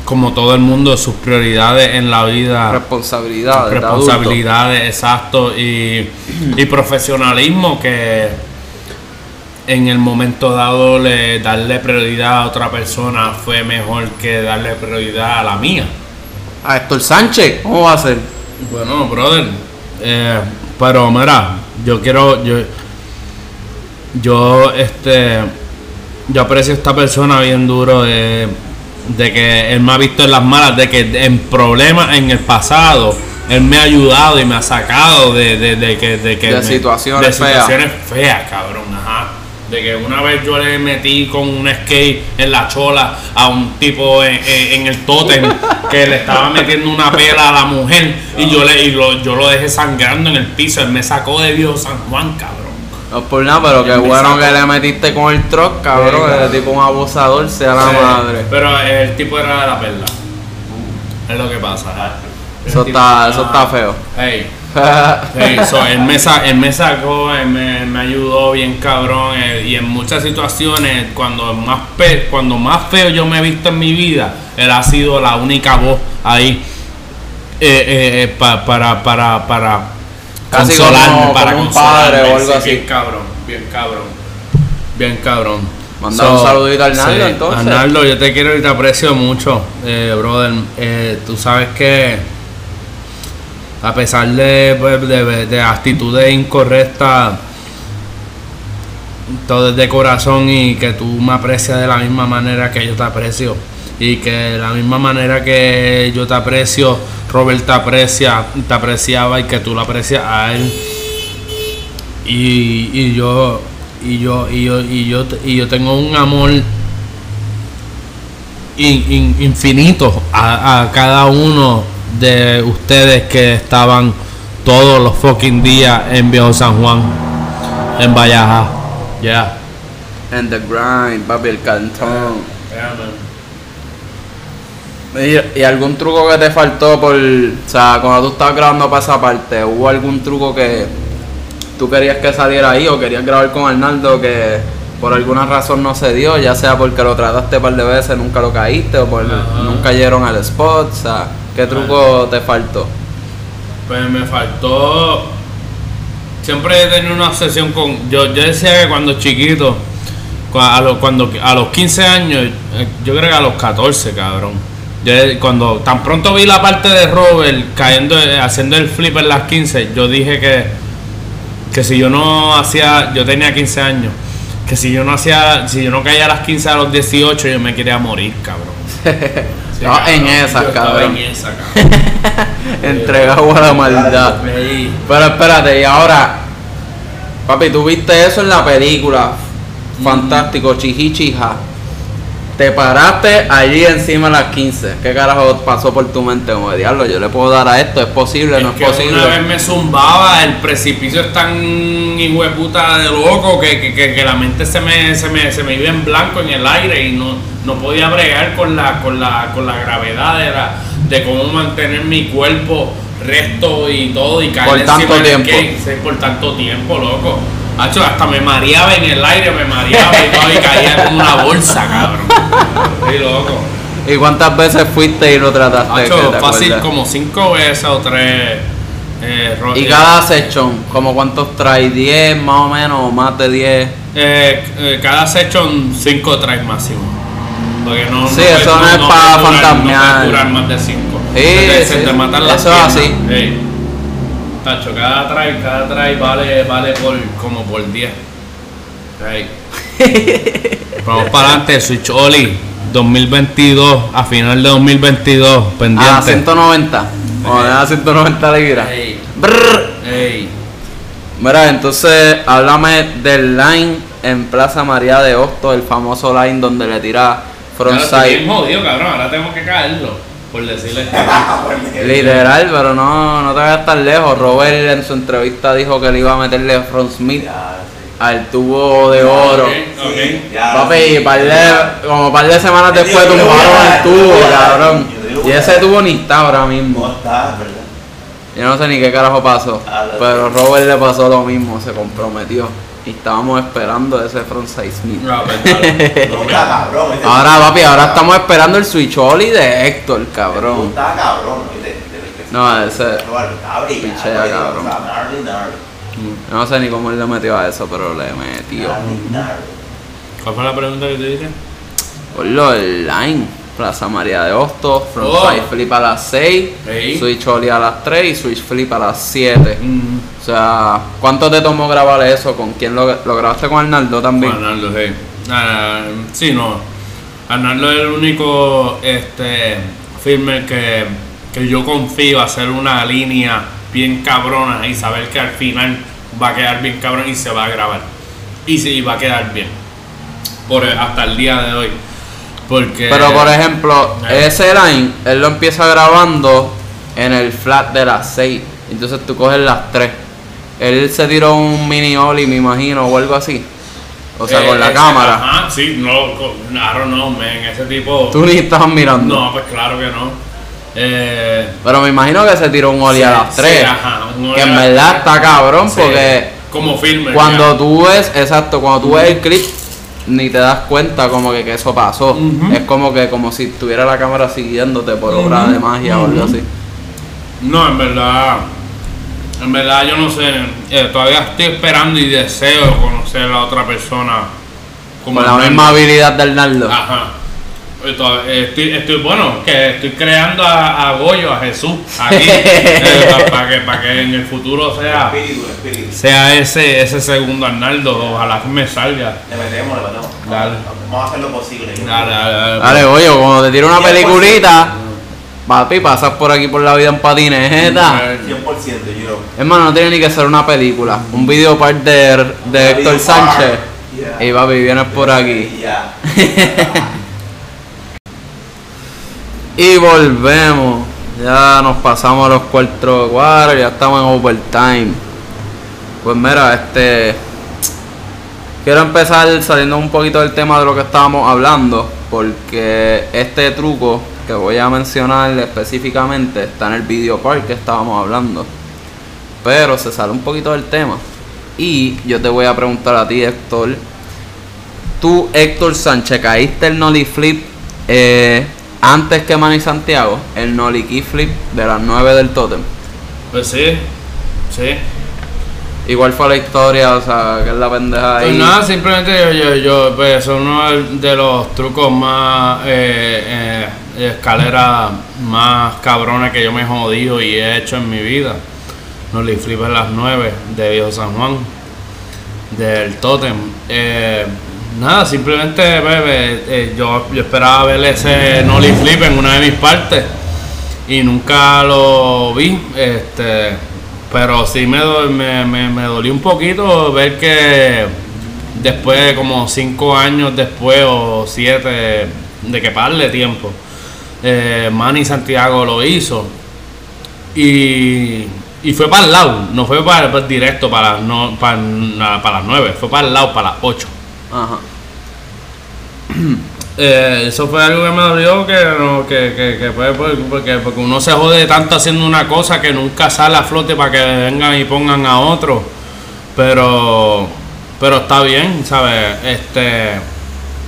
como todo el mundo, sus prioridades en la vida. Responsabilidades. responsabilidades, exacto, y, y profesionalismo que en el momento dado le, darle prioridad a otra persona fue mejor que darle prioridad a la mía. A Héctor Sánchez, ¿cómo va a ser? Bueno, brother, eh, pero mira, yo quiero, yo, yo, este, yo aprecio a esta persona bien duro de, de que él me ha visto en las malas, de que en problemas en el pasado, él me ha ayudado y me ha sacado de, de, de que, de que De me- situaciones de situaciones feas, cabrón, ajá. De que una vez yo le metí con un skate en la chola a un tipo en, en- en el tótem [laughs] que le estaba metiendo una pela a la mujer y yo le y lo, yo lo dejé sangrando en el piso. Él me sacó de Viejo San Juan, cabrón. No es por nada, pero qué bueno que le metiste con el truck, cabrón. Sí, claro. Ese tipo un abusador, sea la Sí, madre. Pero el tipo era de la perla. Es lo que pasa. Eso El está, eso está feo. Hey, Sí, [laughs] so, él, me sa- él me sacó, él me, me ayudó bien cabrón eh, y en muchas situaciones cuando más pe- cuando más feo yo me he visto en mi vida, él ha sido la única voz ahí eh, eh, eh, pa- para para para Casi consolarme, como- para como un padre o algo sí, así. Bien cabrón, bien cabrón, bien cabrón. Mandar un saludito a Arnaldo, entonces. Arnaldo, yo te quiero y te aprecio mucho, eh, brother. Eh, tú sabes que a pesar de, pues, de, de actitudes incorrectas, todo es de corazón y que tú me aprecias de la misma manera que yo te aprecio. Y que de la misma manera que yo te aprecio, Robert te aprecia, te apreciaba y que tú lo aprecias a él. Y, y yo y yo y yo y yo y yo tengo un amor in- in- infinito a, a cada uno de ustedes que estaban todos los fucking días en Viejo San Juan, en Valleja. Ya. And the grind, papi, el cantón. ¿Y, y algún truco que te faltó por. O sea, cuando tú estabas grabando para esa parte, ¿hubo algún truco que tú querías que saliera ahí o querías grabar con Arnaldo que por alguna razón no se dio? Ya sea porque lo trataste un par de veces, nunca lo caíste o por nunca cayeron al spot. O sea, ¿qué truco te faltó? Pues me faltó. Siempre he tenido una obsesión con. Yo, yo decía que cuando chiquito, cu- a los, cuando, a los 15 años, eh, yo creo que a los 14, cabrón. Yo, cuando tan pronto vi la parte de Robert cayendo, haciendo el flip en las 15, yo dije que, que si yo no hacía. Yo tenía 15 años. Que si yo no hacía. Si yo no caía a las 15 a los 18, yo me quería morir, cabrón. [laughs] Sí, en esa, cabrón. en esa, [laughs] cabrón. Entregado a la maldad. Pero espérate, y ahora, papi, tú viste eso en la película. Fantástico, chijichija. Te paraste allí encima a las 15. ¿Qué carajo pasó por tu mente? Como de diablo, yo le puedo dar a esto, es posible, no es que posible. Una vez me zumbaba, el precipicio es tan hijueputa de loco que, que, que- que la mente se me, se, me, se me iba en blanco en el aire y no, no podía bregar con la, con la, con la gravedad de, la- de cómo mantener mi cuerpo recto y todo y caer Por encima tanto tiempo. sí, por tanto tiempo, loco. Hacho, hasta me mareaba en el aire, me mareaba y todo y caía como una bolsa, cabrón. Sí, loco. ¿Y cuántas veces fuiste y lo trataste? Hacho, fácil acuerdas? como cinco veces o tres. eh, Y eh, cada session, como cuántos trae, 10 más o menos, o más de 10. eh, eh, cada session 5 traes máximo. Porque no, Sí, eso no es pa' puedes durar- fantasmear. No durar más de 5. Sí, se sí, te matan las eso es así. Ey. Tacho, cada try, cada try vale, vale por, como por 10. Ey. [laughs] Vamos para adelante, Switch Oli 2022, a final de 2022, pendiente. A 190. O a 190 libras. Ey, Brrr. ey. Mira, entonces háblame del line en Plaza María de Hosto, el famoso line donde le tira Ahora frontside. estoy bien jodido, cabrón. Ahora tengo que caerlo. [laughs] Por decirle. Literal, pero no, no te vayas tan lejos. Robert en su entrevista dijo que le iba a meterle front smith. Al tubo de oro. Papi, par de- como un par de semanas después tumbaron el tubo, cabrón. Y ese tubo ni está ahora No mismo. está, ¿verdad? Yo no sé ni qué carajo pasó. Ah, Pero Robert le pasó lo mismo, se comprometió. Y estábamos esperando ese smith. No, pues. [laughs] Ahora, papi, ahora estamos esperando el switch Oli de Héctor, No cabrón. está cabrón, No, ese. Pichea, cabrón. No sé ni cómo él le metió a eso, pero le metió. ¿Cuál fue la pregunta que te dije? Por lo del line. Plaza María de Hosto, frontside Oh. flip a las 6, Ey. switch Oli a las 3 y switch flip a las 7. Mm. O sea, ¿cuánto te tomó grabar eso? ¿Con quién lo, lo grabaste con Arnaldo también? Arnaldo, sí. Ah, sí, no. Arnaldo es el único este, filmer que, que yo confío hacer una línea bien cabrona y saber que al final va a quedar bien cabrón y se va a grabar. Y sí, va a quedar bien. Por, hasta el día de hoy. Porque. Pero por ejemplo, Eh. ese line, él lo empieza grabando en el flat de las 6. Entonces tú coges las 3. Él se tiró un mini Oli, me imagino, o algo así. O sea, eh, con la ese- cámara. Ajá, sí, no, don't know, man. Ese tipo. Tú ni estabas mirando. No, pues claro que no. Eh, Pero me imagino que se tiró un Oli a Sí, las sí, 3. ajá, un Oli que a en las verdad está cabrón sí, porque como filmer. cuando ya. tú ves, exacto, cuando tú ves el clip, ni te das cuenta como que, que eso pasó. Es como que como si tuviera la cámara siguiéndote por obra de magia o algo así. No, en verdad. En verdad yo no sé. eh, todavía estoy esperando y deseo conocer a la otra persona. Con la misma habilidad del Naldo. Ajá. Eh, eh, Estoy, estoy, bueno, que estoy creando a, a Goyo, a Jesús, aquí, [laughs] para que, para que en el futuro sea, Espíritu, espíritu. sea ese, ese segundo Arnaldo, ojalá que me salga. Le metemos, le metemos. Dale. Vamos a hacer lo posible. Dale, dale, dale. Dale, oye, cuando te tiro una 100%. peliculita, papi, pasas por aquí por la vida en patineta. 100%, yo. Hermano, no tiene ni que ser una película. Un video part de, de Héctor Sánchez. Y papi, vienes por aquí. Ya. [laughs] Y volvemos. Ya nos pasamos a los cuatro cuadros, ya estamos en overtime. Pues mira, este. Quiero empezar saliendo un poquito del tema de lo que estábamos hablando, porque este truco que voy a mencionar específicamente está en el video part que estábamos hablando. Pero se sale un poquito del tema. Y yo te voy a preguntar a ti, Héctor. Tú, Héctor Sánchez, caíste el Nolly Flip eh, antes que Manny Santiago, el Nolly Key Flip de las 9 del Totem. Pues sí, sí. Igual fue la historia, o sea, que es la pendeja Pues ahí. nada, simplemente yo, yo, yo, pues es uno de los trucos más, eh, eh, escaleras más cabrones que yo me he jodido y he hecho en mi vida. No le flip en las 9 de Viejo San Juan, del Totem. Eh, nada, simplemente bebé, eh, yo, yo esperaba ver ese Nolly Flip en una de mis partes y nunca lo vi. Este, pero sí me, me, me, me dolió un poquito ver que después, como cinco años después o siete, de que parle tiempo, eh, Manny Santiago lo hizo. Y, y fue para el lado, no fue para, para directo para, no, para, para las nueve, fue para el lado, para las ocho. Ajá. [clears throat] Eh, eso fue algo que me dolió, que, no, que, que, que por- porque, porque uno se jode tanto haciendo una cosa que nunca sale a flote para que vengan y pongan a otro. Pero, pero está bien, ¿sabes? Este,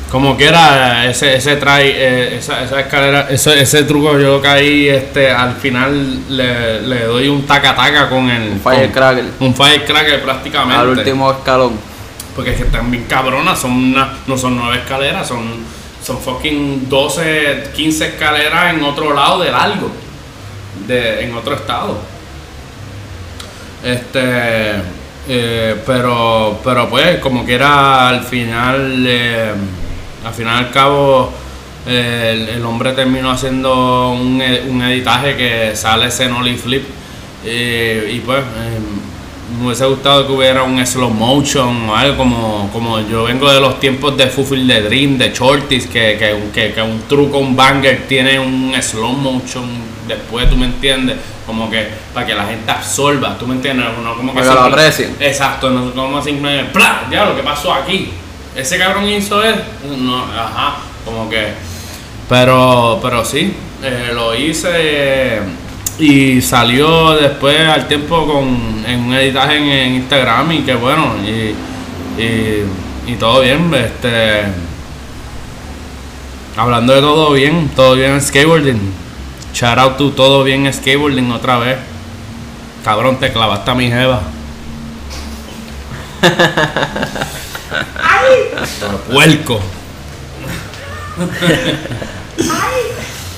Como quiera, ese, ese trae, eh, esa, esa escalera, ese, ese truco yo caí, este, al final le, le doy un taca-taca con el... Un firecracker. Un firecracker prácticamente. Al último escalón. Porque es que están bien cabronas, son una- no son nueve escaleras, son, son fucking 12, 15 escaleras en otro lado de largo, de, en otro estado. Este, eh, pero, pero pues, como quiera, al final, eh, al final al cabo, eh, el, hombre terminó haciendo un, un editaje que sale ese nollie flip. eh, y pues, eh, me hubiese gustado que hubiera un slow motion o algo como, como yo vengo de los tiempos de Fulfill the Dream, de Shorties, que, que, que, que un truco, un banger tiene un slow motion después, tú me entiendes, como que para que la gente absorba, tú me entiendes, no como que lo aprecien. Exacto, no como simplemente, ¡plá! Ya lo que pasó aquí. Ese cabrón hizo es, no, ajá, como que, pero, pero sí, eh, lo hice eh, y salió después al tiempo con en un editaje en, en Instagram y que bueno y, y, y todo bien, este hablando de todo bien, todo bien en skateboarding. Shout out to todo bien en skateboarding otra vez. Cabrón, te clavaste a mi jeva. Por [laughs] puerco.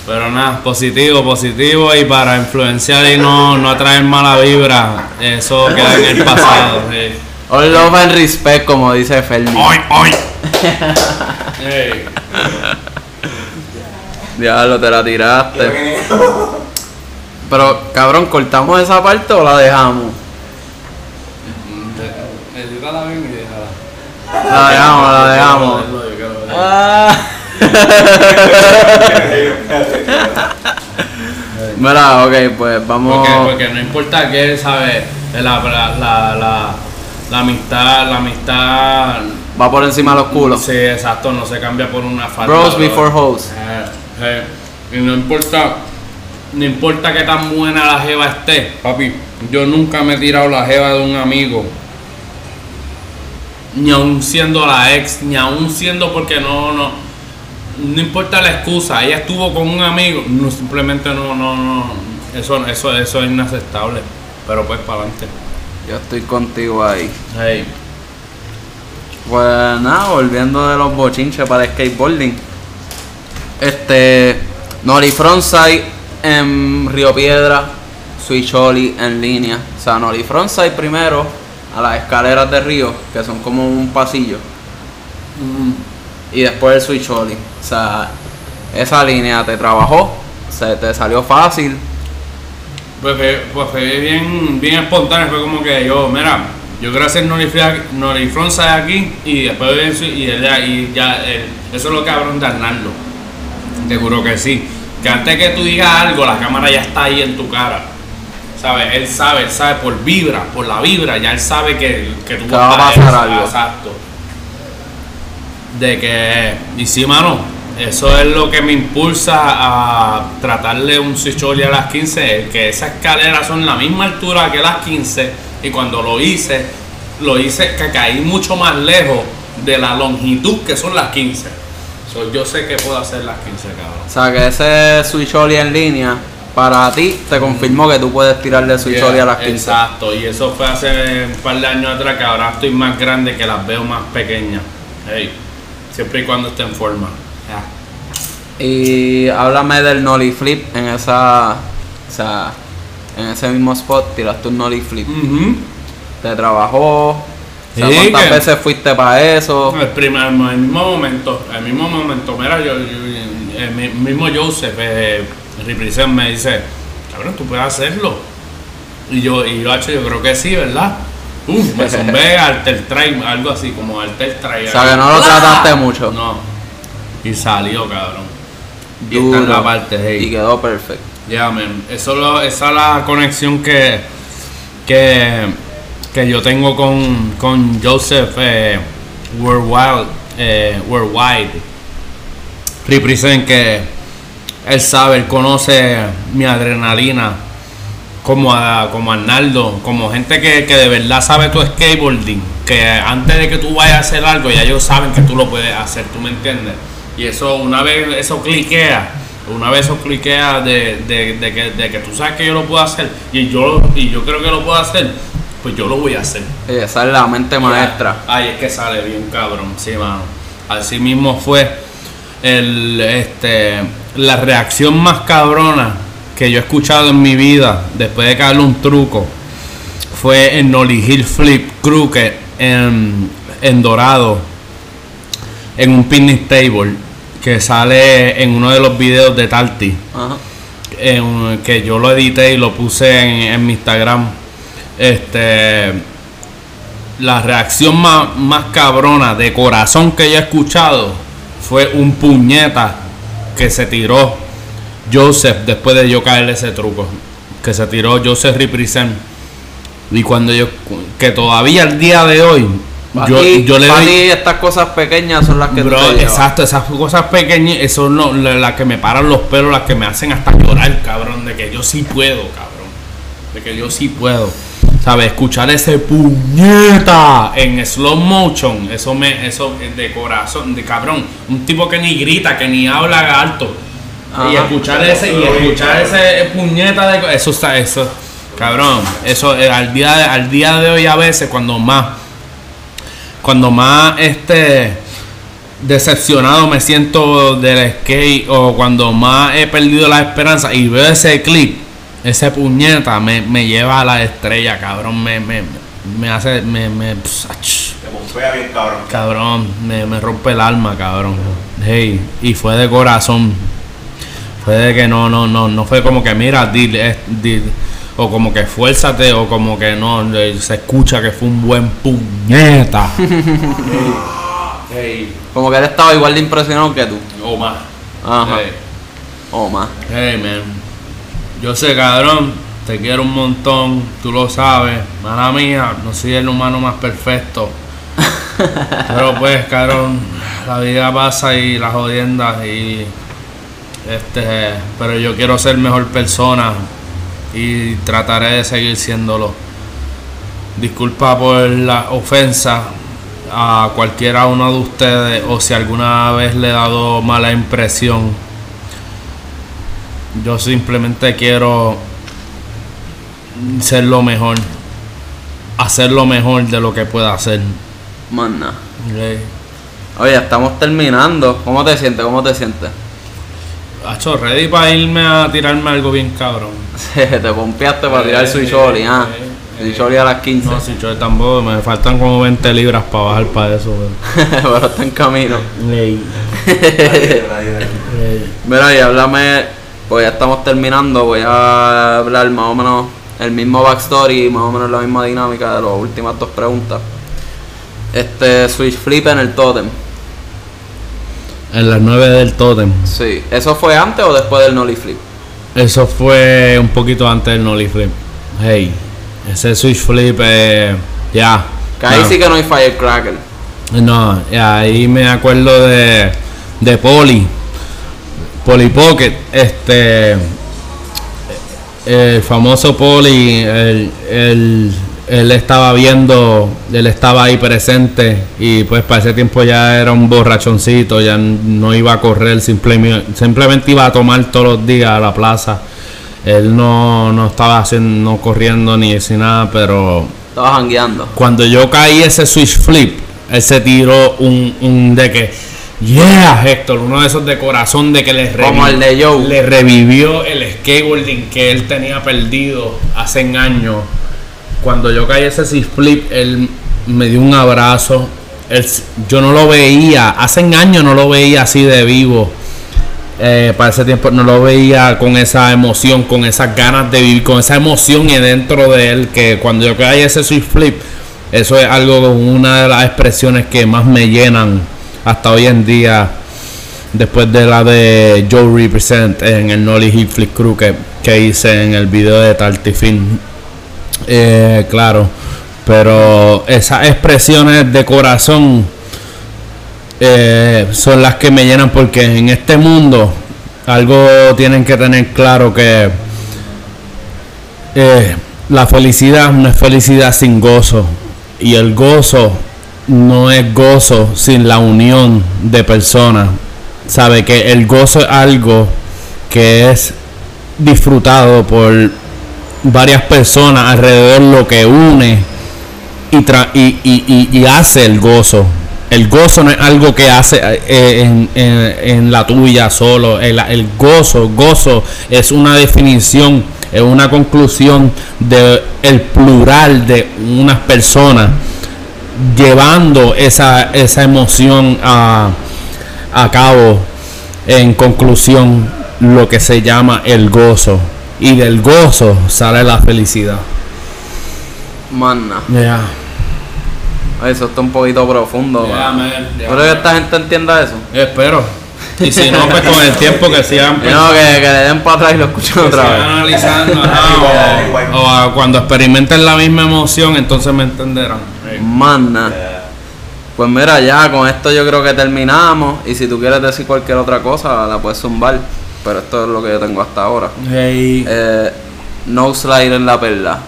Pero nada, positivo, positivo y para influenciar y no, no atraer mala vibra, eso queda en el pasado. sí. All love and respect, como dice Fermi. ¡Ay, ay! Ey, Diablo, te la tiraste. Pero, cabrón, ¿cortamos esa parte o la dejamos? edítala bien y déjala. La dejamos, la dejamos. Ah. [laughs] [laughs] Mira, ok, pues vamos. Porque, porque no importa qué, ¿sabes? La, la, la, amistad, la amistad. Va por encima de los culos. Sí, exacto, no se cambia por una falta. Bros bro. before hoes. Eh, eh, y no importa, no importa qué tan buena la jeva esté, papi. Yo nunca me he tirado la jeva de un amigo. Ni aún siendo la ex, ni aún siendo porque no, no. No importa la excusa, ella estuvo con un amigo, no simplemente no, no, no. Eso, eso, eso es inaceptable. Pero pues para adelante. Yo estoy contigo ahí. Hey. Pues nada, volviendo de los bochinches para el skateboarding. Este. Nori Frontside en Río Piedra. Switcholi en línea. O sea, Nori Frontside primero a las escaleras de Río, que son como un pasillo. Y después el Switcholi. O sea, esa línea te trabajó, se te salió fácil. Pues fue, pues fue bien, bien espontáneo, fue como que yo, mira, yo quiero hacer Nori Frontside aquí y después de eso, y, y ya, eso es lo cabrón de Arnaldo. Te juro que sí. Que antes que tú digas algo, la cámara ya está ahí en tu cara. ¿Sabes? Él sabe, él sabe por vibra, por la vibra, ya él sabe que, que tú Que va a vas pasar algo. Exacto. De que, y sí, mano, eso es lo que me impulsa a tratarle un Switcholi a las 15, el que esas escaleras son la misma altura que las 15 y cuando lo hice, lo hice que caí mucho más lejos de la longitud que son las 15. So, yo sé que puedo hacer las 15, cabrón. O sea, que ese Switcholi en línea, para ti, te confirmó que tú puedes tirarle Switcholi a las 15. Exacto, y eso fue hace un par de años atrás que ahora estoy más grande que las veo más pequeñas. Hey, siempre y cuando esté en forma. Y háblame del nollie flip en esa. O sea, en ese mismo spot tiraste un nollie flip. Te trabajó. O sea, Sí, ¿Cuántas que- veces fuiste para eso? El, primer, el mismo momento, el mismo momento, mira, yo, yo- el mi- mismo Joseph, eh, Represent me dice, cabrón, tú puedes hacerlo. Y yo, y yo, "Hacho, yo creo que sí, ¿verdad? Uf, [laughs] me zumbé Alter Try, algo así como Alter Try. O sea, que no lo trataste mucho. No. Y salió, cabrón. Y está en la parte, hey. Y quedó perfecto. Ya. Eso lo- esa es la conexión que, que, que yo tengo con, con Joseph eh, Worldwide. Eh, Worldwide. Represent que él sabe, él conoce mi adrenalina como a como Arnaldo, como gente que, que de verdad sabe tu skateboarding, que antes de que tú vayas a hacer algo ya ellos saben que tú lo puedes hacer, ¿tú me entiendes? Y eso una vez eso cliquea, una vez eso cliquea de, de, de que, de que tú sabes que yo lo puedo hacer y yo y yo creo que lo puedo hacer, pues yo lo voy a hacer. Esa es la mente maestra. Ay, es que sale bien cabrón, sí, mano. Así mismo fue el este la reacción más cabrona que yo he escuchado en mi vida después de caerle un truco fue en Nolly Hill Flip Crooked en, en Dorado en un picnic table que sale en uno de los videos de Tarty Ajá. en- que yo lo edité y lo puse en, en mi Instagram. Este, la reacción más, más cabrona de corazón que yo he escuchado fue un puñeta que se tiró Joseph después de yo caerle ese truco. Que se tiró Joseph Represent. Y cuando yo, que todavía al día de hoy, Pa' yo, yo le doy. estas cosas pequeñas son las que tú Bro, te exacto, esas cosas pequeñas, eso no, la- las que me paran los pelos, las que me hacen hasta llorar, cabrón, de que yo sí puedo, cabrón. De que yo sí puedo. ¿Sabes? Escuchar ese puñeta en slow motion, eso me, eso es de corazón, de cabrón. Un tipo que ni grita, que ni habla alto. Y escuchar ese, y escuchar ese puñeta de co- eso está, eso, cabrón, eso eh, al día de, al día de hoy a veces cuando más cuando más este decepcionado me siento del skate o cuando más he perdido la esperanza y veo ese clip, ese puñeta me, me lleva a la estrella, cabrón, me, me, me hace, me, me, pss, ach, Te bombea bien, cabrón. cabrón, me, me rompe el alma, cabrón. Hey, y fue de corazón. Fue de que no, no, no, no fue como que mira, dile, eh, di- o como que esfuérzate, o como que no, se escucha que fue un buen puñeta. [laughs] hey, Como que él estaba igual de impresionado que tú. o más. Ajá. Hey. O más. Hey, man. Yo sé, cabrón, te quiero un montón, tú lo sabes. Mala mía, no soy el humano más perfecto. [laughs] Pero pues, cabrón, la vida pasa y las jodiendas y este, pero yo quiero ser mejor persona y trataré de seguir siéndolo. Disculpa por la ofensa a cualquiera uno de ustedes o si alguna vez le he dado mala impresión. Yo simplemente quiero ser lo mejor, hacer lo mejor de lo que pueda hacer. Más nada. Ok. Oye, estamos terminando. ¿Cómo te sientes? ¿Cómo te sientes? Hacho, ready para irme a tirarme algo bien cabrón. [laughs] te pompeaste para tirar Eh, Switch eh, Oli, ah. eh, a las 15. No, yo tampoco, me faltan como 20 libras para bajar para eso. weón. [laughs] Pero está en camino. Nadie. [laughs] Mira, y háblame, pues ya estamos terminando, voy a hablar más o menos el mismo backstory, más o menos la misma dinámica de las últimas dos preguntas. Este Switch Flip en el Totem, En las 9 del Totem. sí. ¿Eso fue antes o después del Nolly Flip? Eso fue un poquito antes del Nolly Flip. Hey, ese switch flip, eh, ya. Que ahí No. sí que no hay Firecracker. No, ahí me acuerdo de, de Poli, Poli Pocket, este, el famoso Poli, él, él- él estaba viendo, él estaba ahí presente y pues para ese tiempo ya era un borrachoncito, ya no iba a correr, simplemente, simplemente iba a tomar todos los días a la plaza. Él no, no estaba haciendo, no corriendo ni sin nada, pero Estaba jangueando. cuando yo caí ese switch flip, él se tiró un, un de que, yeah, Héctor, uno de esos de corazón de que le, Como el de Joe. le revivió el skateboarding que él tenía perdido hace años. Cuando yo caí ese switch flip, él me dio un abrazo. Yo no lo veía, hace años no lo veía así de vivo. Eh, para ese tiempo no lo veía con esa emoción, con esas ganas de vivir, con esa emoción y dentro de él que cuando yo caí ese switch flip, eso es algo, una de las expresiones que más me llenan hasta hoy en día, después de la de Joe Represent en el Nolly Hill Flip Crew que, que hice en el video de Tartifin. Eh, claro, pero esas expresiones de corazón eh, son las que me llenan porque en este mundo algo tienen que tener claro que eh, la felicidad no es felicidad sin gozo. Y el gozo no es gozo sin la unión de personas. Sabe que el gozo es algo que es disfrutado por varias personas alrededor lo que une y, tra- y, y- y- hace el gozo. El gozo no es algo que hace eh, en, en- en la tuya solo. El, el gozo, gozo es una definición, es una conclusión de el plural de unas personas llevando esa, esa emoción a, a cabo. En conclusión, lo que se llama el gozo. Y del gozo sale la felicidad. Manna. Yeah. Eso está un poquito profundo. Ya, mano. man, ya, ¿Tú crees que esta gente entienda eso? Espero. Y si no, pues con el tiempo que sigan Y no, que, que le den para atrás y lo escuchen que otra vez. analizando [laughs] o- o a cuando experimenten la misma emoción, entonces me entenderán. Manna. Pues mira, ya con esto yo creo que terminamos. Y si tú quieres decir cualquier otra cosa, la puedes zumbar. Pero esto es lo que yo tengo hasta ahora. Hey. Eh, no slide en la perla.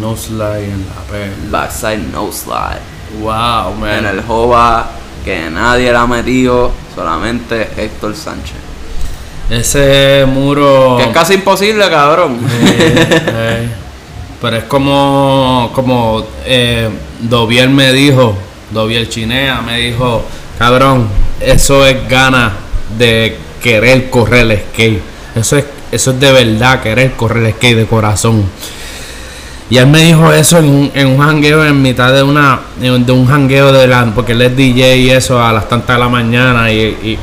No slide en la perla. Backside no slide. Wow, En man. el Jova que nadie la ha metido, solamente Héctor Sánchez. Ese muro. Que es casi imposible, cabrón. Pero es como, como eh, Doviel me dijo, Doviel Chinea me dijo, cabrón, eso es gana de querer correr el skate. Eso es, eso es de verdad querer correr el skate de corazón. Y él me dijo eso en un, en un jangueo en mitad de una de un jangueo de la porque él es DJ y eso a las tantas de la mañana y, y,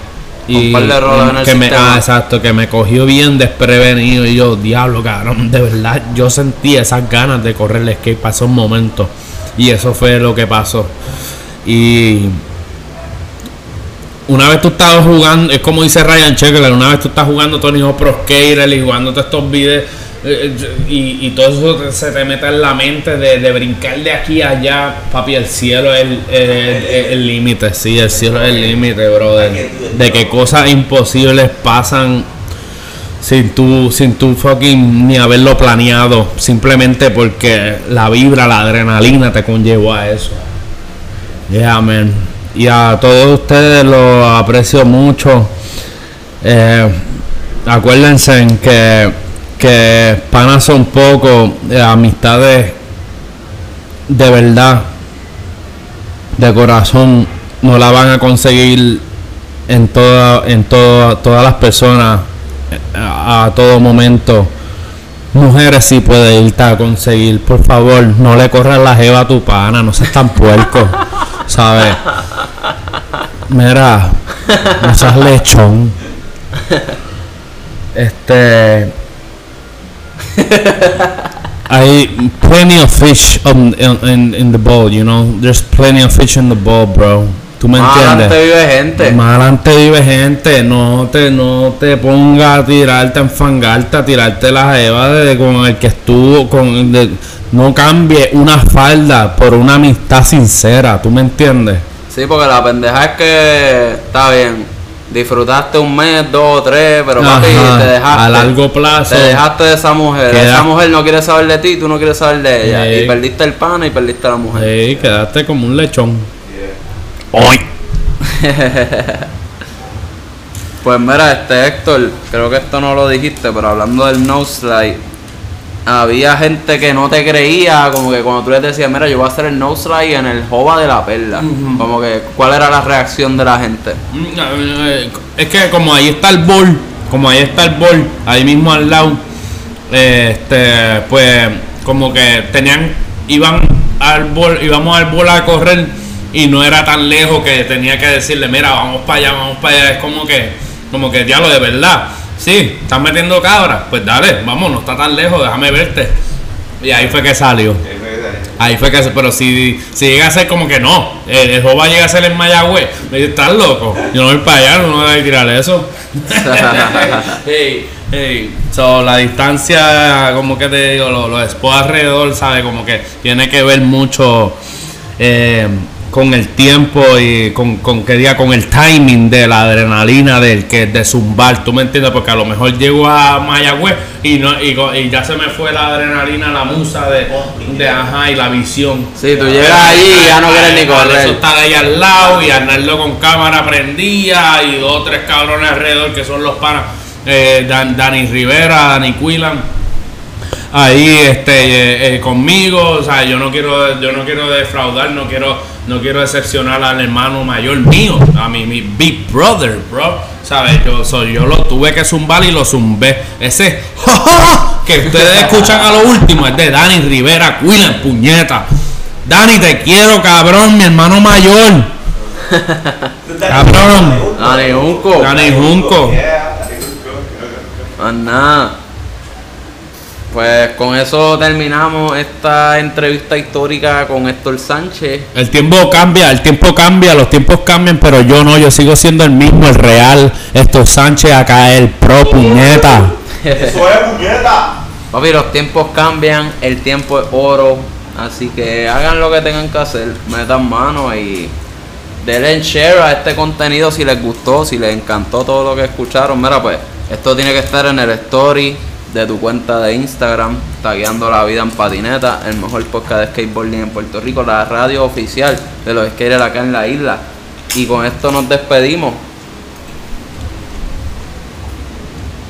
y- Un par de rolas en el que me, ah, exacto, que me cogió bien desprevenido y yo, diablo, cabrón, de verdad, yo sentí esas ganas de correr el skate para esos momentos y eso fue lo que pasó. Y una vez tú estabas jugando, es como dice Ryan Checkler, una vez tú estás jugando Tony Hawk Pro Skater y jugando todos estos videos eh, eh, y, y todo eso se te mete en la mente de, de brincar de aquí a allá, papi, el cielo es el límite, sí, el cielo es el límite, brother. De que cosas imposibles pasan sin tú, sin tú fucking ni haberlo planeado, simplemente porque la vibra, la adrenalina te conllevó a eso. Yeah, man. Y a todos ustedes los aprecio mucho. Eh, acuérdense en que, que panas son pocos, eh, amistades de verdad, de corazón, no la van a conseguir en toda, en toda- todas las personas eh, a, a todo momento. Mujeres sí puede irte a conseguir, por favor, no le corras la jeva a tu pana, no seas tan puerco, [laughs] ¿sabes? Mira, no seas lechón. Este. Hay plenty of fish in, in, in the bowl, you know? There's plenty of fish in the bowl, bro. ¿Tú me Más adelante entiendes? vive gente. Más adelante vive gente, no te, no te pongas a tirarte, a enfangarte, a tirarte la jeva de, con el que estuvo, con de- no cambie una falda por una amistad sincera, ¿tú me entiendes? Sí, porque la pendeja es que está bien. Disfrutaste un mes, dos o tres, pero papi, Ajá, te dejaste. a largo plazo. Te dejaste de esa mujer. Queda- Esa mujer no quiere saber de ti, tú no quieres saber de ella. Sí. Y perdiste el pana y perdiste a la mujer. Sí, quedaste como un lechón. [laughs] Pues mira, este Héctor, creo que esto no lo dijiste, pero hablando del no slide, había gente que no te creía, como que cuando tú les decías, mira, yo voy a hacer el no slide en el jova de la perla. Como que, ¿cuál era la reacción de la gente? Mm, eh, Es que como ahí está el bol, como ahí está el bol, ahí mismo al lado, eh, este, pues como que tenían, iban al bol, íbamos al bol a correr y no era tan lejos que tenía que decirle, mira, vamos para allá, vamos para allá, es como que, como que diablo de verdad, sí, estás metiendo cabras, pues dale, vamos, no está tan lejos, déjame verte. Y ahí fue que salió. Ahí fue que, pero si, si llega a ser como que no, el, el Jova llega a ser en Mayagüez, me dice, estás loco, yo no voy para allá, no voy a tirar eso. [laughs] [laughs] hey, hey. So, la distancia, como que te digo, los, spots alrededor, ¿sabes? Como que tiene que ver mucho eh, con el tiempo y con, con que diga con el timing de la adrenalina del que de zumbar, tú me entiendes, porque a lo mejor llego a Mayagüez y no y, y ya se me fue la adrenalina, la musa de, de ajá y la visión. Sí, tú llegas allí y ya no quieres ni Eso correr. estar ahí al lado y Arnaldo con cámara prendida y dos o tres cabrones alrededor que son los panas. Eh, Dan- Dani Rivera, Dani Quillan ahí este eh, eh, conmigo o sea yo no quiero yo no quiero defraudar no quiero no quiero decepcionar al hermano mayor mío a mi, mi big brother bro. Sabes yo soy yo lo tuve que zumbar y lo zumbé. Ese [laughs] que ustedes escuchan a lo último es de Dani Rivera Quillan puñeta. Dani te quiero cabrón mi hermano mayor. [laughs] Cabrón. Dani Junco. Dani Junco Más nada. Pues con eso terminamos esta entrevista histórica con Héctor Sánchez. El tiempo cambia, el tiempo cambia, los tiempos cambian, pero yo no, yo sigo siendo el mismo, el real. Esto Sánchez acá, el pro puñeta. Eso es puñeta. Papi, los tiempos cambian, el tiempo es oro. Así que hagan lo que tengan que hacer, metan mano y denle share a este contenido si les gustó, si les encantó todo lo que escucharon. Mira, pues esto tiene que estar en el story de tu cuenta de Instagram, tagueando la vida en patineta, el mejor podcast de skateboarding en Puerto Rico, la radio oficial de los skaters acá en la isla. Y con esto nos despedimos.